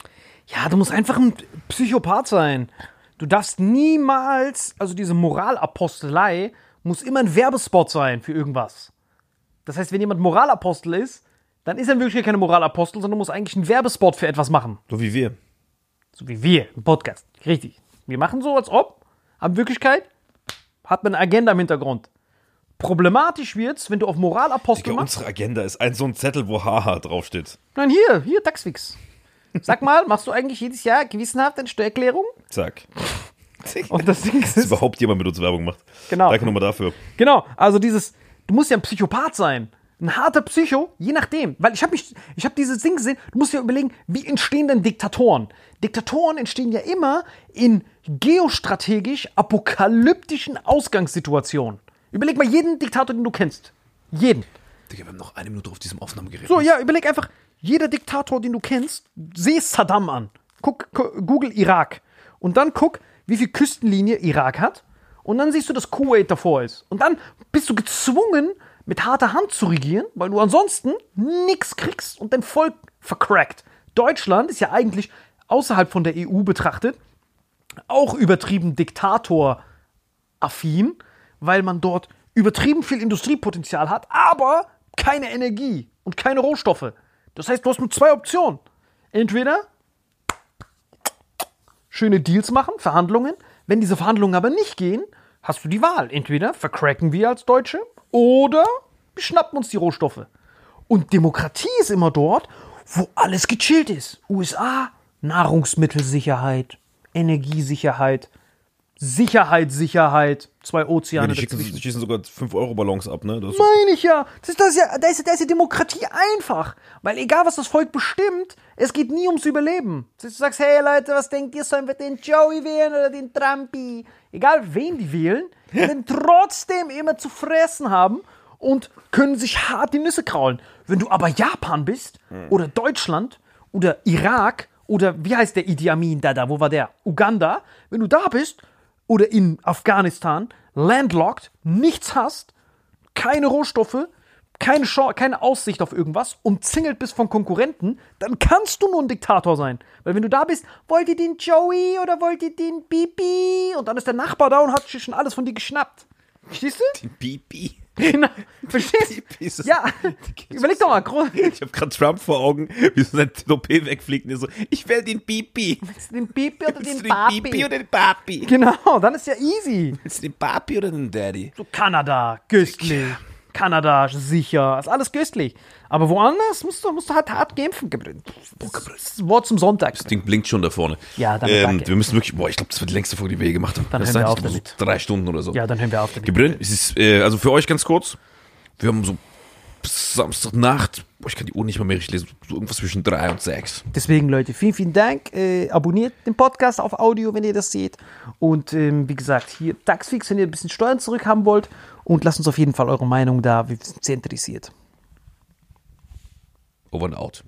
Ja, du musst einfach ein Psychopath sein. Du darfst niemals, also diese Moralapostelei muss immer ein Werbespot sein für irgendwas. Das heißt, wenn jemand Moralapostel ist, dann ist er in Wirklichkeit keine Moralapostel, sondern muss eigentlich einen Werbespot für etwas machen. So wie wir. So wie wir im Podcast. Richtig. Wir machen so, als ob, aber in Wirklichkeit hat man eine Agenda im Hintergrund. Problematisch wird's, wenn du auf Moralapostel Digga, machst. unsere Agenda ist ein so ein Zettel, wo Haha draufsteht. Nein, hier, hier, Taxfix. Sag mal, machst du eigentlich jedes Jahr gewissenhaft eine Steuererklärung? Zack. Und das Ding Dass ist, überhaupt jemand mit uns Werbung macht. Genau. Danke nochmal dafür. Genau, also dieses, du musst ja ein Psychopath sein. Ein harter Psycho, je nachdem. Weil ich habe mich, ich habe dieses Ding gesehen, du musst dir überlegen, wie entstehen denn Diktatoren? Diktatoren entstehen ja immer in geostrategisch apokalyptischen Ausgangssituationen. Überleg mal jeden Diktator, den du kennst. Jeden. Digga, wir haben noch eine Minute auf diesem Aufnahmegerät. So, ja, überleg einfach, jeder Diktator, den du kennst, seh Saddam an. Guck, gu- Google Irak. Und dann guck, wie viel Küstenlinie Irak hat. Und dann siehst du, dass Kuwait davor ist. Und dann bist du gezwungen, mit harter Hand zu regieren, weil du ansonsten nichts kriegst und dein Volk vercrackt. Deutschland ist ja eigentlich außerhalb von der EU betrachtet auch übertrieben Diktator-affin, weil man dort übertrieben viel Industriepotenzial hat, aber keine Energie und keine Rohstoffe. Das heißt, du hast nur zwei Optionen. Entweder schöne Deals machen, Verhandlungen. Wenn diese Verhandlungen aber nicht gehen, hast du die Wahl. Entweder vercracken wir als Deutsche oder wir schnappen uns die Rohstoffe. Und Demokratie ist immer dort, wo alles gechillt ist. USA, Nahrungsmittelsicherheit, Energiesicherheit, Sicherheit, Sicherheit, zwei Ja, Ozeane die schießen, dazwischen. die schießen sogar 5-Euro-Ballons ab, ne? Das Meine ich ja. Das ist, das ja, da ist, da ist die Demokratie einfach. Weil egal, was das Volk bestimmt, es geht nie ums Überleben. Du sagst, hey Leute, was denkt ihr, sollen wir den Joey wählen oder den Trumpy? Egal, wen die wählen, die werden trotzdem immer zu fressen haben und können sich hart die Nüsse kraulen. Wenn du aber Japan bist oder Deutschland oder Irak oder wie heißt der Idi Amin da da, wo war der? Uganda. Wenn du da bist oder in Afghanistan, landlocked, nichts hast, keine Rohstoffe, keine, Chance, keine Aussicht auf irgendwas, umzingelt bist von Konkurrenten, dann kannst du nur ein Diktator sein. Weil wenn du da bist, wollt ihr den Joey oder wollt ihr den Bibi? Und dann ist der Nachbar da und hat schon alles von dir geschnappt. Verstehst du? Pipi. Genau. Verstehst du? Ja. Überleg doch mal. gro- Ich habe gerade Trump vor Augen, wie so sein Toupet wegfliegt und er so, ich will den Pipi. Den Bibi oder Willst den du den Pipi Papi? oder den Papi? Genau, dann ist ja easy. Willst du den Papi oder den Daddy? So Kanada, köstlich. Kanada, sicher. Ist alles köstlich. Aber woanders musst du, musst du halt hart kämpfen. Das Wort zum Sonntag. Das Ding blinkt schon da vorne. Ja, dann ähm. Wir müssen wirklich, boah, ich glaube, das wird die längste Folge, die wir je gemacht haben. Dann das hören wir auf damit. Drei Stunden oder so. Ja, dann hören wir auf damit. Gebrillt. Es ist, äh, also für euch ganz kurz, wir haben so Samstagnacht, boah, ich kann die Uhr nicht mal mehr richtig lesen, so irgendwas zwischen drei und sechs. Deswegen, Leute, vielen, vielen Dank. Äh, abonniert den Podcast auf Audio, wenn ihr das seht. Und ähm, wie gesagt, hier Taxfix, wenn ihr ein bisschen Steuern zurückhaben wollt. Und lasst uns auf jeden Fall eure Meinung da. Wir sind sehr interessiert. Over and out.